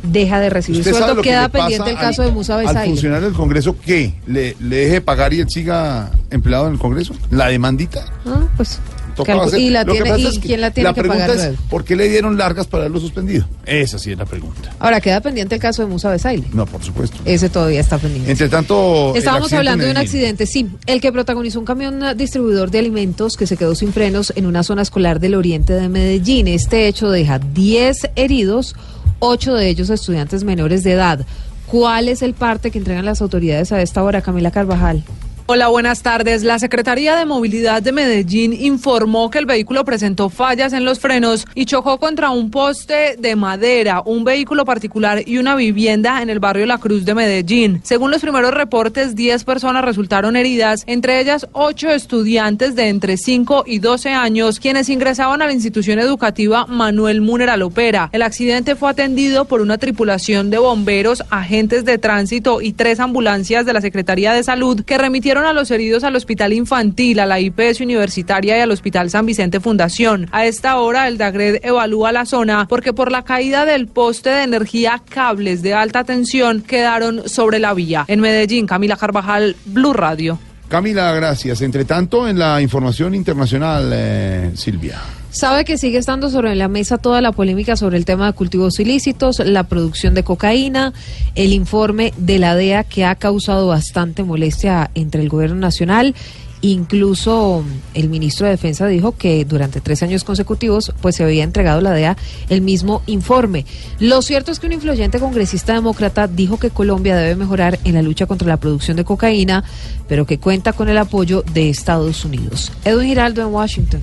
deja de recibir ¿Usted sabe sueldo. que Queda pendiente el al- caso de Musa Al Besaile. funcionario del Congreso, ¿qué? ¿Le, ¿Le deje de pagar y él siga empleado en el Congreso? ¿La demandita? Ah, pues, Toca calcu- hacer- ¿Y, la tiene, pasa y es que quién la tiene que pregunta pagar es? ¿por qué le dieron largas para haberlo suspendido? Esa sí es la pregunta. Ahora queda pendiente el caso de Musa Besaile. No, por supuesto. Ese todavía está pendiente. Entre tanto... Estábamos hablando de un accidente, sí, el que protagonizó un camión distribuidor de alimentos que se quedó sin frenos en una zona escolar del oriente de Medellín. Este hecho deja 10 heridos, 8 de ellos estudiantes menores de edad. ¿Cuál es el parte que entregan las autoridades a esta hora, Camila Carvajal? Hola, buenas tardes. La Secretaría de Movilidad de Medellín informó que el vehículo presentó fallas en los frenos y chocó contra un poste de madera, un vehículo particular y una vivienda en el barrio La Cruz de Medellín. Según los primeros reportes, 10 personas resultaron heridas, entre ellas 8 estudiantes de entre 5 y 12 años, quienes ingresaban a la institución educativa Manuel Múnera Alopera. El accidente fue atendido por una tripulación de bomberos, agentes de tránsito y tres ambulancias de la Secretaría de Salud que remitieron a los heridos al Hospital Infantil, a la IPS Universitaria y al Hospital San Vicente Fundación. A esta hora, el DAGRED evalúa la zona porque por la caída del poste de energía, cables de alta tensión quedaron sobre la vía. En Medellín, Camila Carvajal, Blue Radio. Camila, gracias. Entre tanto, en la información internacional, eh, Silvia. Sabe que sigue estando sobre la mesa toda la polémica sobre el tema de cultivos ilícitos, la producción de cocaína, el informe de la DEA que ha causado bastante molestia entre el gobierno nacional. Incluso el ministro de Defensa dijo que durante tres años consecutivos pues se había entregado la DEA el mismo informe. Lo cierto es que un influyente congresista demócrata dijo que Colombia debe mejorar en la lucha contra la producción de cocaína, pero que cuenta con el apoyo de Estados Unidos. Edwin Giraldo en Washington.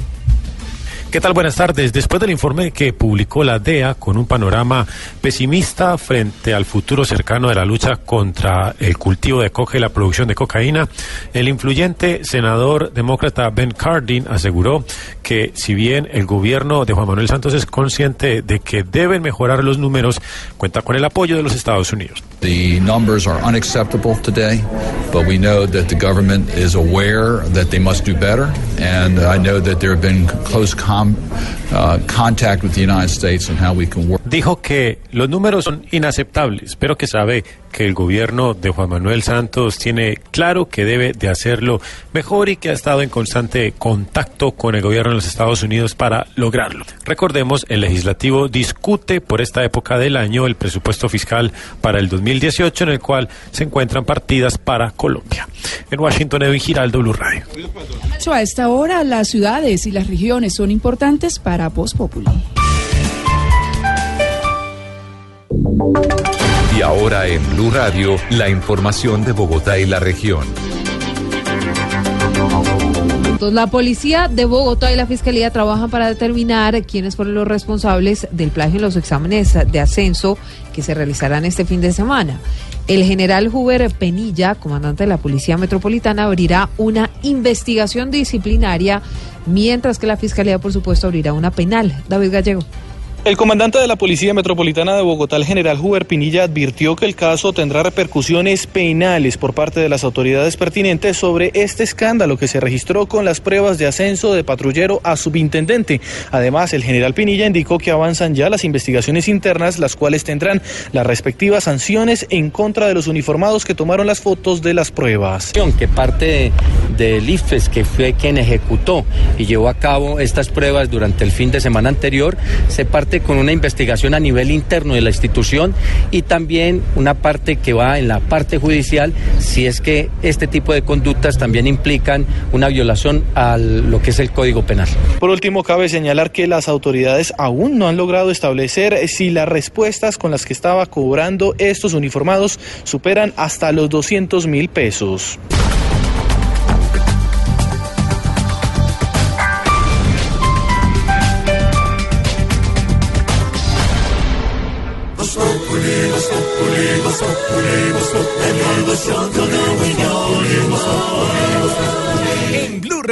¿Qué tal? Buenas tardes. Después del informe que publicó la DEA con un panorama pesimista frente al futuro cercano de la lucha contra el cultivo de coca y la producción de cocaína, el influyente senador demócrata Ben Cardin aseguró que si bien el gobierno de Juan Manuel Santos es consciente de que deben mejorar los números, cuenta con el apoyo de los Estados Unidos. The numbers are unacceptable today, but we know that the government is aware that they must do better, and I know that there have been close Dijo que los números son inaceptables, pero que sabe que el gobierno de Juan Manuel Santos tiene claro que debe de hacerlo mejor y que ha estado en constante contacto con el gobierno de los Estados Unidos para lograrlo. Recordemos, el legislativo discute por esta época del año el presupuesto fiscal para el 2018 en el cual se encuentran partidas para Colombia. En Washington, Edwin Giraldo, Blue Radio. A esta hora las ciudades y las regiones son importantes para Voz. Y ahora en Blue Radio, la información de Bogotá y la región. La policía de Bogotá y la fiscalía trabajan para determinar quiénes fueron los responsables del plagio en los exámenes de ascenso que se realizarán este fin de semana. El general Huber Penilla, comandante de la Policía Metropolitana, abrirá una investigación disciplinaria, mientras que la fiscalía, por supuesto, abrirá una penal. David Gallego. El comandante de la Policía Metropolitana de Bogotá, el general Huber Pinilla, advirtió que el caso tendrá repercusiones penales por parte de las autoridades pertinentes sobre este escándalo que se registró con las pruebas de ascenso de patrullero a subintendente. Además, el general Pinilla indicó que avanzan ya las investigaciones internas, las cuales tendrán las respectivas sanciones en contra de los uniformados que tomaron las fotos de las pruebas. que parte del IFES, que fue quien ejecutó y llevó a cabo estas pruebas durante el fin de semana anterior, se parte con una investigación a nivel interno de la institución y también una parte que va en la parte judicial si es que este tipo de conductas también implican una violación a lo que es el Código Penal. Por último, cabe señalar que las autoridades aún no han logrado establecer si las respuestas con las que estaba cobrando estos uniformados superan hasta los 200 mil pesos.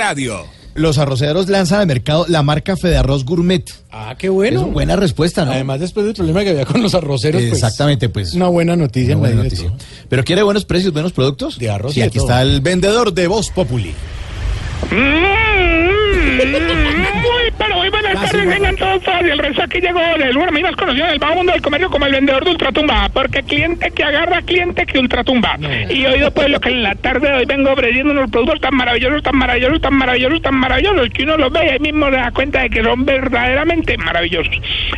Radio. Los arroceros lanzan al mercado la marca Fede Arroz Gourmet. Ah, qué bueno. Es buena respuesta, ¿no? Además, después del problema que había con los arroceros, pues, Exactamente, pues. Una buena noticia. Una buena noticia. Pero quiere buenos precios, buenos productos. De arroz Sí, y aquí todo. está el vendedor de Voz Populi. Muy, pero muy buenas tardes, vengan todos. El resto aquí llegó del bueno, más conocido en el bajo mundo del comercio como el vendedor de ultratumba, porque cliente que agarra, cliente que ultratumba. Y oído pues lo que en la tarde de hoy vengo ofreciendo unos productos tan maravillosos, tan maravillosos, tan maravillosos, tan maravillosos, que uno los ve y ahí mismo se da cuenta de que son verdaderamente maravillosos.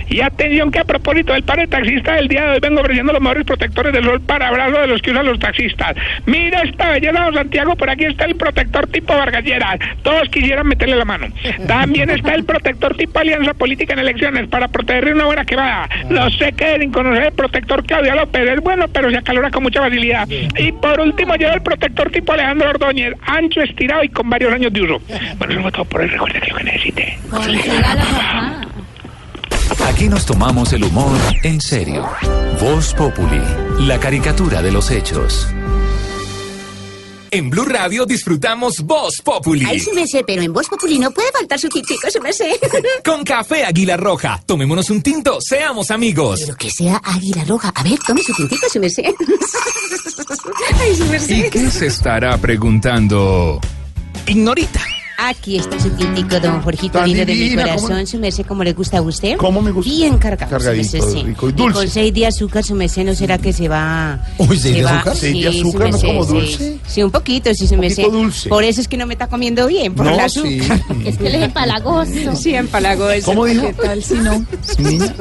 Y atención que a propósito del paro de taxista del día de hoy vengo ofreciendo los mejores protectores del sol para abrazo de los que usan los taxistas. Mira esta belleza, don Santiago, por aquí está el protector tipo Vargalleras. Todos quisieran meterle la mano. También está el protector tipo Alianza Política en elecciones para protegerle una buena quemada. No sé qué deben conocer el protector Claudia López. Es bueno, pero se acalora con mucha facilidad. Y por último, lleva el protector tipo Alejandro Ordóñez, ancho, estirado y con varios años de uso. Bueno, eso fue todo por hoy. Recuerde que lo que necesite. Aquí nos tomamos el humor en serio. Voz Populi, la caricatura de los hechos. En Blue Radio disfrutamos Voz Populi. Ay, sí me sé, pero en Voz Populi no puede faltar su tintico, sí me sé. Con café Águila Roja. Tomémonos un tinto, seamos amigos. Pero que sea águila roja. A ver, tome su tintico, sí me sé. Ay, sí me sé. ¿Y qué se estará preguntando? Ignorita. Aquí está su tintico, don Jorgito, Tan lindo de mi divina, ¿cómo- corazón, su merced, como le gusta a usted. ¿Cómo me gusta? Bien cargado, Cargadito, su merced, sí. rico y dulce. con seis de azúcar, su merced, ¿no será que se va... Uy, ¿seis se de va- azúcar? ¿Seis de Sí, azúcar no es merced, como sí. dulce? Sí, un poquito, sí, su merced. poquito dulce. Por eso es que no me está comiendo bien, por No, el sí. azúcar. Es que él es empalagoso. Sí, empalagoso. ¿Cómo dijo? ¿Qué tal si no? Niña.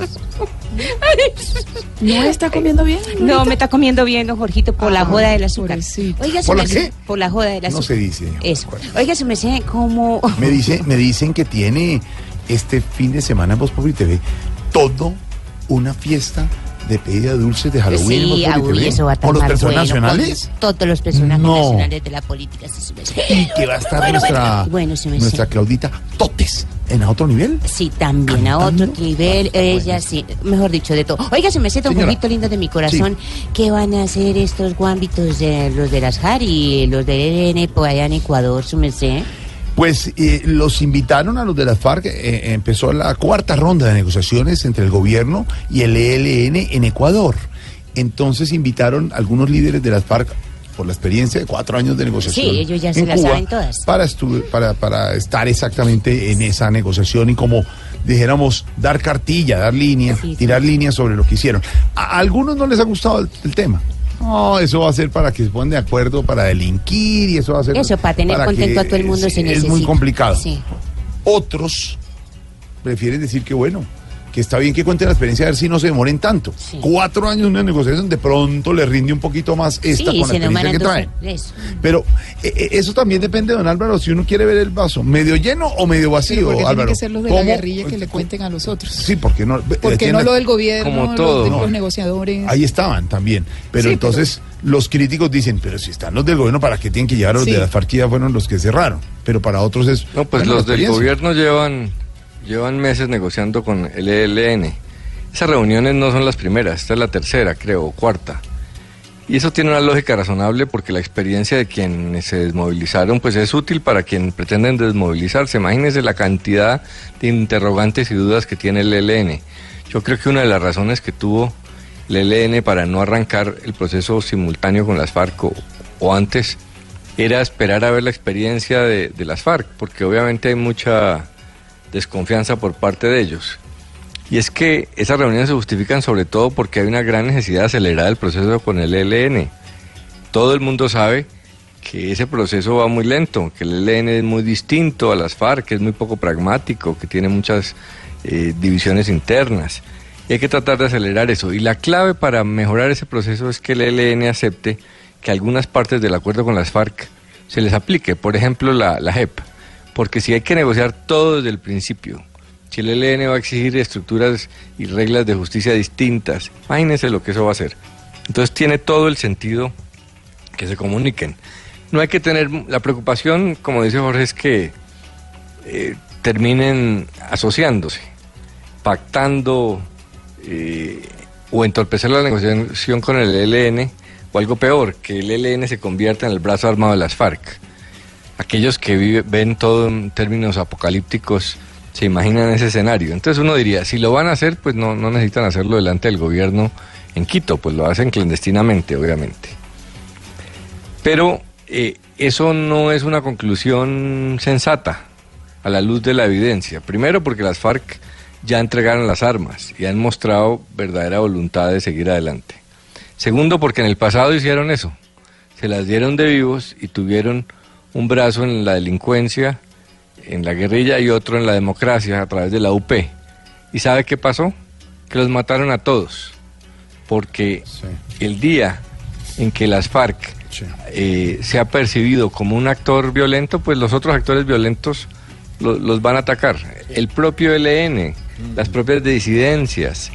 ¿No está comiendo bien? No, me está comiendo bien, don Jorgito, por la joda del azúcar. Oiga, su ¿Por la qué? Por la joda del azúcar. No se dice. Eso. Oiga, su merced, ¿cómo...? Me, dice, me dicen que tiene este fin de semana en Voz Populi TV todo una fiesta de pedida de dulces de Halloween en Voz Sí, TV. eso va a estar ¿Con los personajes bueno, nacionales? todos los personajes No. nacionales de la política. sí, merced. Y que va a estar Bueno, nuestra, bueno, sí, me nuestra sé. Claudita Totes en a otro nivel. Sí, también a otro nivel, ella sí, mejor dicho, de todo. Oiga, se me don Señora. Jorgito lindo de mi corazón, ¿qué van a hacer estos guambitos, de los de las JAR y los del ELN por allá en Ecuador, su merced? Pues eh, los invitaron a los de las FARC, eh, empezó la cuarta ronda de negociaciones entre el gobierno y el ELN en Ecuador. Entonces invitaron algunos líderes de las FARC por la experiencia de cuatro años de negociación. Sí, ellos ya se las saben todas. Para, para, para estar exactamente en esa negociación y como dijéramos, dar cartilla, dar línea, tirar líneas sobre lo que hicieron. A algunos no les ha gustado el, el tema. No, eso va a ser para que se pongan de acuerdo para delinquir y eso va a ser Eso, para tener contento a todo el mundo se es necesita. muy complicado. Sí. Otros prefieren decir que bueno, que está bien que cuenten la experiencia a ver si no se demoren tanto. Cuatro años en una negociación, de pronto le rinde un poquito más esta Sí, con la experiencia que traen. eso. Pero eh, eh, eso también depende, don Álvaro, si uno quiere ver el vaso medio lleno o medio vacío, Pero porque Álvaro. tienen que ser los de la guerrilla que le cuenten a los otros. Sí, porque no. ¿Por qué eh, no tiene- lo del gobierno, Como los, todo. No. los negociadores? Ahí estaban también. Pero Sí, entonces los críticos dicen, pero si están los del gobierno, ¿para qué tienen que llegar a los Sí. de las FARC ya fueron los que cerraron? Pero para otros es... No, pues los la del gobierno llevan, llevan meses negociando con el ELN. Esas reuniones no son las primeras, esta es la tercera, creo, o cuarta. Y eso tiene una lógica razonable porque la experiencia de quienes se desmovilizaron pues es útil para quien pretenden desmovilizarse. Imagínense la cantidad de interrogantes y dudas que tiene el ELN. Yo creo que una de las razones que tuvo el ELN para no arrancar el proceso simultáneo con las FARC o, antes era esperar a ver la experiencia de las FARC, porque obviamente hay mucha desconfianza por parte de ellos. Y es que esas reuniones se justifican sobre todo porque hay una gran necesidad de acelerar el proceso con el ELN. Todo el mundo sabe que ese proceso va muy lento, que el ELN es muy distinto a las FARC, que es muy poco pragmático, que tiene muchas eh, divisiones internas. Y hay que tratar de acelerar eso. Y la clave para mejorar ese proceso es que el ELN acepte que algunas partes del acuerdo con las FARC se les aplique, por ejemplo la, la. Porque si hay que negociar todo desde el principio, si el ELN va a exigir estructuras y reglas de justicia distintas, imagínense lo que eso va a hacer. Entonces tiene todo el sentido que se comuniquen. No hay que tener la preocupación, como dice Jorge, es que eh, terminen asociándose, pactando eh, o entorpecer la negociación con el ELN o algo peor, que el ELN se convierta en el brazo armado de las FARC. Aquellos que ven todo en términos apocalípticos se imaginan ese escenario. Entonces uno diría, si lo van a hacer, pues no, no necesitan hacerlo delante del gobierno en Quito, pues lo hacen clandestinamente, obviamente. Pero eh, eso no es una conclusión sensata a la luz de la evidencia. Primero porque las FARC ya entregaron las armas y han mostrado verdadera voluntad de seguir adelante. Segundo porque en el pasado hicieron eso. Se las dieron de vivos y tuvieron un brazo en la delincuencia, en la guerrilla y otro en la democracia a través de la UP. ¿Y sabe qué pasó? Que los mataron a todos. Porque el día en que las FARC eh, se ha percibido como un actor violento, pues los otros actores violentos lo- los van a atacar. El propio ELN, las propias disidencias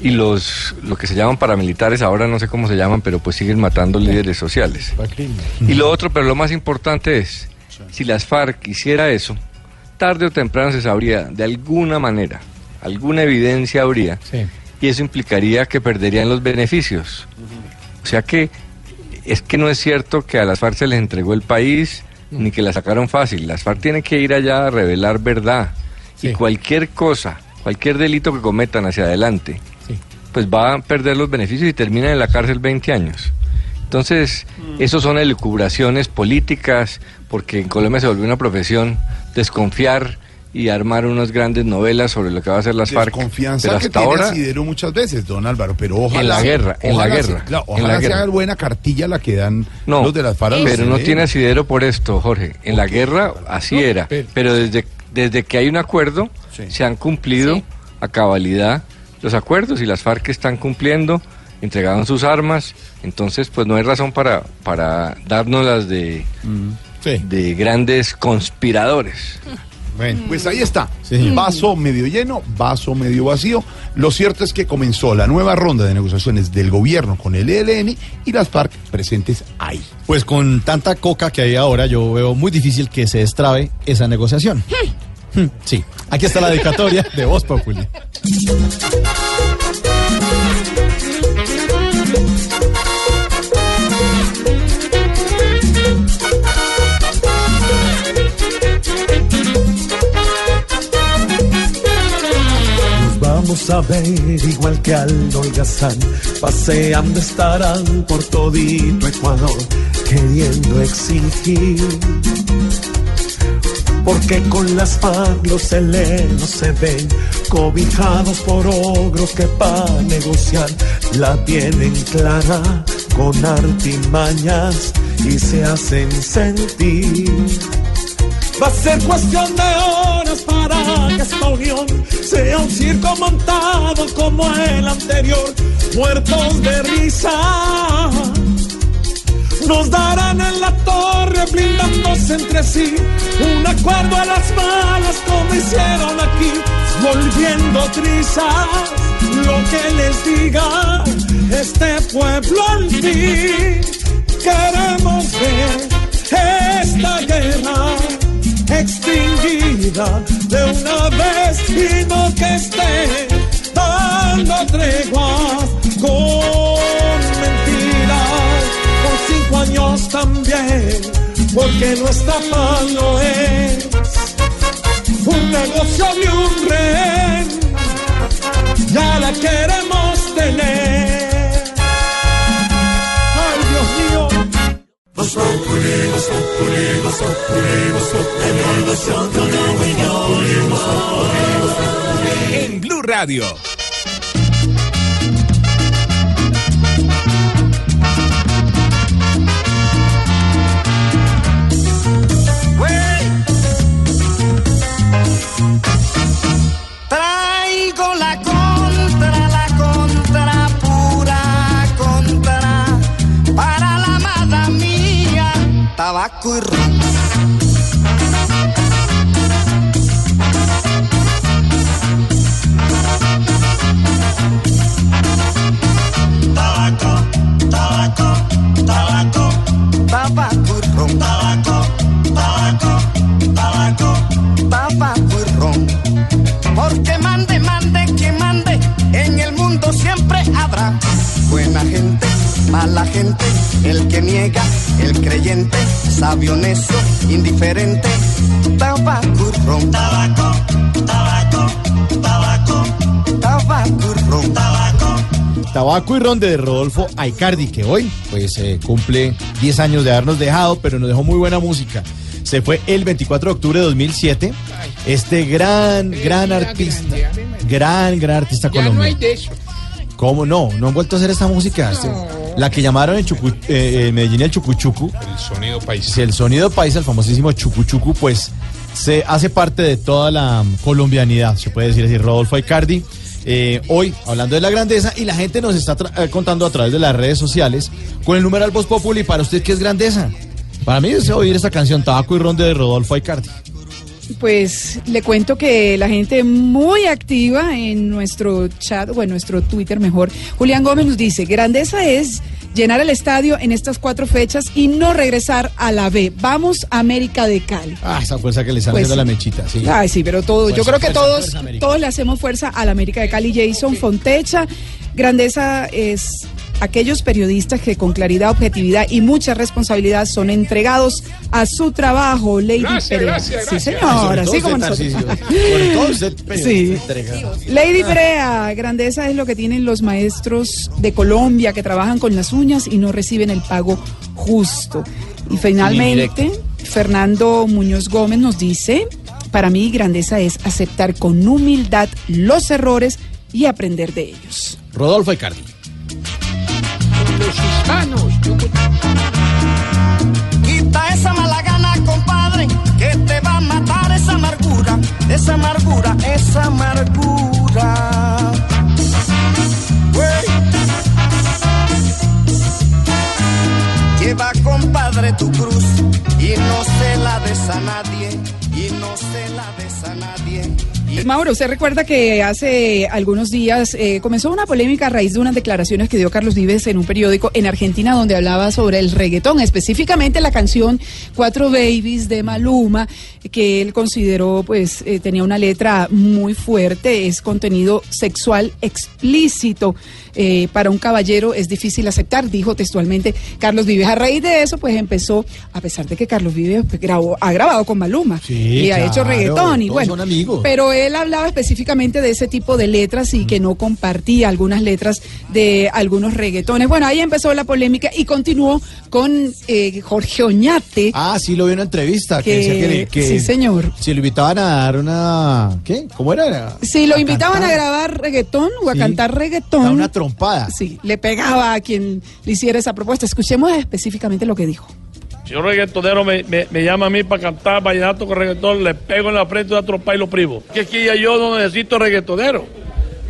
y los lo que se llaman paramilitares, ahora no sé cómo se llaman, pero pues siguen matando líderes sociales. Y lo otro, pero lo más importante es, si las FARC hiciera eso, tarde o temprano se sabría de alguna manera, alguna evidencia habría, y eso implicaría que perderían los beneficios. O sea que es que no es cierto que a las FARC se les entregó el país ni que la sacaron fácil. Las FARC tienen que ir allá a revelar verdad. Y cualquier cosa, cualquier delito que cometan hacia adelante, pues va a perder los beneficios y terminan en la cárcel 20 años. Entonces, eso son elucubraciones políticas, porque en Colombia se volvió una profesión desconfiar y armar unas grandes novelas sobre lo que va a hacer las FARC. Confianza Pero que hasta tiene ahora, asidero muchas veces, don Álvaro, pero ojalá... En la guerra, en la ojalá guerra, se- claro, en ojalá la sea guerra. buena cartilla la que dan No, los de las FARC. pero no tiene asidero por esto, Jorge. En la guerra así era, pero desde, desde que hay un acuerdo se han cumplido a cabalidad los acuerdos y las FARC están cumpliendo, entregaron sus armas, entonces pues no hay razón para, para darnos las de, de grandes conspiradores. Bueno, pues ahí está. Vaso medio lleno, vaso medio vacío. Lo cierto es que comenzó la nueva ronda de negociaciones del gobierno con el ELN y las FARC presentes ahí. Pues con tanta coca que hay ahora, yo veo muy difícil que se destrabe esa negociación. Hmm, Sí, aquí está la dedicatoria de Voz Populi. Vamos a ver igual que al holgazán, paseando estarán por todito Ecuador, queriendo exigir. Porque con las FARC los helenos se ven cobijados por ogros que para negociar la tienen clara con artimañas y se hacen sentir. Va a ser cuestión de horas para que esta unión sea un circo montado como el anterior. Muertos de risa. Nos darán en la torre blindándose entre sí un acuerdo a las malas como hicieron aquí, volviendo trizas lo que les diga este pueblo al fin. Queremos ver esta guerra extinguida de una vez y no que esté dando treguas años también, porque nuestra paz no es un negocio ni un rehén, ya la queremos tener. Ay, Dios mío. En Blue Radio. Tabaco y ron. Ron de Rodolfo Aicardi, que hoy pues eh, cumple 10 años de habernos dejado, pero nos dejó muy buena música. Se fue el 24 de octubre de 2007. Este gran, gran artista, gran, gran artista colombiano. ¿Cómo no? No han vuelto a hacer esta música. La que llamaron en, Chucu- eh, en Medellín el Chucuchucu. El sonido país. Si el sonido paisa, el famosísimo Chucuchucu, pues se hace parte de toda la mm, colombianidad, se puede decir así. Rodolfo Icardi, eh, hoy hablando de la grandeza, y la gente nos está eh, contando a través de las redes sociales con el numeral Voz Populi. Para usted, ¿qué es grandeza? Para mí es oír esta canción Tabaco y Ron de Rodolfo Icardi. Pues le cuento que la gente muy activa en nuestro chat o en nuestro Twitter mejor. Julián Gómez nos dice, grandeza es llenar el estadio en estas cuatro fechas y no regresar a la B. Vamos a América de Cali. Ah, esa fuerza que le están Pues haciendo a la mechita, sí. Ay, sí, pero todo, yo creo que fuerza, todos, fuerza, todos le hacemos fuerza a la América de Cali. Jason Fontecha, grandeza es aquellos periodistas que con claridad, objetividad y mucha responsabilidad son entregados a su trabajo. Lady Gracias, Sí, gracias. señor, Sobre así como nosotros. Sí. Lady Perea, grandeza es lo que tienen los maestros de Colombia que trabajan con las uñas y no reciben el pago justo. Y finalmente, Fernando Muñoz Gómez nos dice, para mí grandeza es aceptar con humildad los errores y aprender de ellos. Rodolfo Icardi. Los hispanos. Quita esa mala gana, compadre, que te va a matar esa amargura, esa amargura, esa amargura. Lleva, compadre, tu cruz y no se la des a nadie, y no se la des a nadie. Mauro, usted recuerda que hace algunos días eh, comenzó una polémica a raíz de unas declaraciones que dio Carlos Vives en un periódico en Argentina donde hablaba sobre el reggaetón, específicamente la canción Cuatro Babies de Maluma, que él consideró pues eh, tenía una letra muy fuerte, es contenido sexual explícito. Eh, para un caballero es difícil aceptar, dijo textualmente Carlos Vives. A raíz de eso, pues empezó, a pesar de que Carlos Vives pues, grabó, ha grabado con Maluma y ha hecho reggaetón y todos bueno, son amigos. pero él hablaba específicamente de ese tipo de letras y que no compartía algunas letras de algunos reggaetones. Bueno, ahí empezó la polémica y continuó con eh, Jorge Oñate. Ah, sí, lo vi en una entrevista. Que, Que- decía que, sí, señor. Si lo invitaban a dar una. ¿Qué? ¿Cómo era? Si lo invitaban a grabar reggaetón o a Sí. cantar reggaetón. Una trompada. Sí, le pegaba a quien le hiciera esa propuesta. Escuchemos específicamente lo que dijo. Si un reggaetonero me, me- me llama a mí para cantar vallenato con reggaetón, le pego en la frente de tropa y lo privo. Que es que ya yo no necesito reggaetonero.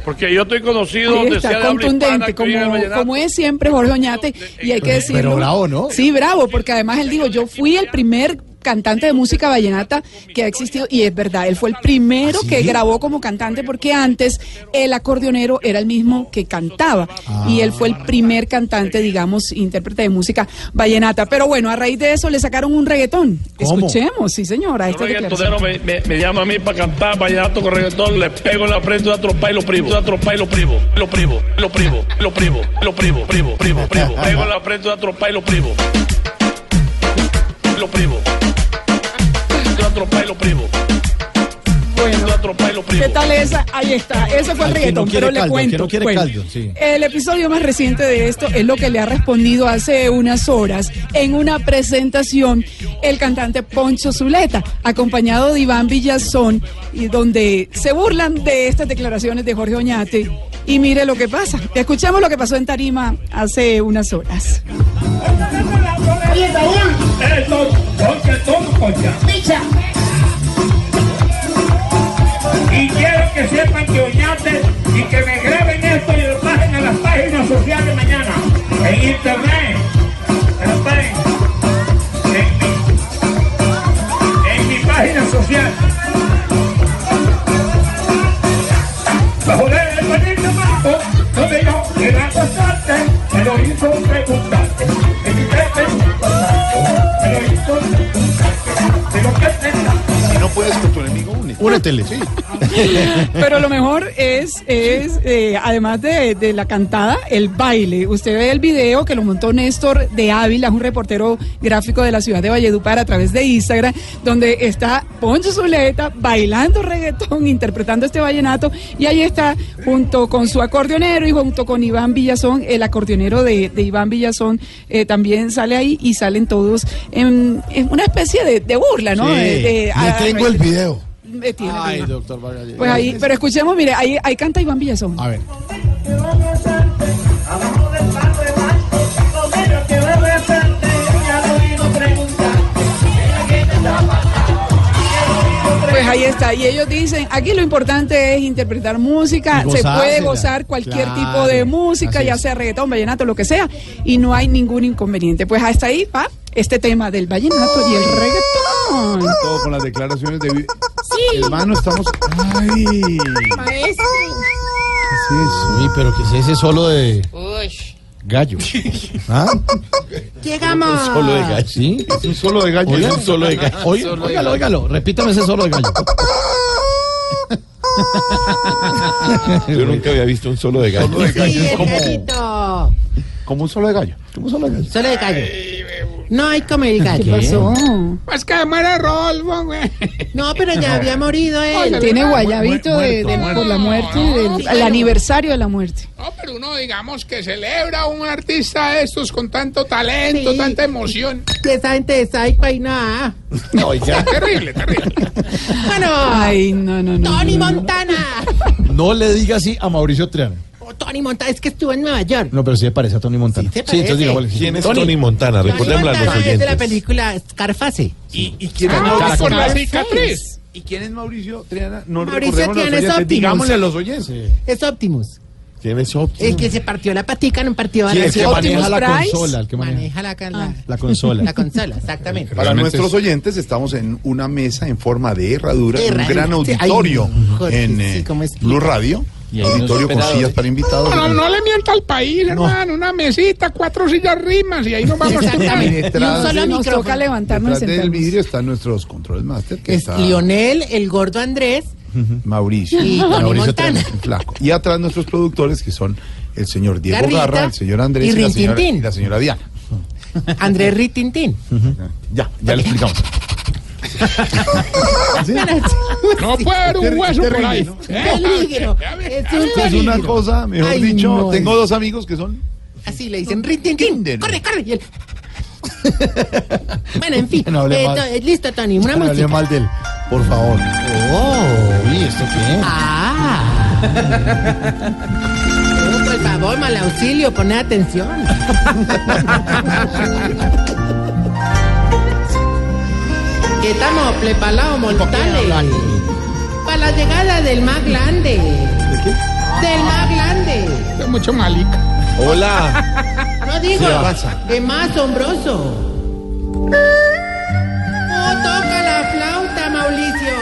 Porque yo estoy conocido Ahí donde sea está, de habla hispana contundente, como, como es siempre Jorge Oñate, y hay que decirlo. pero bravo, ¿no? Sí, bravo, porque además él dijo, yo fui el primer cantante de música vallenata que ha existido, y es verdad, él fue el primero ¿Ah, que grabó como cantante, porque antes el acordeonero era el mismo que cantaba, y él fue el primer cantante, digamos, intérprete de música vallenata. Pero bueno, a raíz de eso le sacaron un reggaetón. ¿Cómo? Escuchemos, sí señora, declaración. me, me- me llama a mí para cantar vallenato con reggaetón, le pego en la frente de tropa y lo privo. De tropa y lo privo, lo privo, lo privo, lo privo, lo privo, privo, privo, privo. Pego en la frente de tropa y lo privo. Lo privo. Lo privo. Bueno. ¿Qué tal esa? Ahí está, ese fue el reggaetón, no pero le caldo, cuento. no quiere bueno, caldo, sí. El episodio más reciente de esto es lo que le ha respondido hace unas horas en una presentación el cantante Poncho Zuleta, acompañado de Iván Villazón, y donde se burlan de estas declaraciones de Jorge Oñate. Y mire lo que pasa. Escuchemos lo que pasó en Tarima hace unas horas. Saúl. Eso, porque concha. Y quiero que sepan que Oñate y que me graben esto y lo pasen a las páginas sociales mañana. En internet. Bonito marco, donde yo era constante, me lo hizo preguntarte. Puedes con tu enemigo, únete. Únetele. Sí. Pero lo mejor es, es eh, además de, de la cantada, el baile. Usted ve el video que lo montó Néstor de Ávila, es un reportero gráfico de la ciudad de Valledupar a través de Instagram, donde está Poncho Zuleta bailando reggaetón, interpretando este vallenato, y ahí está junto con su acordeonero y junto con Iván Villazón, el acordeonero de, de Iván Villazón, eh, también sale ahí y salen todos en, en una especie de, de burla, ¿no? Sí. De- de- Le a- tengo el video. Tiene, Ay, tiene. doctor Vargas. Pues ahí, pero escuchemos, mire, ahí, ahí canta Iván Villazón. A ver. Pues ahí está. Y ellos dicen, aquí lo importante es interpretar música, se puede gozar cualquier Claro, tipo de música, ya sea reggaetón, vallenato, lo que sea, y no hay ningún inconveniente. Pues hasta ahí va este tema del vallenato y el reggaetón. Todo con las declaraciones de... Hermano, estamos... Ay. Maestro. Así es. Uy, pero que es ese solo de gallo. ¿Ah? Llegamos. Un solo de gallo. ¿Sí? Es un solo de gallo. Oiga, Es un solo de gallo. Oiga, Solo de óigalo, gallo. óigalo. Repítame ese solo de gallo. Yo nunca había visto un solo de gallo. Solo de gallo. Sí, como un solo de gallo. Como un solo de gallo. Solo de gallo. No hay como el gallo. ¿Qué pasó? Pues que muere Rolfo, güey. No, pero ya había morido él. Tiene guayabito de, de- muerto, por la muerte, del, el aniversario de la muerte. No, pero uno digamos que celebra a un artista de estos con tanto talento, Sí. tanta emoción. Y esa gente de Saipa y nada. Oiga. Terrible, terrible. Bueno, Ay, no, no, no. Tony no, no. Montana. No le diga así a Mauricio Triana. Tony Montana, es que estuvo en Nueva York. No, pero sí le parece a Tony Montana. Sí, se entonces digámosle. ¿Quién es Tony, Montana? Tony Recordémosle a los Montana es de la oyentes. película Scarface. ¿Y, y quién es Ah, Mauricio? la cicatriz. ¿Y quién es Mauricio Triana? No Mauricio Triana es oyentes. Optimus. Digámosle a los oyentes. Es Optimus. ¿Quién es Optimus? El que se partió la patica en un partido de ¿Quién es que Optimus maneja la Price? consola? El que maneja Maneja la, la, la consola. la consola, exactamente. Para Realmente nuestros es- oyentes estamos en una mesa en forma de herradura, en un gran sí. Ay, auditorio Jorge, en sí, eh. Blue Radio. Y Auditorio con sillas para invitados. No, no, no le mienta al país, hermano. Una mesita, cuatro sillas rimas y ahí nos vamos a Exactamente. Y un solo micrófono. toca levantarnos y Detrás del vidrio están nuestros controles master, que Es está Lionel, el gordo Andrés Mauricio, y Mauricio flaco. Y atrás nuestros productores, que son el señor Diego Garrita Garra, el señor Andrés y y, la, Rin señora, Tintín. y la señora Diana. Andrés Ritintín. Ya, ya le explicamos. No puede haber un hueso por ahí. ¿no? Peligro. Es un Es una cosa, mejor Ay, dicho, no, tengo dos amigos que son Así le dicen Ritintín. Kinder. Corre, corre. Y él- bueno, en fin. No Eh, to- eh, listo, Tony. Una No hable música. mal de él, por favor. Oh, uy, ¿esto qué? Ah. Oh, por favor, mal auxilio, poné atención. Estamos preparados mortales. Para la llegada del más grande. Del más grande. Es mucho malica. Hola. No digo, es más asombroso. Oh, toca la flauta, Mauricio.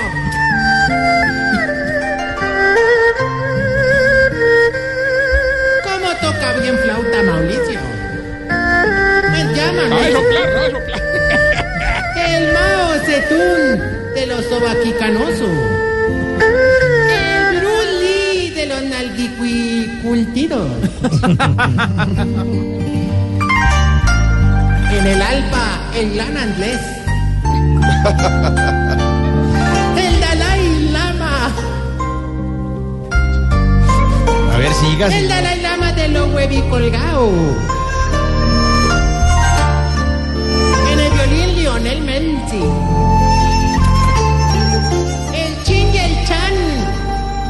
¿Cómo toca bien flauta, Mauricio? Me llaman. No, el- eso claro, no, eso claro. El Zedong de los sobaquicanosos. El Bruce Lee de los nalguicultidos. en el Alpa, el gran Andrés. El Dalai Lama. A ver, siga. El. Dalai Lama de los huevicolgados. Lionel Messi. El Chin y el Chan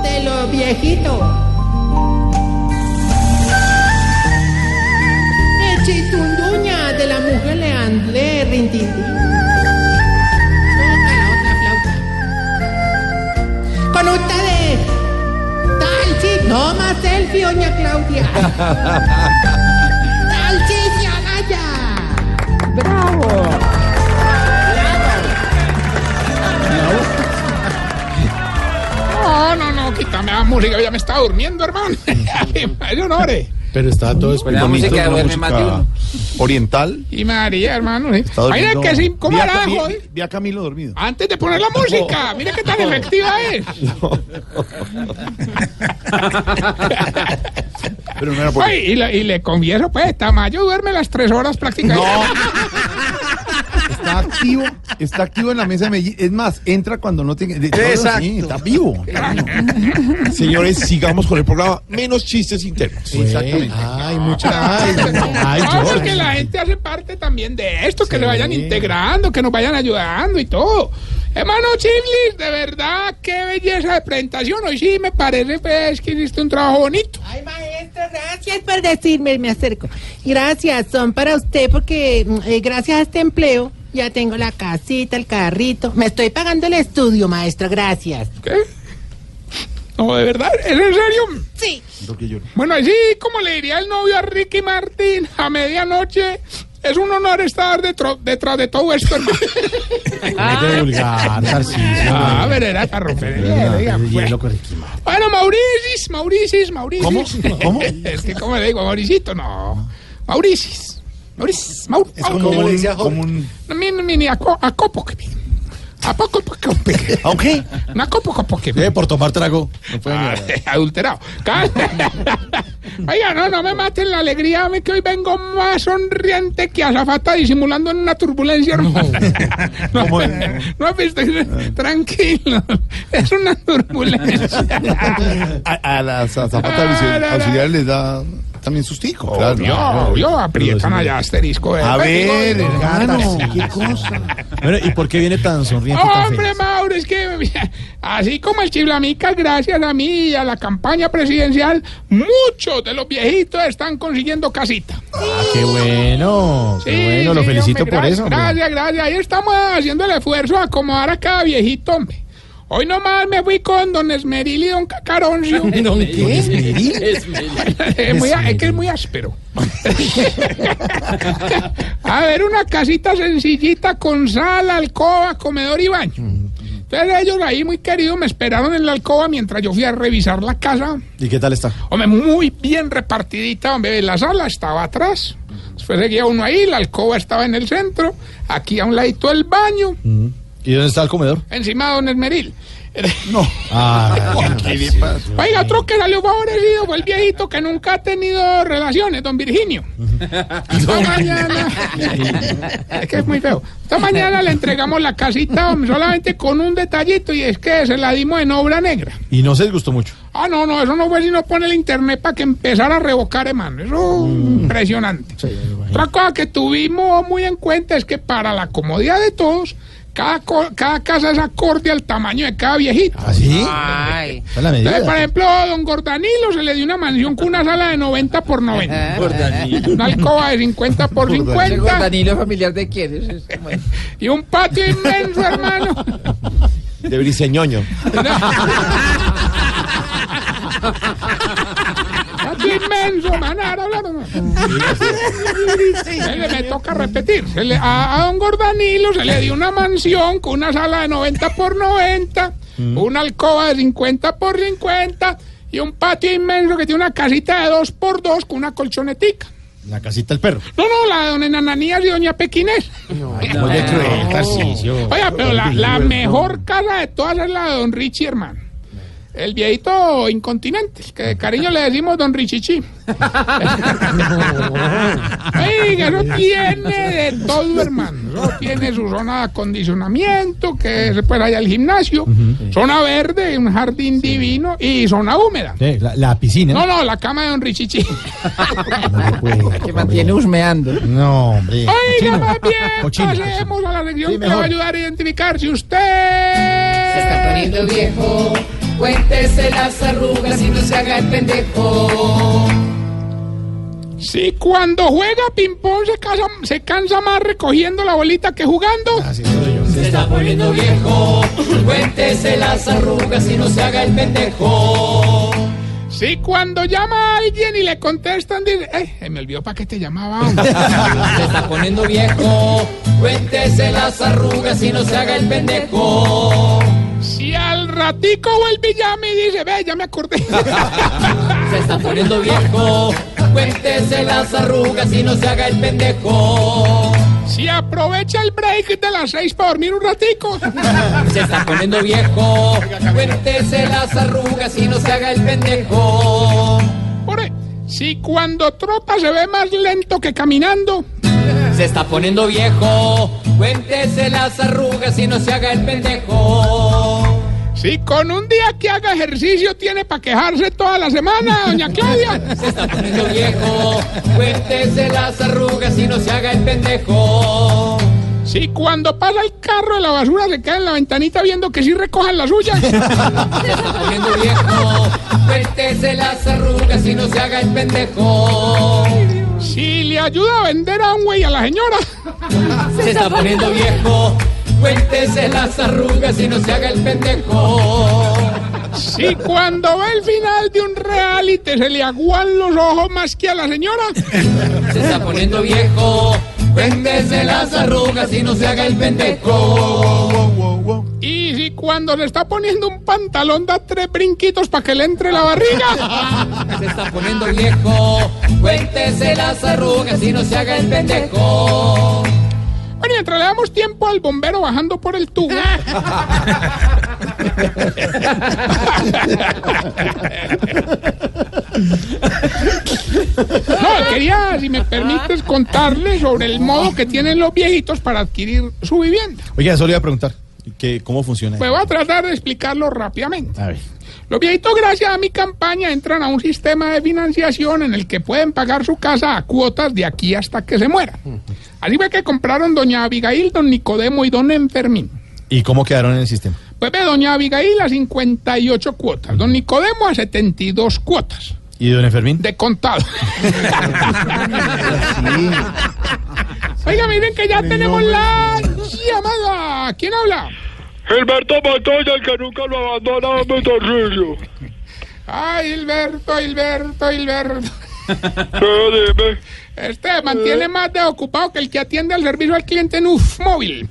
de los viejitos. El Chitunduña de la mujer Rintintín. Toca la otra flauta. Con ustedes. Tal no más selfie, doña Claudia. Bravo. No, no, no, quítame la música, ya me estaba durmiendo, hermano. Ay, honores. Pero está todo Pues la música uno. Oriental. Y María, hermano. Ay, durmiendo. que sí, ¿cómo Vi a- hará, vi- a Camilo dormido. Antes de poner la música, mira qué tan efectiva es. Pero no era por Ay, y, le, y le confieso, pues, Tamayo duerme las tres horas prácticamente. Está activo, está activo en la mesa de Medellín. Es más, entra cuando no tiene. de- todo Exacto. está vivo. Señores, sigamos con el programa. Menos chistes internos. Exactamente. Ay, muchas ay, no, porque la gente hace parte también de esto, que le vayan integrando, que nos vayan ayudando y todo. Hermano Chiblis, de verdad, qué belleza de presentación. Hoy sí me parece pues, que hiciste un trabajo bonito. Ay, maestro, gracias por decirme, me acerco. Gracias, son para usted porque mm, eh, gracias a este empleo ya tengo la casita, el carrito. Me estoy pagando el estudio, maestro, gracias. ¿Qué? No, de verdad, ¿es en serio? Sí. Bueno, así como le diría el novio a Ricky Martín a medianoche, es un honor estar detro- detrás de todo esto, hermano. Qué vulgar, Tarcisio. Ah, pero era para romper el hielo, diga, El pues. Martin. Bueno, Mauricis, Mauricis, Mauricis. ¿Cómo? ¿Cómo? es que, ¿cómo le digo? Mauricito, no. Mauricis. Mauricis. Maur Es como Maur- un, como un. Mini, mini, aco, acopo que ¿A poco poco ¿Aunque? Una copo copo que Eh, por tomar trago. No puede Ah, adulterado. Oiga, no, no me maten la alegría, me que hoy vengo más sonriente que azafata disimulando en una turbulencia, hermano. No, no, has visto, tranquilo, es una turbulencia. A, a las zapatas Ah, no, no. auxiliares les da también sustico. claro. Yo, yo aprietan allá asterisco. eh. A ver, hermano, qué cosa. Bueno, ¿y por qué viene tan sonriente tan Hombre? Mauro, es que así como el Chiblamica, gracias a mí y a la campaña presidencial, muchos de los viejitos están consiguiendo casita. Ah, qué bueno. Qué Sí, bueno, lo sí, felicito hombre, por gracias, eso. hombre. Gracias, gracias. Ahí estamos haciendo el esfuerzo de acomodar a cada viejito, hombre. Hoy nomás me fui con don Esmeril y don Cacaroncio. ¿Don qué? ¿Esmeril? es, muy a- es que es muy áspero. a ver, una casita sencillita con sala, alcoba, comedor y baño. Entonces ellos ahí muy queridos me esperaron en la alcoba mientras yo fui a revisar la casa. ¿Y qué tal está? Hombre, muy bien repartidita, hombre. La sala estaba atrás. Después seguía uno ahí, la alcoba estaba en el centro. Aquí a un ladito el baño. ¿Y dónde está el comedor? Encima de don Esmeril. No. Ah. Oiga, otro que salió favorecido fue el viejito que nunca ha tenido relaciones, don Virginio. Esta mañana. es que es muy feo. Esta mañana le entregamos la casita solamente con un detallito y es que se la dimos en obra negra. y no se disgustó mucho. Ah, no, no, eso no fue sino poner el internet para que empezara a revocar, hermano. Eso impresionante. Otra cosa que tuvimos muy en cuenta es que para la comodidad de todos Cada, co- cada casa es acorde al tamaño de cada viejito. ¿Ah, sí? Ay. Esa es la medida. Entonces, por ejemplo, don Gordanilo se le dio una mansión con una sala de 90 por 90. Gordanilo. Una alcoba de 50 por ¿El 50. Gordanilo familiar de quién es? Y un patio inmenso, hermano. De briseñoño. Patio inmenso, man. ahora hablaron. Se le- me toca repetir. Se le- a, a don Gordanilo se le dio una mansión con una sala de 90 por 90, una alcoba de 50 por 50 y un patio inmenso que tiene una casita de 2 por 2 con una colchonetica. La casita del perro. No, no, la de don Enananías y doña Pequinés. ¿Cómo es de cruel, Tarcisio? Oiga, pero la, la mejor casa de todas es la de don Richie, hermano. El viejito incontinente, que de cariño le decimos don Richichi. Oiga, eso tiene de todo, hermano. Eso tiene su zona de acondicionamiento, que es pues allá el gimnasio, zona verde, un jardín divino y zona húmeda. Sí, la, la piscina. No, no, la cama de don Richichi. Que mantiene husmeando. No, hombre. Oiga, más bien, Cochino. pasemos a la sección Sí, que le va a ayudar a identificar si usted... Se está poniendo viejo, cuéntese las arrugas y no se haga el pendejo. Si cuando juega ping-pong se, casa- se cansa más recogiendo la bolita que jugando. Se está poniendo viejo, cuéntese las arrugas y no se haga el pendejo. Si cuando llama a alguien y le contestan, dice, eh, se me olvidó para qué te llamaba. hombre". Se está poniendo viejo, cuéntese las arrugas y no se haga el pendejo. Si al ratico vuelve y llama y dice, ve, ya me acordé. Se está poniendo viejo, cuéntese las arrugas y no se haga el pendejo. si aprovecha el break de las seis para dormir un ratico. Se está poniendo viejo, cuéntese las arrugas y no se haga el pendejo. Por ahí. Si cuando trota se ve más lento que caminando. Se está poniendo viejo, cuéntese las arrugas y no se haga el pendejo. Si con un día que haga ejercicio tiene para quejarse toda la semana, doña Claudia. Se está poniendo viejo, cuéntese las arrugas y no se haga el pendejo. Si cuando pasa el carro de la basura se queda en la ventanita viendo que sí recojan la suya. Se está poniendo viejo, cuéntese las arrugas y no se haga el pendejo. Si le ayuda a vender a un güey a la señora. Se está poniendo viejo, cuéntese las arrugas y no se haga el pendejo. Si cuando ve el final de un reality se le aguan los ojos más que a la señora. Se está poniendo viejo, cuéntese las arrugas y no se haga el pendejo. Y si cuando se está poniendo un pantalón da tres brinquitos para que le entre la barriga. Se está poniendo viejo, cuéntese las arrugas y no se haga el pendejo. Bueno, mientras le damos tiempo al bombero bajando por el tubo. No, quería, si me permites, contarle sobre el modo que tienen los viejitos para adquirir su vivienda. Oiga, eso le iba a preguntar. que, ¿Cómo funciona? Pues voy a tratar de explicarlo rápidamente. A ver. Los viejitos, gracias a mi campaña, entran a un sistema de financiación en el que pueden pagar su casa a cuotas de aquí hasta que se mueran. Así fue que compraron doña Abigail, don Nicodemo y don Enfermín. ¿Y cómo quedaron en el sistema? Pues ve, doña Abigail a 58 cuotas, don Nicodemo a 72 cuotas. ¿Y don Enfermín? De contado. Oiga, miren que ya tenemos la llamada. ¿Quién habla? Gilberto Montoya, el que nunca lo abandona, mi Tarcisio. Ay, Hilberto, Hilberto, Hilberto. dime. Este mantiene más de ocupado que el que atiende al servicio al cliente en UF móvil.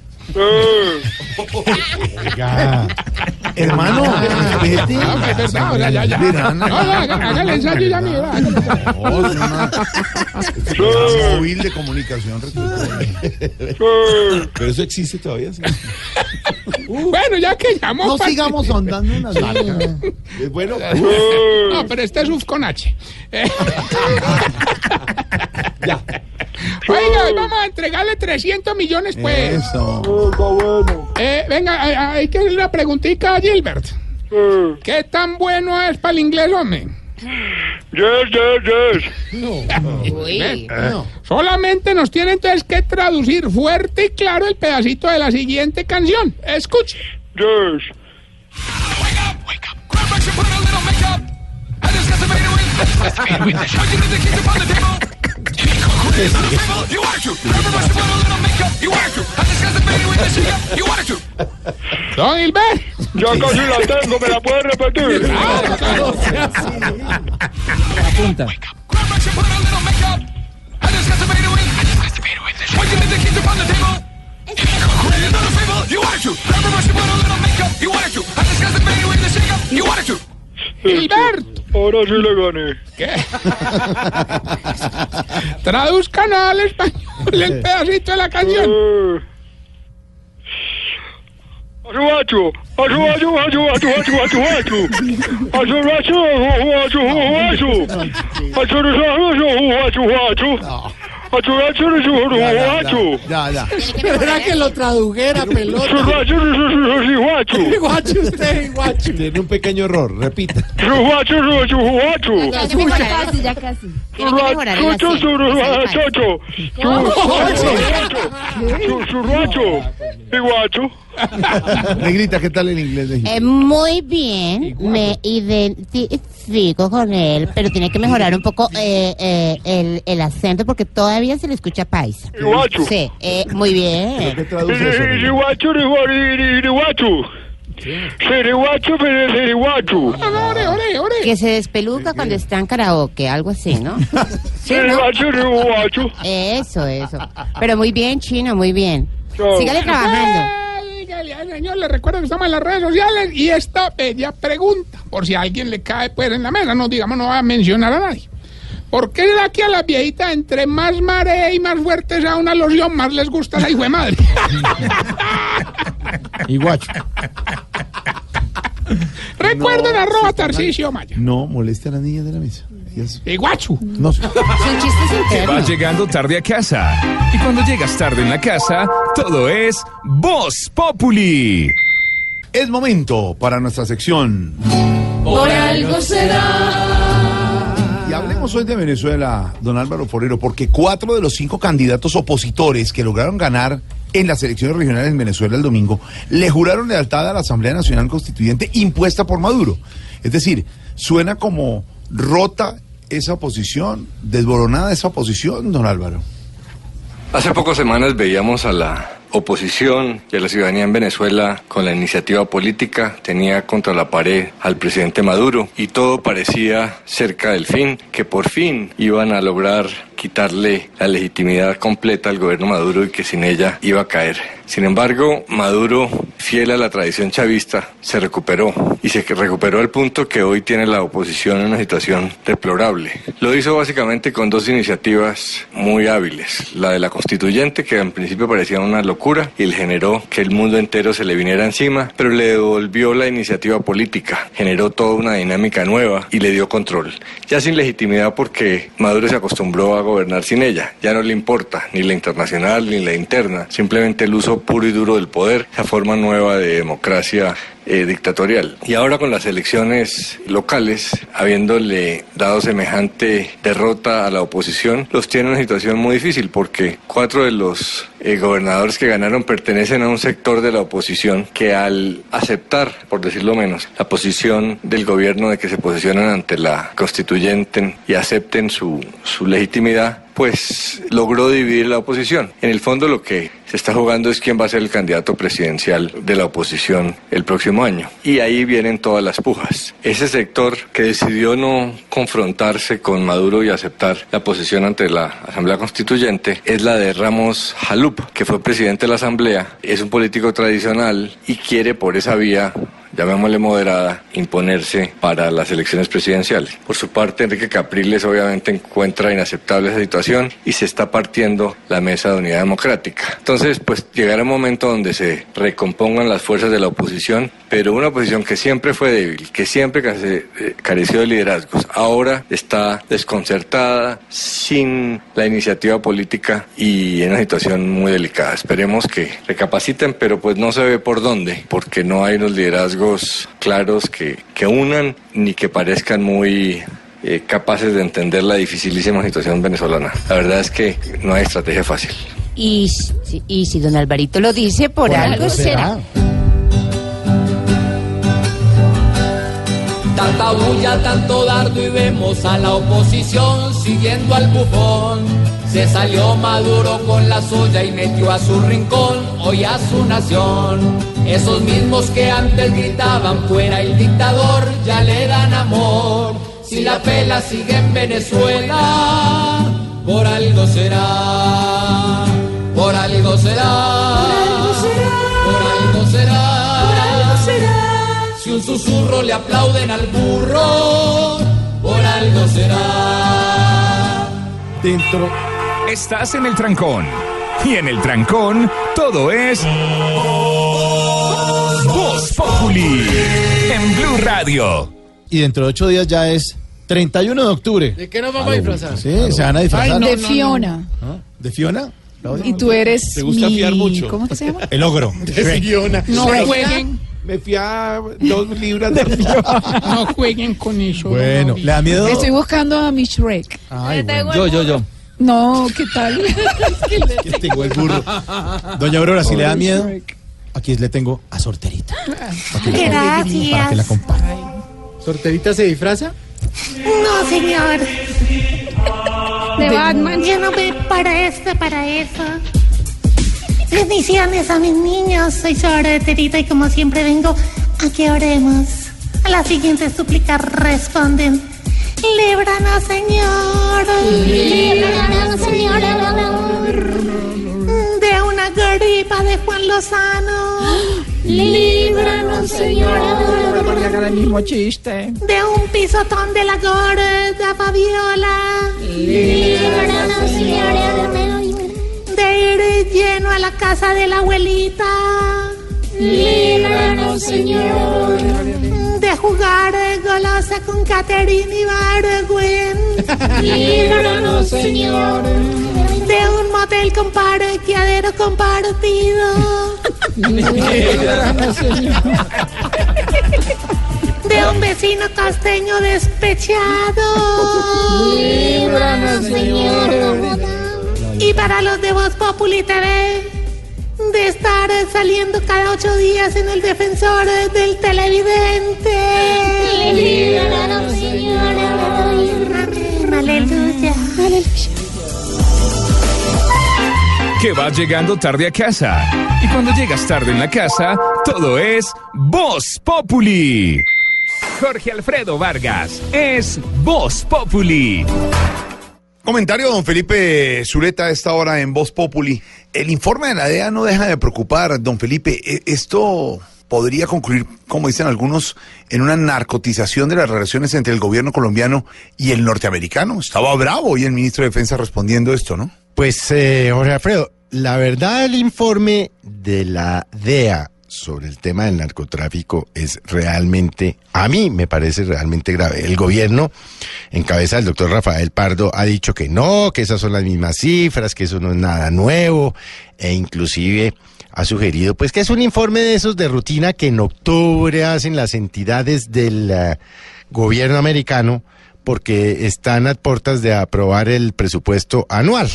Hermano, vete. No, pues, es verdad, o sea, ya, ya. Verá, No, no, haga, haga el ensayo ya, mira. móvil de comunicación. Pero eso existe todavía. sí. Bueno, ya que llamó. No para- sigamos ahondando en las marcas. Es bueno. No, pero este es UF con H. Eh. Oiga, hoy vamos a entregarle 300 millones, pues. Eso. Eh, venga, hay, hay que hacerle una preguntita a Gilbert. ¿Qué tan bueno es para el inglés, hombre? Yes, yes, yes. Ve, Solamente nos tiene entonces que traducir fuerte y claro el pedacito de la siguiente canción. Escuche. Yes. Don Gilbert. Ya casi la tengo, ¿me la puedes repetir? Apunta. Gilberto. Ahora sí le gané. ¿Qué? Traduzcan al español el pedacito de la canción. Eh. Achuachu, achuachu, achuachu, achuachu, achu. Achuachu, achuachu, achu. Achuachu, achuachu. Achuachu, achuachu. Ya, ya. Era que lo tradujera, pelota. Guacho usted, guacho. Tiene un pequeño error, repita. Achuachu, achuachu. Ya casi, ya casi. Tiene que mejorar el acento. Negrita, ¿qué tal el inglés de Eh, muy bien, me identifico con él, pero tiene que mejorar un poco eh, eh, el, el acento porque todavía se le escucha paisa. Iguacho. Sí, eh, muy bien. Iguacho, iguacho. Seriguacho, seriguacho. Ore. Que se despeluca cuando está en karaoke, algo así, ¿no? Sí, ¿no? Seriguacho, seriguacho. Eso, eso. Pero muy bien, Chino, muy bien. Sígale trabajando. Eh, dígale al señor, le recuerdo que estamos en las redes sociales y esta bella pregunta, por si a alguien le cae pues en la mesa, no digamos, no va a mencionar a nadie. ¿Por qué será que a las viejitas entre más marea y más fuerte sea una loción, más les gusta esa hijo de madre? Y guacho. Recuerden arroba Tarcisio Maya. No, moleste a las niñas de la mesa. Ellas- Y guacho. No sé. Son chistes internos. llegando tarde a casa. Y cuando llegas tarde en la casa, todo es Voz Populi. Es momento para nuestra sección. Por algo será. Y hablemos hoy de Venezuela, don Álvaro Forero, porque cuatro de los cinco candidatos opositores que lograron ganar en las elecciones regionales en Venezuela el domingo le juraron lealtad a la Asamblea Nacional Constituyente impuesta por Maduro. Es decir, suena como rota esa oposición, desboronada esa oposición, don Álvaro. Hace pocas semanas veíamos a la oposición y a la ciudadanía en Venezuela con la iniciativa política, tenía contra la pared al presidente Maduro y todo parecía cerca del fin, que por fin iban a lograr quitarle la legitimidad completa al gobierno Maduro y que sin ella iba a caer. Sin embargo, Maduro, fiel a la tradición chavista, se recuperó y se recuperó al punto que hoy tiene la oposición en una situación deplorable. Lo hizo básicamente con dos iniciativas muy hábiles. La de la constituyente, que en principio parecía una locura y generó que el mundo entero se le viniera encima, pero le devolvió la iniciativa política, generó toda una dinámica nueva y le dio control. Ya sin legitimidad porque Maduro se acostumbró a gobernar sin ella. Ya no le importa ni la internacional ni la interna, simplemente el uso puro y duro del poder, esa forma nueva de democracia eh, dictatorial. Y ahora con las elecciones locales, habiéndole dado semejante derrota a la oposición, los tiene en una situación muy difícil porque cuatro de los eh, gobernadores que ganaron pertenecen a un sector de la oposición que al aceptar, por decirlo menos, la posición del gobierno de que se posicionan ante la constituyente y acepten su, su legitimidad, pues logró dividir la oposición. En el fondo lo que se está jugando es quién va a ser el candidato presidencial de la oposición el próximo año. Y ahí vienen todas las pujas. Ese sector que decidió no confrontarse con Maduro y aceptar la posición ante la Asamblea Constituyente es la de Ramos Jalup, que fue presidente de la Asamblea, es un político tradicional y quiere por esa vía llamémosle moderada, imponerse para las elecciones presidenciales. Por su parte, Enrique Capriles obviamente encuentra inaceptable esa situación y se está partiendo la mesa de unidad democrática. Entonces, pues llegará un momento donde se recompongan las fuerzas de la oposición, pero una oposición que siempre fue débil, que siempre eh, careció de liderazgos, ahora está desconcertada, sin la iniciativa política y en una situación muy delicada. Esperemos que recapaciten, pero pues no se ve por dónde, porque no hay unos liderazgos claros que, que unan ni que parezcan muy eh, capaces de entender la dificilísima situación venezolana. La verdad es que no hay estrategia fácil. Y, si- y si don Alvarito lo dice, por, algo será. Tanta bulla, tanto dardo y vemos a la oposición siguiendo al bufón. Se salió Maduro con la suya y metió a su rincón, hoy a su nación. Esos mismos que antes gritaban fuera el dictador, ya le dan amor. Si la pela sigue en Venezuela, por algo será, por algo será, por algo será. Si un susurro le aplauden al burro, por algo será. Dentro. Estás en el trancón. Y en el trancón, todo es. Voz Populi. En Blue Radio. Y dentro de ocho días ya es 31 de octubre. ¿De qué nos vamos a disfrazar? Sí, se van a disfrazar. de Fiona. ¿De Fiona? Y tú eres Te gusta mi- fiar mucho. ¿Cómo que se llama? El ogro. De Fiona. No jueguen. Me fui a dos libras de No jueguen con eso. Bueno, ¿le da miedo? Estoy buscando a mi Shrek. Ay, bueno. Yo, yo, yo. No, ¿qué tal? Que tengo el burro. Doña Aurora, si le da miedo, aquí le tengo a Sorterita. Para que la- Para que la Gracias. acompañe. ¿Sorterita se disfraza? No, señor. De Batman. Yo no me parece para eso. Bendiciones a mis niños. Soy Terita y como siempre vengo a que oremos. A la siguiente súplica responden. Líbranos, Señor. Líbranos, Señor. De una gripa de Juan Lozano. Líbranos, Señor. el mismo chiste. De un pisotón de la gorda Fabiola. Líbranos, De ir lleno a la casa de la abuelita. Líbranos, Señor. De jugar golosa con Catherine y Bargüen. Líbranos, Señor. De un motel con parqueadero compartido. Líbranos, Señor. De un vecino costeño despechado. Líbranos, Señor. Y para los de Voz Populi TV, de estar saliendo cada ocho días en el defensor del televidente. Que vas llegando tarde a casa. Y cuando llegas tarde en la casa, todo es Voz Populi. Jorge Alfredo Vargas es Voz Populi. Comentario, don Felipe Zuleta, a esta hora en Voz Populi. El informe de la DEA no deja de preocupar, don Felipe. E- Esto podría concluir, como dicen algunos, en una narcotización de las relaciones entre el gobierno colombiano y el norteamericano. Estaba bravo hoy el ministro de Defensa respondiendo esto, ¿no? Pues, eh, Jorge Alfredo, la verdad el informe de la DEA sobre el tema del narcotráfico es realmente, a mí me parece realmente grave. El gobierno, en cabeza del doctor Rafael Pardo, ha dicho que no, que esas son las mismas cifras, que eso no es nada nuevo, e inclusive ha sugerido pues que es un informe de esos de rutina que en octubre hacen las entidades del eh, gobierno americano porque están a puertas de aprobar el presupuesto anual.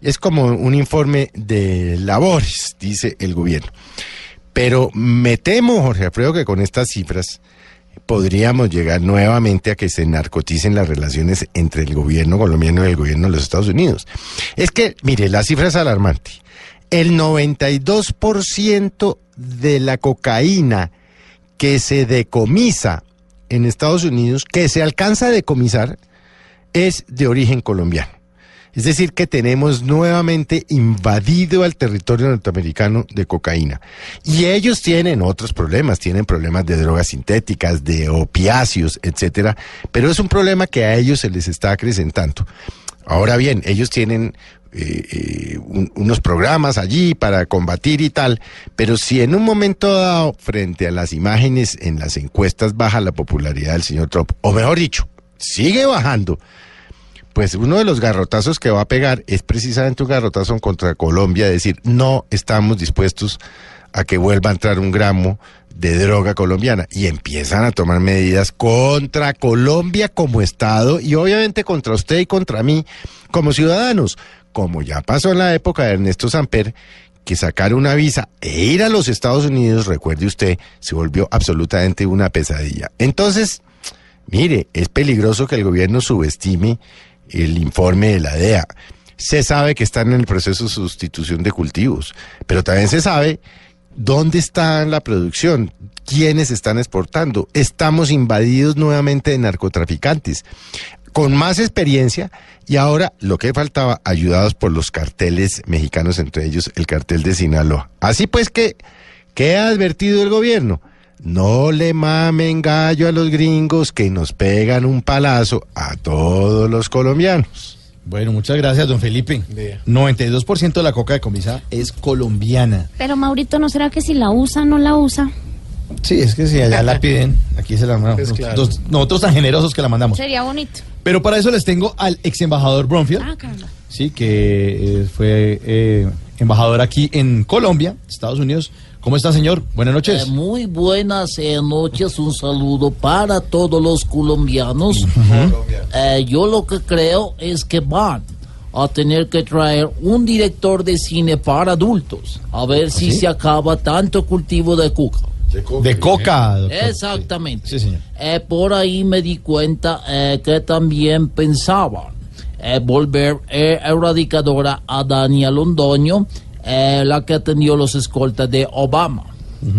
Es como un informe de labores, dice el gobierno. Pero me temo, Jorge Alfredo, que con estas cifras podríamos llegar nuevamente a que se narcoticen las relaciones entre el gobierno colombiano y el gobierno de los Estados Unidos. Es que, mire, la cifra es alarmante. El 92% de la cocaína que se decomisa en Estados Unidos, que se alcanza a decomisar, es de origen colombiano. Es decir, que tenemos nuevamente invadido al territorio norteamericano de cocaína. Y ellos tienen otros problemas, tienen problemas de drogas sintéticas, de opiáceos, etcétera, pero es un problema que a ellos se les está acrecentando. Ahora bien, ellos tienen eh, eh, un- unos programas allí para combatir y tal, pero si en un momento dado, frente a las imágenes en las encuestas, baja la popularidad del señor Trump, o mejor dicho, sigue bajando, pues uno de los garrotazos que va a pegar es precisamente un garrotazo contra Colombia, decir, no estamos dispuestos a que vuelva a entrar un gramo de droga colombiana y empiezan a tomar medidas contra Colombia como Estado y obviamente contra usted y contra mí como ciudadanos, como ya pasó en la época de Ernesto Samper, que sacar una visa e ir a los Estados Unidos, recuerde usted, se volvió absolutamente una pesadilla. Entonces, mire, es peligroso que el gobierno subestime el informe de la DEA. Se sabe que están en el proceso de sustitución de cultivos, pero también se sabe dónde está la producción, quiénes están exportando. Estamos invadidos nuevamente de narcotraficantes con más experiencia y ahora lo que faltaba, ayudados por los carteles mexicanos, entre ellos el cartel de Sinaloa. Así pues que, ¿qué ha advertido el gobierno? No le mamen gallo a los gringos que nos pegan un palazo a todos los colombianos. Bueno, muchas gracias, don Felipe. 92% de la coca de comisa es colombiana. Pero Maurito, ¿no será que si la usa, no la usa? Sí, es que si allá la piden, aquí se la mandamos. Claro. Nosotros- nosotros tan generosos que la mandamos. Sería bonito. Pero para eso les tengo al ex embajador Bromfield, Ah, caramba. sí, que eh, fue eh, embajador aquí en Colombia, Estados Unidos. ¿Cómo está, señor? Buenas noches. Eh, muy buenas eh, noches, un saludo para todos los colombianos. Eh, yo lo que creo es que van a tener que traer un director de cine para adultos, a ver si ¿Sí? se acaba tanto cultivo de coca. De coca, doctor. Exactamente. Sí, señor. Eh, por ahí me di cuenta eh, que también pensaban eh, volver eh, erradicadora a Dania Londoño, eh, la que atendió los escoltas de Obama.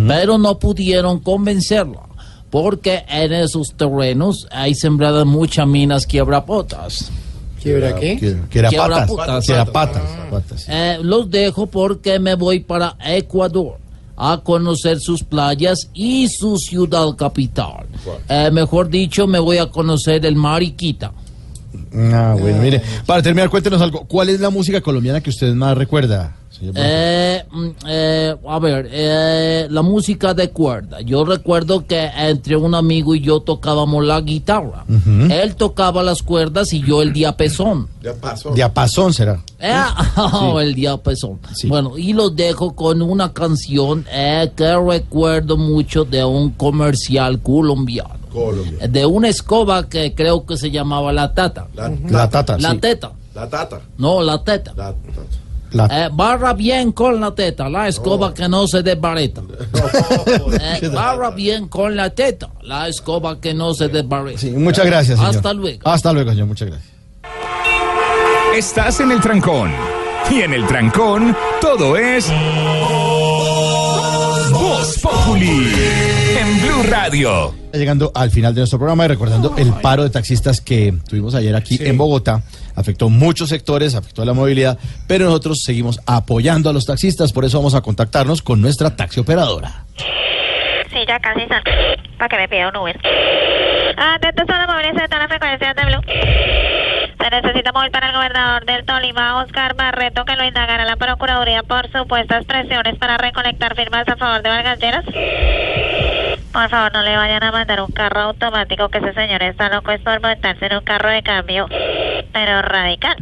Pero no pudieron convencerla, porque en esos terrenos hay sembradas muchas minas quiebrapotas. ¿Quiebra qué? Era patas. Sí. Eh, los dejo porque me voy para Ecuador a conocer sus playas y su ciudad capital. Eh, mejor dicho, me voy a conocer el Mariquita. Ah, bueno, mire. Para terminar, cuéntenos algo. ¿Cuál es la música colombiana que usted más recuerda, Eh, mm, eh, a ver, eh, la música de cuerda. Yo recuerdo que entre un amigo y yo tocábamos la guitarra. Él tocaba las cuerdas y yo el diapasón. Diapasón será. Eh, oh, el diapasón. Bueno, y lo dejo con una canción eh, que recuerdo mucho de un comercial colombiano. Eh, De una escoba que creo que se llamaba La Tata. La tata, La sí. Teta. La tata. No, La Teta. La- Eh, barra bien con la teta, la escoba que no se desbareta. Eh, barra bien con la teta, la escoba que no se desbareta. Muchas gracias, señor. Hasta luego. Hasta luego, señor. Muchas gracias. Estás en el trancón. Y en el trancón, todo es. Voz Populi. En Blue Radio. Llegando al final de nuestro programa y recordando el paro de taxistas que tuvimos ayer aquí en Bogotá, afectó muchos sectores, afectó la movilidad, pero nosotros seguimos apoyando a los taxistas, por eso vamos a contactarnos con nuestra taxi operadora. Sí, ya casi están. Para que me pida un Uber. Atentos a los móviles de todas las frecuencias de Blue. Se necesita móvil para el gobernador del Tolima, Oscar Barreto, que lo indagará la Procuraduría por supuestas presiones para recolectar firmas a favor de Vargas Lleras. Por favor, no le vayan a mandar un carro automático, que ese señor está loco es por montarse en un carro de cambio, pero radical.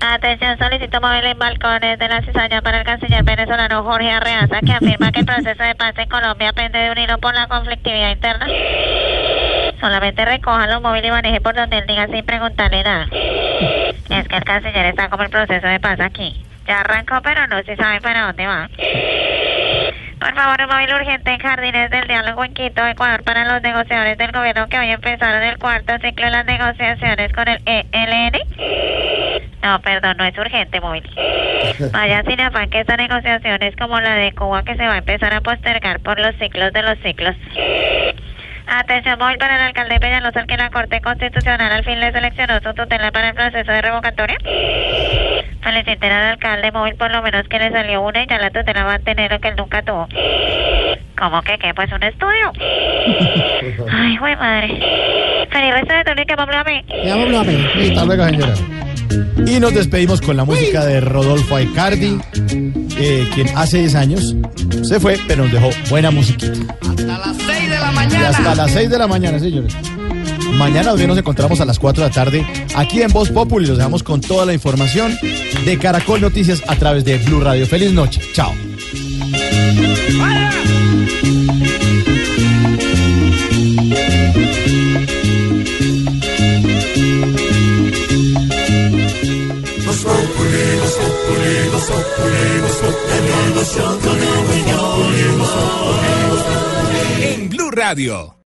Atención, solicito móvil en balcones de la cizaña para el canciller venezolano Jorge Arreaza, que afirma que el proceso de paz en Colombia pende de un hilo por la conflictividad interna. Solamente recoja los móviles y maneje por donde él diga sin preguntarle nada. Es que el canciller está como el proceso de paz aquí. Ya arrancó, pero no se sabe para dónde va. Por favor, un móvil urgente en Jardines del Diálogo en Quito, Ecuador, para los negociadores del gobierno que hoy empezaron el cuarto ciclo de las negociaciones con el ELN. No, perdón, no es urgente, móvil. Vaya sin afán que esta negociación es como la de Cuba que se va a empezar a postergar por los ciclos de los ciclos. Atención móvil para el alcalde Peñalosa, al que la Corte Constitucional al fin le seleccionó su tutela para el proceso de revocatoria. Feliciten al alcalde móvil por lo menos que le salió una y ya la tutela va a tener lo que él nunca tuvo. ¿Cómo que qué? Pues un estudio. Ay, güey madre. Feliz resto de tu que me a mí. Hasta luego, señora. Y nos despedimos con la música de Rodolfo Aicardi, eh, quien hace 10 años se fue, pero nos dejó buena musiquita. de la Y hasta las 6 de la mañana, señores. Mañana también nos encontramos a las 4 de la tarde aquí en Voz Populi. Los dejamos con toda la información de Caracol Noticias a través de Blue Radio. Feliz noche. Chao. En Blue Radio.